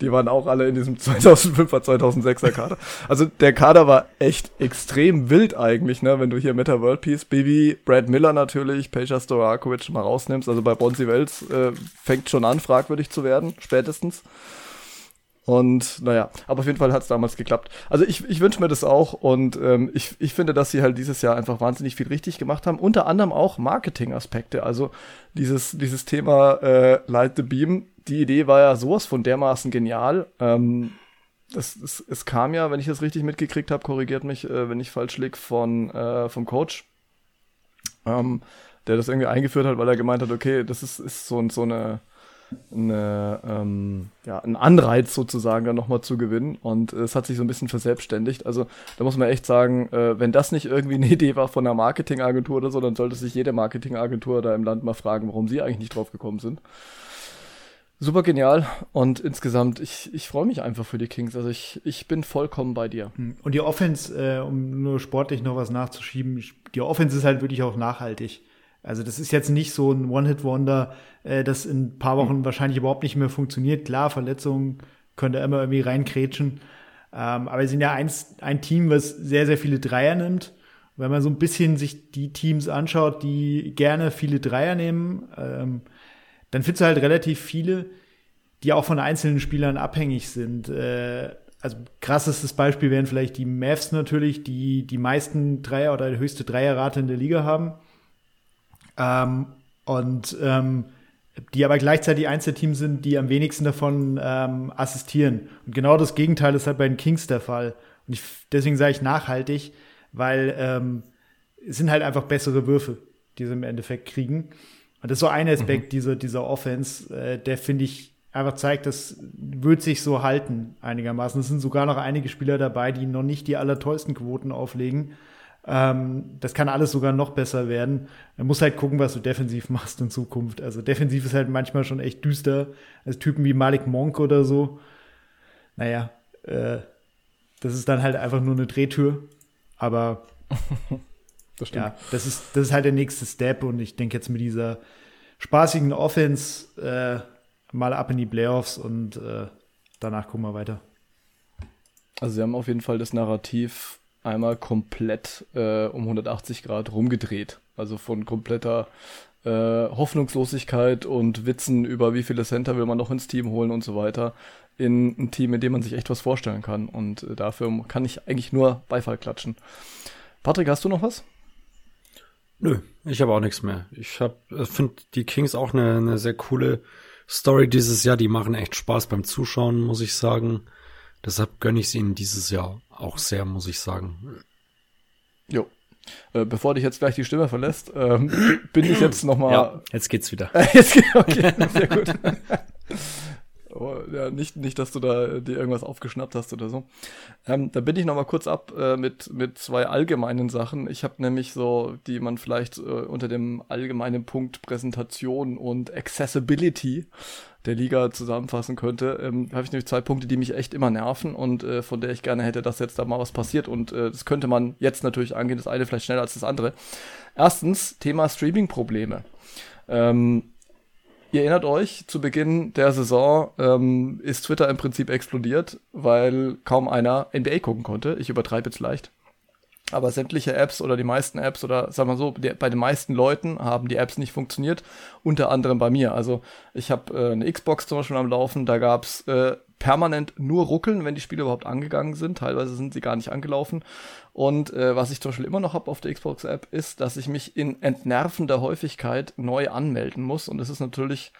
die waren auch alle in diesem 2005er, 2006er Kader. Also der Kader war echt extrem wild eigentlich, ne? Wenn du hier Meta World Peace, Bibi, Brad Miller natürlich, Peja Storakovic mal rausnimmst. Also bei Bonzi Wells äh, fängt schon an, fragwürdig zu werden, spätestens. Und naja, aber auf jeden Fall hat es damals geklappt. Also ich, ich wünsche mir das auch und ähm, ich, ich finde, dass sie halt dieses Jahr einfach wahnsinnig viel richtig gemacht haben. Unter anderem auch Marketing-Aspekte. Also dieses, dieses Thema äh, Light the Beam, die Idee war ja sowas von dermaßen genial. Ähm, das, es, es kam ja, wenn ich das richtig mitgekriegt habe, korrigiert mich, äh, wenn ich falsch lieg, von äh, vom Coach, ähm, der das irgendwie eingeführt hat, weil er gemeint hat, okay, das ist, ist so, so eine eine, ähm, ja, einen Anreiz sozusagen dann nochmal zu gewinnen. Und äh, es hat sich so ein bisschen verselbstständigt. Also da muss man echt sagen, äh, wenn das nicht irgendwie eine Idee war von einer Marketingagentur oder so, dann sollte sich jede Marketingagentur da im Land mal fragen, warum sie eigentlich nicht drauf gekommen sind. Super genial und insgesamt, ich, ich freue mich einfach für die Kings. Also ich, ich bin vollkommen bei dir. Hm. Und die Offense, äh, um nur sportlich noch was nachzuschieben, die Offense ist halt wirklich auch nachhaltig. Also das ist jetzt nicht so ein One-Hit-Wonder, äh, das in ein paar Wochen mhm. wahrscheinlich überhaupt nicht mehr funktioniert. Klar, Verletzungen könnte immer irgendwie reinkrätschen. Ähm, aber wir sind ja eins, ein Team, was sehr, sehr viele Dreier nimmt. Wenn man so ein bisschen sich die Teams anschaut, die gerne viele Dreier nehmen, ähm, dann findest du halt relativ viele, die auch von einzelnen Spielern abhängig sind. Äh, also krassestes Beispiel wären vielleicht die Mavs natürlich, die die meisten Dreier oder die höchste Dreierrate in der Liga haben. Ähm, und ähm, die aber gleichzeitig eins der Teams sind, die am wenigsten davon ähm, assistieren. Und genau das Gegenteil ist halt bei den Kings der Fall. Und ich, deswegen sage ich nachhaltig, weil ähm, es sind halt einfach bessere Würfe, die sie im Endeffekt kriegen. Und das ist so ein Aspekt mhm. dieser, dieser Offense, äh, der finde ich einfach zeigt, das wird sich so halten einigermaßen. Es sind sogar noch einige Spieler dabei, die noch nicht die allertollsten Quoten auflegen. Ähm, das kann alles sogar noch besser werden. Man muss halt gucken, was du defensiv machst in Zukunft. Also defensiv ist halt manchmal schon echt düster. Als Typen wie Malik Monk oder so. Naja, äh, das ist dann halt einfach nur eine Drehtür. Aber das ja, das ist, das ist halt der nächste Step und ich denke jetzt mit dieser spaßigen Offense äh, mal ab in die Playoffs und äh, danach gucken wir weiter. Also sie haben auf jeden Fall das Narrativ einmal komplett äh, um 180 Grad rumgedreht. Also von kompletter äh, Hoffnungslosigkeit und Witzen über wie viele Center will man noch ins Team holen und so weiter, in ein Team, in dem man sich echt was vorstellen kann. Und äh, dafür kann ich eigentlich nur Beifall klatschen. Patrick, hast du noch was? Nö, ich habe auch nichts mehr. Ich äh, finde die Kings auch eine, eine sehr coole Story dieses Jahr. Die machen echt Spaß beim Zuschauen, muss ich sagen. Deshalb gönne ich sie ihnen dieses Jahr auch sehr, muss ich sagen. Jo. Äh, bevor dich jetzt gleich die Stimme verlässt, ähm, bin ich jetzt nochmal. Ja, jetzt geht's wieder. jetzt, okay, sehr gut. Oh, ja, nicht, nicht, dass du da dir irgendwas aufgeschnappt hast oder so. Ähm, da bin ich noch mal kurz ab äh, mit, mit zwei allgemeinen Sachen. Ich habe nämlich so, die man vielleicht äh, unter dem allgemeinen Punkt Präsentation und Accessibility der Liga zusammenfassen könnte, ähm, habe ich nämlich zwei Punkte, die mich echt immer nerven und äh, von der ich gerne hätte, dass jetzt da mal was passiert. Und äh, das könnte man jetzt natürlich angehen, das eine vielleicht schneller als das andere. Erstens, Thema Streaming-Probleme. Ähm, Ihr erinnert euch, zu Beginn der Saison ähm, ist Twitter im Prinzip explodiert, weil kaum einer NBA gucken konnte. Ich übertreibe jetzt leicht. Aber sämtliche Apps oder die meisten Apps oder sagen wir so, die, bei den meisten Leuten haben die Apps nicht funktioniert, unter anderem bei mir. Also ich habe äh, eine Xbox zum Beispiel am Laufen, da gab's äh, permanent nur ruckeln, wenn die Spiele überhaupt angegangen sind. Teilweise sind sie gar nicht angelaufen. Und äh, was ich zum Beispiel immer noch habe auf der Xbox-App, ist, dass ich mich in entnervender Häufigkeit neu anmelden muss. Und das ist natürlich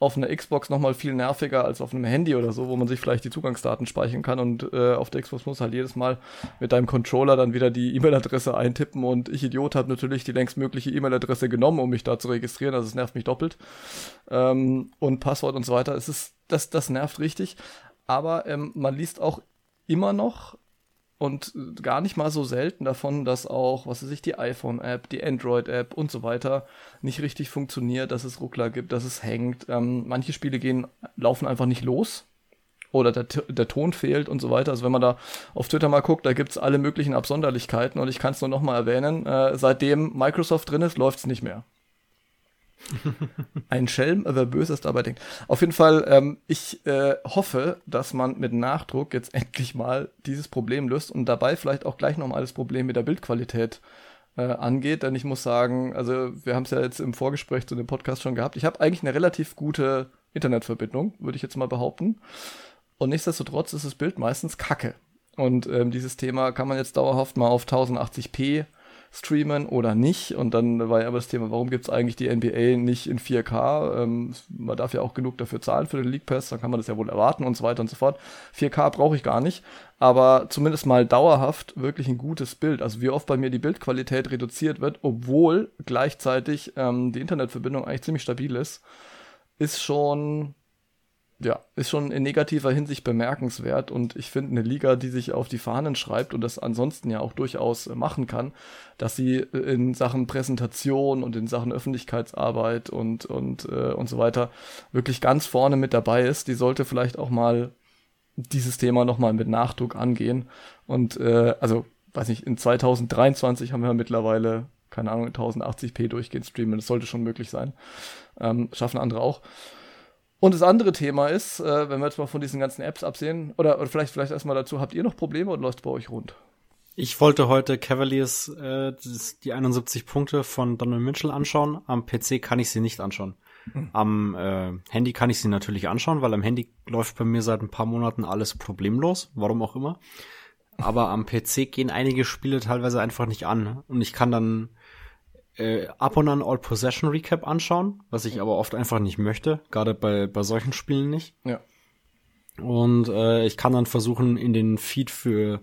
auf einer Xbox nochmal viel nerviger als auf einem Handy oder so, wo man sich vielleicht die Zugangsdaten speichern kann und äh, auf der Xbox muss halt jedes Mal mit deinem Controller dann wieder die E-Mail-Adresse eintippen und ich Idiot habe natürlich die längstmögliche E-Mail-Adresse genommen, um mich da zu registrieren, also es nervt mich doppelt. Ähm, und Passwort und so weiter, es ist, das, das nervt richtig, aber ähm, man liest auch immer noch und gar nicht mal so selten davon, dass auch, was weiß ich, die iPhone-App, die Android-App und so weiter nicht richtig funktioniert, dass es Ruckler gibt, dass es hängt. Ähm, manche Spiele gehen, laufen einfach nicht los oder der, der Ton fehlt und so weiter. Also wenn man da auf Twitter mal guckt, da gibt's alle möglichen Absonderlichkeiten und ich kann es nur noch mal erwähnen, äh, seitdem Microsoft drin ist, läuft's nicht mehr. Ein Schelm, wer Böses dabei denkt. Auf jeden Fall, ähm, ich äh, hoffe, dass man mit Nachdruck jetzt endlich mal dieses Problem löst und dabei vielleicht auch gleich nochmal das Problem mit der Bildqualität äh, angeht. Denn ich muss sagen, also wir haben es ja jetzt im Vorgespräch zu dem Podcast schon gehabt. Ich habe eigentlich eine relativ gute Internetverbindung, würde ich jetzt mal behaupten. Und nichtsdestotrotz ist das Bild meistens kacke. Und ähm, dieses Thema kann man jetzt dauerhaft mal auf 1080p streamen oder nicht. Und dann war ja aber das Thema, warum gibt es eigentlich die NBA nicht in 4K? Ähm, man darf ja auch genug dafür zahlen für den League Pass, dann kann man das ja wohl erwarten und so weiter und so fort. 4K brauche ich gar nicht, aber zumindest mal dauerhaft wirklich ein gutes Bild. Also wie oft bei mir die Bildqualität reduziert wird, obwohl gleichzeitig ähm, die Internetverbindung eigentlich ziemlich stabil ist ist schon ja, ist schon in negativer Hinsicht bemerkenswert und ich finde eine Liga, die sich auf die Fahnen schreibt und das ansonsten ja auch durchaus äh, machen kann, dass sie äh, in Sachen Präsentation und in Sachen Öffentlichkeitsarbeit und und äh, und so weiter wirklich ganz vorne mit dabei ist, die sollte vielleicht auch mal dieses Thema nochmal mit Nachdruck angehen und äh, also weiß nicht, in 2023 haben wir mittlerweile keine Ahnung 1080p durchgehend streamen, das sollte schon möglich sein, ähm, schaffen andere auch. Und das andere Thema ist, äh, wenn wir jetzt mal von diesen ganzen Apps absehen, oder, oder vielleicht, vielleicht erstmal dazu, habt ihr noch Probleme oder läuft bei euch rund? Ich wollte heute Cavaliers äh, die 71 Punkte von Donald Mitchell anschauen. Am PC kann ich sie nicht anschauen. Mhm. Am äh, Handy kann ich sie natürlich anschauen, weil am Handy läuft bei mir seit ein paar Monaten alles problemlos, warum auch immer. Aber am PC gehen einige Spiele teilweise einfach nicht an. Und ich kann dann äh, ab und an All Possession Recap anschauen, was ich aber oft einfach nicht möchte, gerade bei, bei solchen Spielen nicht. Ja. Und äh, ich kann dann versuchen, in den Feed für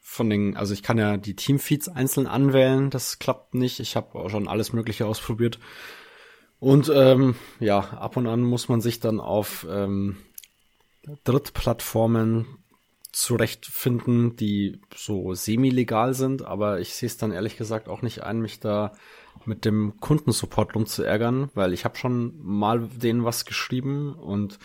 von den, also ich kann ja die Teamfeeds einzeln anwählen, das klappt nicht. Ich habe auch schon alles Mögliche ausprobiert. Und ähm, ja, ab und an muss man sich dann auf ähm, Drittplattformen zurechtfinden, die so semi-legal sind, aber ich sehe es dann ehrlich gesagt auch nicht ein, mich da mit dem Kundensupport rumzuärgern, weil ich habe schon mal denen was geschrieben und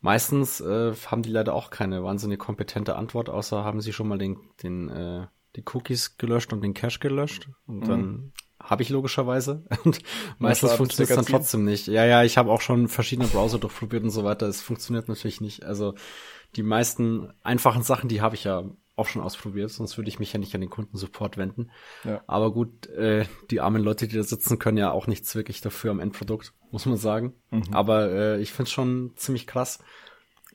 meistens äh, haben die leider auch keine wahnsinnig kompetente Antwort, außer haben sie schon mal den, den äh, die Cookies gelöscht und den Cache gelöscht und mhm. dann habe ich logischerweise. Und meistens funktioniert es dann trotzdem nicht. Ja, ja, ich habe auch schon verschiedene Browser durchprobiert und so weiter. Es funktioniert natürlich nicht. Also die meisten einfachen Sachen, die habe ich ja auch schon ausprobiert, sonst würde ich mich ja nicht an den Kundensupport wenden. Ja. Aber gut, äh, die armen Leute, die da sitzen, können ja auch nichts wirklich dafür am Endprodukt, muss man sagen. Mhm. Aber äh, ich finde schon ziemlich krass,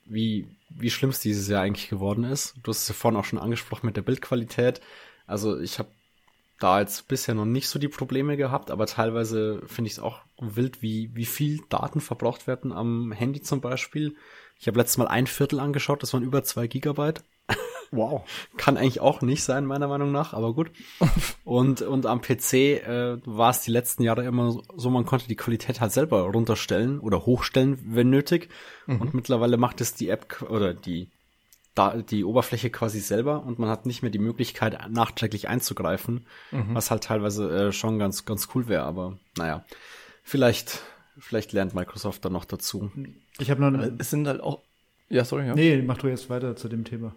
wie, wie schlimm es dieses Jahr eigentlich geworden ist. Du hast es ja vorhin auch schon angesprochen mit der Bildqualität. Also ich habe da jetzt bisher noch nicht so die Probleme gehabt, aber teilweise finde ich es auch wild, wie, wie viel Daten verbraucht werden am Handy zum Beispiel. Ich habe letztes Mal ein Viertel angeschaut, das waren über zwei Gigabyte. Wow. Kann eigentlich auch nicht sein, meiner Meinung nach, aber gut. Und, und am PC äh, war es die letzten Jahre immer so, man konnte die Qualität halt selber runterstellen oder hochstellen, wenn nötig. Mhm. Und mittlerweile macht es die App oder die, da, die Oberfläche quasi selber und man hat nicht mehr die Möglichkeit, nachträglich einzugreifen, mhm. was halt teilweise äh, schon ganz, ganz cool wäre, aber naja. Vielleicht, vielleicht lernt Microsoft dann noch dazu. Ich habe noch. Es sind halt auch. Ja, sorry. Ja. Nee, mach du jetzt weiter zu dem Thema.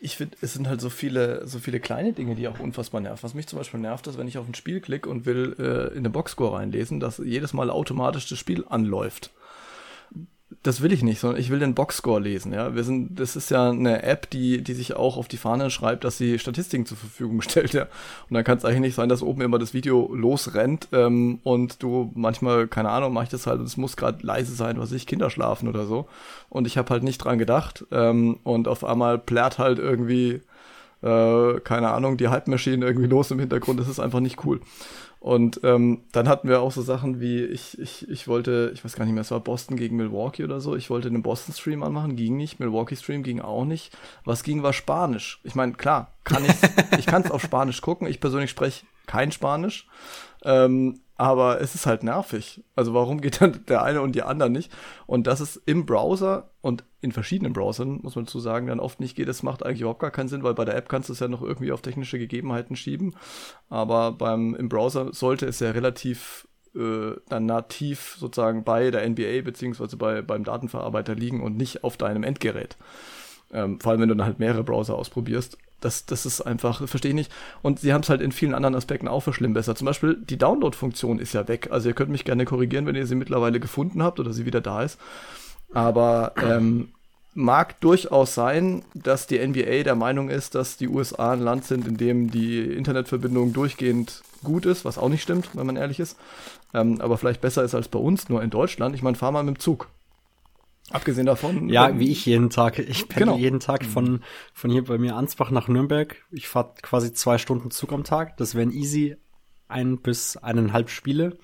Ich finde, es sind halt so viele, so viele kleine Dinge, die auch unfassbar nerven. Was mich zum Beispiel nervt, ist, wenn ich auf ein Spiel klicke und will äh, in den Boxscore reinlesen, dass jedes Mal automatisch das Spiel anläuft das will ich nicht, sondern ich will den Boxscore lesen, ja. Wir sind, das ist ja eine App, die, die sich auch auf die Fahne schreibt, dass sie Statistiken zur Verfügung stellt, ja. Und dann kann es eigentlich nicht sein, dass oben immer das Video losrennt ähm, und du manchmal, keine Ahnung, mach ich das halt und es muss gerade leise sein, was ich, Kinder schlafen oder so. Und ich habe halt nicht dran gedacht. Ähm, und auf einmal plärt halt irgendwie, äh, keine Ahnung, die Halbmaschine irgendwie los im Hintergrund. Das ist einfach nicht cool. Und ähm, dann hatten wir auch so Sachen wie, ich, ich, ich wollte, ich weiß gar nicht mehr, es war Boston gegen Milwaukee oder so. Ich wollte einen Boston-Stream anmachen, ging nicht. Milwaukee-Stream ging auch nicht. Was ging, war Spanisch. Ich meine, klar, kann ich, ich kann es auf Spanisch gucken. Ich persönlich spreche kein Spanisch. Ähm, aber es ist halt nervig. Also warum geht dann der eine und die andere nicht? Und dass es im Browser und in verschiedenen Browsern, muss man dazu sagen, dann oft nicht geht, das macht eigentlich überhaupt gar keinen Sinn, weil bei der App kannst du es ja noch irgendwie auf technische Gegebenheiten schieben. Aber beim, im Browser sollte es ja relativ äh, dann nativ sozusagen bei der NBA beziehungsweise bei, beim Datenverarbeiter liegen und nicht auf deinem Endgerät. Ähm, vor allem, wenn du dann halt mehrere Browser ausprobierst das, das ist einfach, verstehe ich nicht. Und sie haben es halt in vielen anderen Aspekten auch verschlimmbessert. Zum Beispiel die Download-Funktion ist ja weg. Also ihr könnt mich gerne korrigieren, wenn ihr sie mittlerweile gefunden habt oder sie wieder da ist. Aber ähm, mag durchaus sein, dass die NBA der Meinung ist, dass die USA ein Land sind, in dem die Internetverbindung durchgehend gut ist, was auch nicht stimmt, wenn man ehrlich ist. Ähm, aber vielleicht besser ist als bei uns, nur in Deutschland. Ich meine, fahr mal mit dem Zug. Abgesehen davon. Ja, wie ich jeden Tag. Ich pendel genau. jeden Tag von, von hier bei mir Ansbach nach Nürnberg. Ich fahre quasi zwei Stunden Zug am Tag. Das wären easy ein bis eineinhalb Spiele.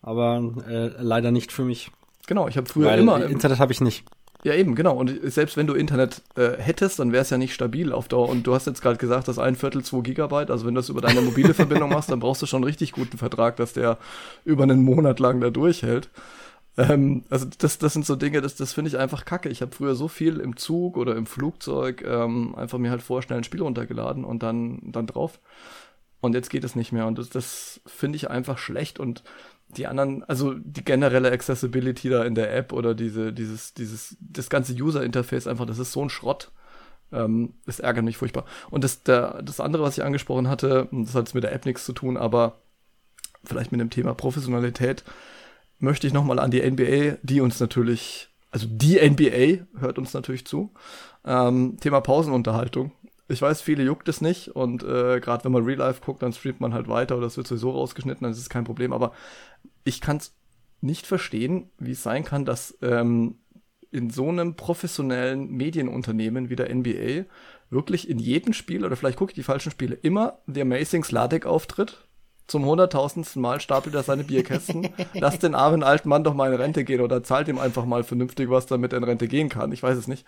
Aber äh, leider nicht für mich. Genau, ich habe früher Weil immer. Internet habe ich nicht. Ja, eben, genau. Und selbst wenn du Internet äh, hättest, dann wäre es ja nicht stabil auf Dauer. Und du hast jetzt gerade gesagt, dass ein Viertel zwei Gigabyte, also wenn du das über deine mobile Verbindung machst, dann brauchst du schon einen richtig guten Vertrag, dass der über einen Monat lang da durchhält. Ähm, also das, das sind so Dinge, das, das finde ich einfach kacke. Ich habe früher so viel im Zug oder im Flugzeug ähm, einfach mir halt vorstellen, ein Spiel runtergeladen und dann, dann drauf. Und jetzt geht es nicht mehr. Und das, das finde ich einfach schlecht. Und die anderen, also die generelle Accessibility da in der App oder diese, dieses, dieses, das ganze User-Interface einfach, das ist so ein Schrott. Ähm, das ärgert mich furchtbar. Und das, der, das andere, was ich angesprochen hatte, das hat mit der App nichts zu tun, aber vielleicht mit dem Thema Professionalität, möchte ich nochmal an die NBA, die uns natürlich, also die NBA hört uns natürlich zu. Ähm, Thema Pausenunterhaltung. Ich weiß, viele juckt es nicht und äh, gerade wenn man Real Life guckt, dann streamt man halt weiter oder es wird sowieso rausgeschnitten, dann ist es kein Problem. Aber ich kann es nicht verstehen, wie es sein kann, dass ähm, in so einem professionellen Medienunternehmen wie der NBA wirklich in jedem Spiel, oder vielleicht gucke ich die falschen Spiele, immer The Amazing Sladek auftritt. Zum hunderttausendsten Mal stapelt er seine Bierkästen. Lass den armen alten Mann doch mal in Rente gehen oder zahlt ihm einfach mal vernünftig was, damit er in Rente gehen kann. Ich weiß es nicht.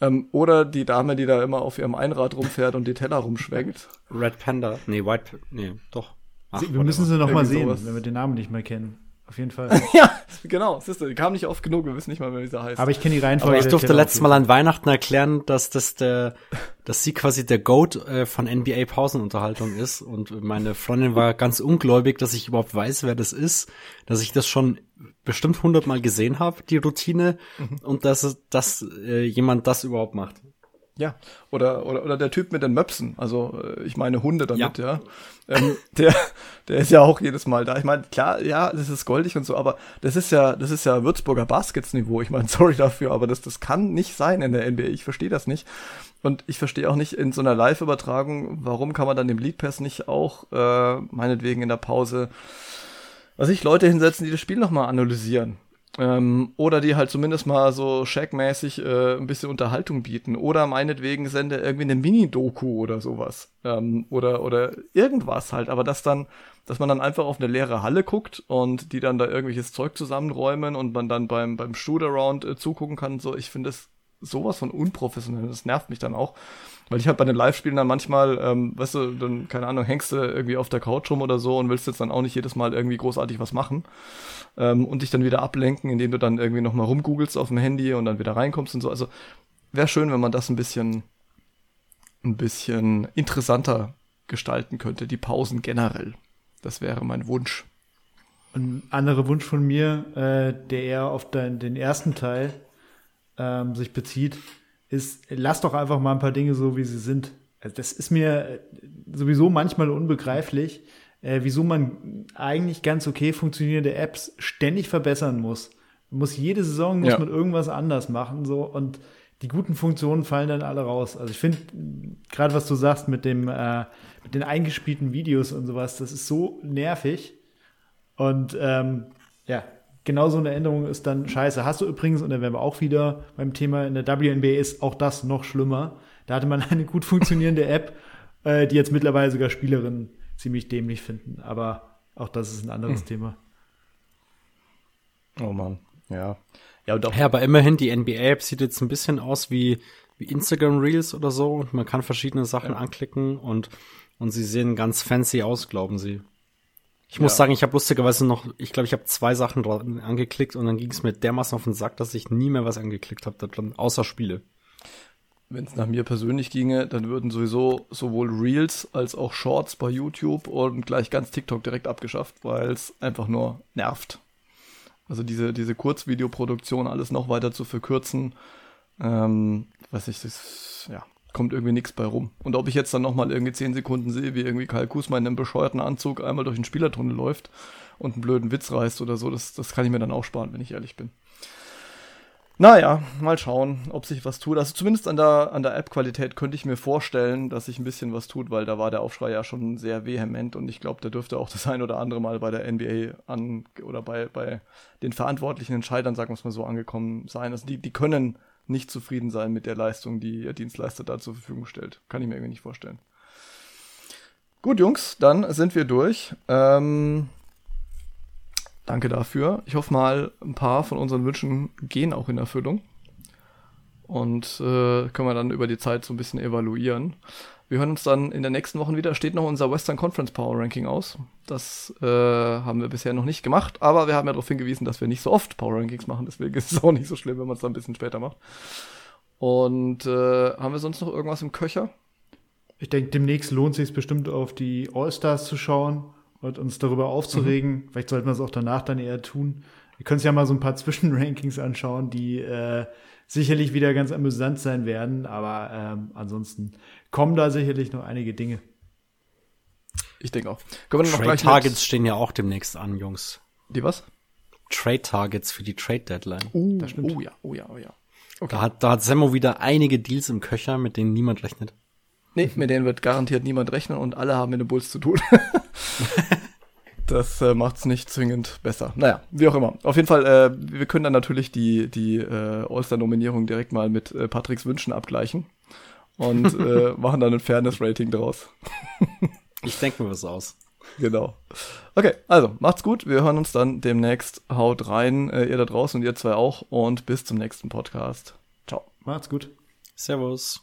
Ähm, oder die Dame, die da immer auf ihrem Einrad rumfährt und die Teller rumschwenkt. Red Panda. Nee, White, nee, doch. Ach, wir müssen sie noch mal sehen, sowas. wenn wir den Namen nicht mehr kennen. Auf jeden Fall. ja, genau. Siehst du, die kam nicht oft genug, wir wissen nicht mal, wie sie heißt. Aber ich kenne die Reihenfolge. Aber ich durfte letztes Mal an Weihnachten erklären, dass das der, dass sie quasi der Goat äh, von NBA Pausenunterhaltung ist. Und meine Freundin war ganz ungläubig, dass ich überhaupt weiß, wer das ist, dass ich das schon bestimmt hundertmal gesehen habe, die Routine, mhm. und dass, dass äh, jemand das überhaupt macht. Ja, oder, oder, oder der Typ mit den Möpsen, also äh, ich meine Hunde damit, ja. ja. Ähm, der, der ist ja auch jedes Mal da. Ich meine, klar, ja, das ist goldig und so, aber das ist ja, das ist ja Würzburger Baskets-Niveau. Ich meine, sorry dafür, aber das, das kann nicht sein in der NBA. Ich verstehe das nicht. Und ich verstehe auch nicht in so einer Live-Übertragung, warum kann man dann dem League Pass nicht auch, äh, meinetwegen in der Pause, was ich Leute hinsetzen, die das Spiel nochmal analysieren. Ähm, oder die halt zumindest mal so Shaq-mäßig äh, ein bisschen Unterhaltung bieten. Oder meinetwegen sende irgendwie eine Mini-Doku oder sowas. Ähm, oder, oder irgendwas halt. Aber dass dann, dass man dann einfach auf eine leere Halle guckt und die dann da irgendwelches Zeug zusammenräumen und man dann beim, beim Shoot-Around äh, zugucken kann. So, ich finde es sowas von unprofessionell. Das nervt mich dann auch. Weil ich halt bei den Live-Spielen dann manchmal, ähm, weißt du, dann, keine Ahnung, hängst du irgendwie auf der Couch rum oder so und willst jetzt dann auch nicht jedes Mal irgendwie großartig was machen ähm, und dich dann wieder ablenken, indem du dann irgendwie nochmal rumgoogelst auf dem Handy und dann wieder reinkommst und so. Also wäre schön, wenn man das ein bisschen, ein bisschen interessanter gestalten könnte, die Pausen generell. Das wäre mein Wunsch. Ein anderer Wunsch von mir, äh, der eher auf den, den ersten Teil ähm, sich bezieht, ist, lass doch einfach mal ein paar Dinge so, wie sie sind. Also das ist mir sowieso manchmal unbegreiflich, äh, wieso man eigentlich ganz okay funktionierende Apps ständig verbessern muss. Man muss jede Saison muss ja. man irgendwas anders machen so und die guten Funktionen fallen dann alle raus. Also ich finde gerade was du sagst mit dem äh, mit den eingespielten Videos und sowas, das ist so nervig und ähm, ja genau so eine Änderung ist dann scheiße. Hast du übrigens, und dann wären wir auch wieder beim Thema in der WNBA, ist auch das noch schlimmer. Da hatte man eine gut funktionierende App, äh, die jetzt mittlerweile sogar Spielerinnen ziemlich dämlich finden. Aber auch das ist ein anderes hm. Thema. Oh Mann, ja. Ja, doch. ja, aber immerhin, die NBA-App sieht jetzt ein bisschen aus wie, wie Instagram Reels oder so und man kann verschiedene Sachen ja. anklicken und, und sie sehen ganz fancy aus, glauben sie. Ich muss ja. sagen, ich habe lustigerweise noch, ich glaube, ich habe zwei Sachen angeklickt und dann ging es mir dermaßen auf den Sack, dass ich nie mehr was angeklickt habe, außer Spiele. Wenn es nach mir persönlich ginge, dann würden sowieso sowohl Reels als auch Shorts bei YouTube und gleich ganz TikTok direkt abgeschafft, weil es einfach nur nervt. Also diese, diese Kurzvideoproduktion alles noch weiter zu verkürzen, ähm, weiß ich, das, ja, kommt irgendwie nichts bei rum. Und ob ich jetzt dann nochmal irgendwie 10 Sekunden sehe, wie irgendwie Kyle Kusma in einem bescheuerten Anzug einmal durch den Spielertunnel läuft und einen blöden Witz reißt oder so, das, das kann ich mir dann auch sparen, wenn ich ehrlich bin. Naja, mal schauen, ob sich was tut. Also zumindest an der, an der App-Qualität könnte ich mir vorstellen, dass sich ein bisschen was tut, weil da war der Aufschrei ja schon sehr vehement und ich glaube, da dürfte auch das ein oder andere Mal bei der NBA an oder bei, bei den verantwortlichen Entscheidern, sagen wir es mal so, angekommen sein. Also die, die können nicht zufrieden sein mit der Leistung, die ihr Dienstleister da zur Verfügung stellt. Kann ich mir irgendwie nicht vorstellen. Gut, Jungs, dann sind wir durch. Ähm, danke dafür. Ich hoffe mal, ein paar von unseren Wünschen gehen auch in Erfüllung. Und äh, können wir dann über die Zeit so ein bisschen evaluieren. Wir hören uns dann in der nächsten Woche wieder. Steht noch unser Western Conference Power Ranking aus. Das äh, haben wir bisher noch nicht gemacht, aber wir haben ja darauf hingewiesen, dass wir nicht so oft Power Rankings machen. Deswegen ist es auch nicht so schlimm, wenn man es dann ein bisschen später macht. Und äh, haben wir sonst noch irgendwas im Köcher? Ich denke, demnächst lohnt es sich bestimmt auf die All-Stars zu schauen und uns darüber aufzuregen. Mhm. Vielleicht sollten wir es auch danach dann eher tun. Wir können uns ja mal so ein paar Zwischenrankings anschauen, die äh, sicherlich wieder ganz amüsant sein werden, aber ähm, ansonsten kommen da sicherlich noch einige Dinge. Ich denke auch. Können wir noch Trade Targets stehen ja auch demnächst an, Jungs. Die was? Trade Targets für die Trade Deadline. Uh, oh ja, oh ja, oh ja. Okay. Da hat, da hat Semmo wieder einige Deals im Köcher, mit denen niemand rechnet. Nee, mit denen wird garantiert niemand rechnen und alle haben mit den Bulls zu tun. das äh, macht es nicht zwingend besser. Naja, wie auch immer. Auf jeden Fall, äh, wir können dann natürlich die, die äh, All-Star-Nominierung direkt mal mit äh, Patricks Wünschen abgleichen und äh, machen dann ein Fairness-Rating draus. ich denke mir was aus. Genau. Okay, also macht's gut. Wir hören uns dann demnächst. Haut rein, äh, ihr da draußen und ihr zwei auch. Und bis zum nächsten Podcast. Ciao. Macht's gut. Servus.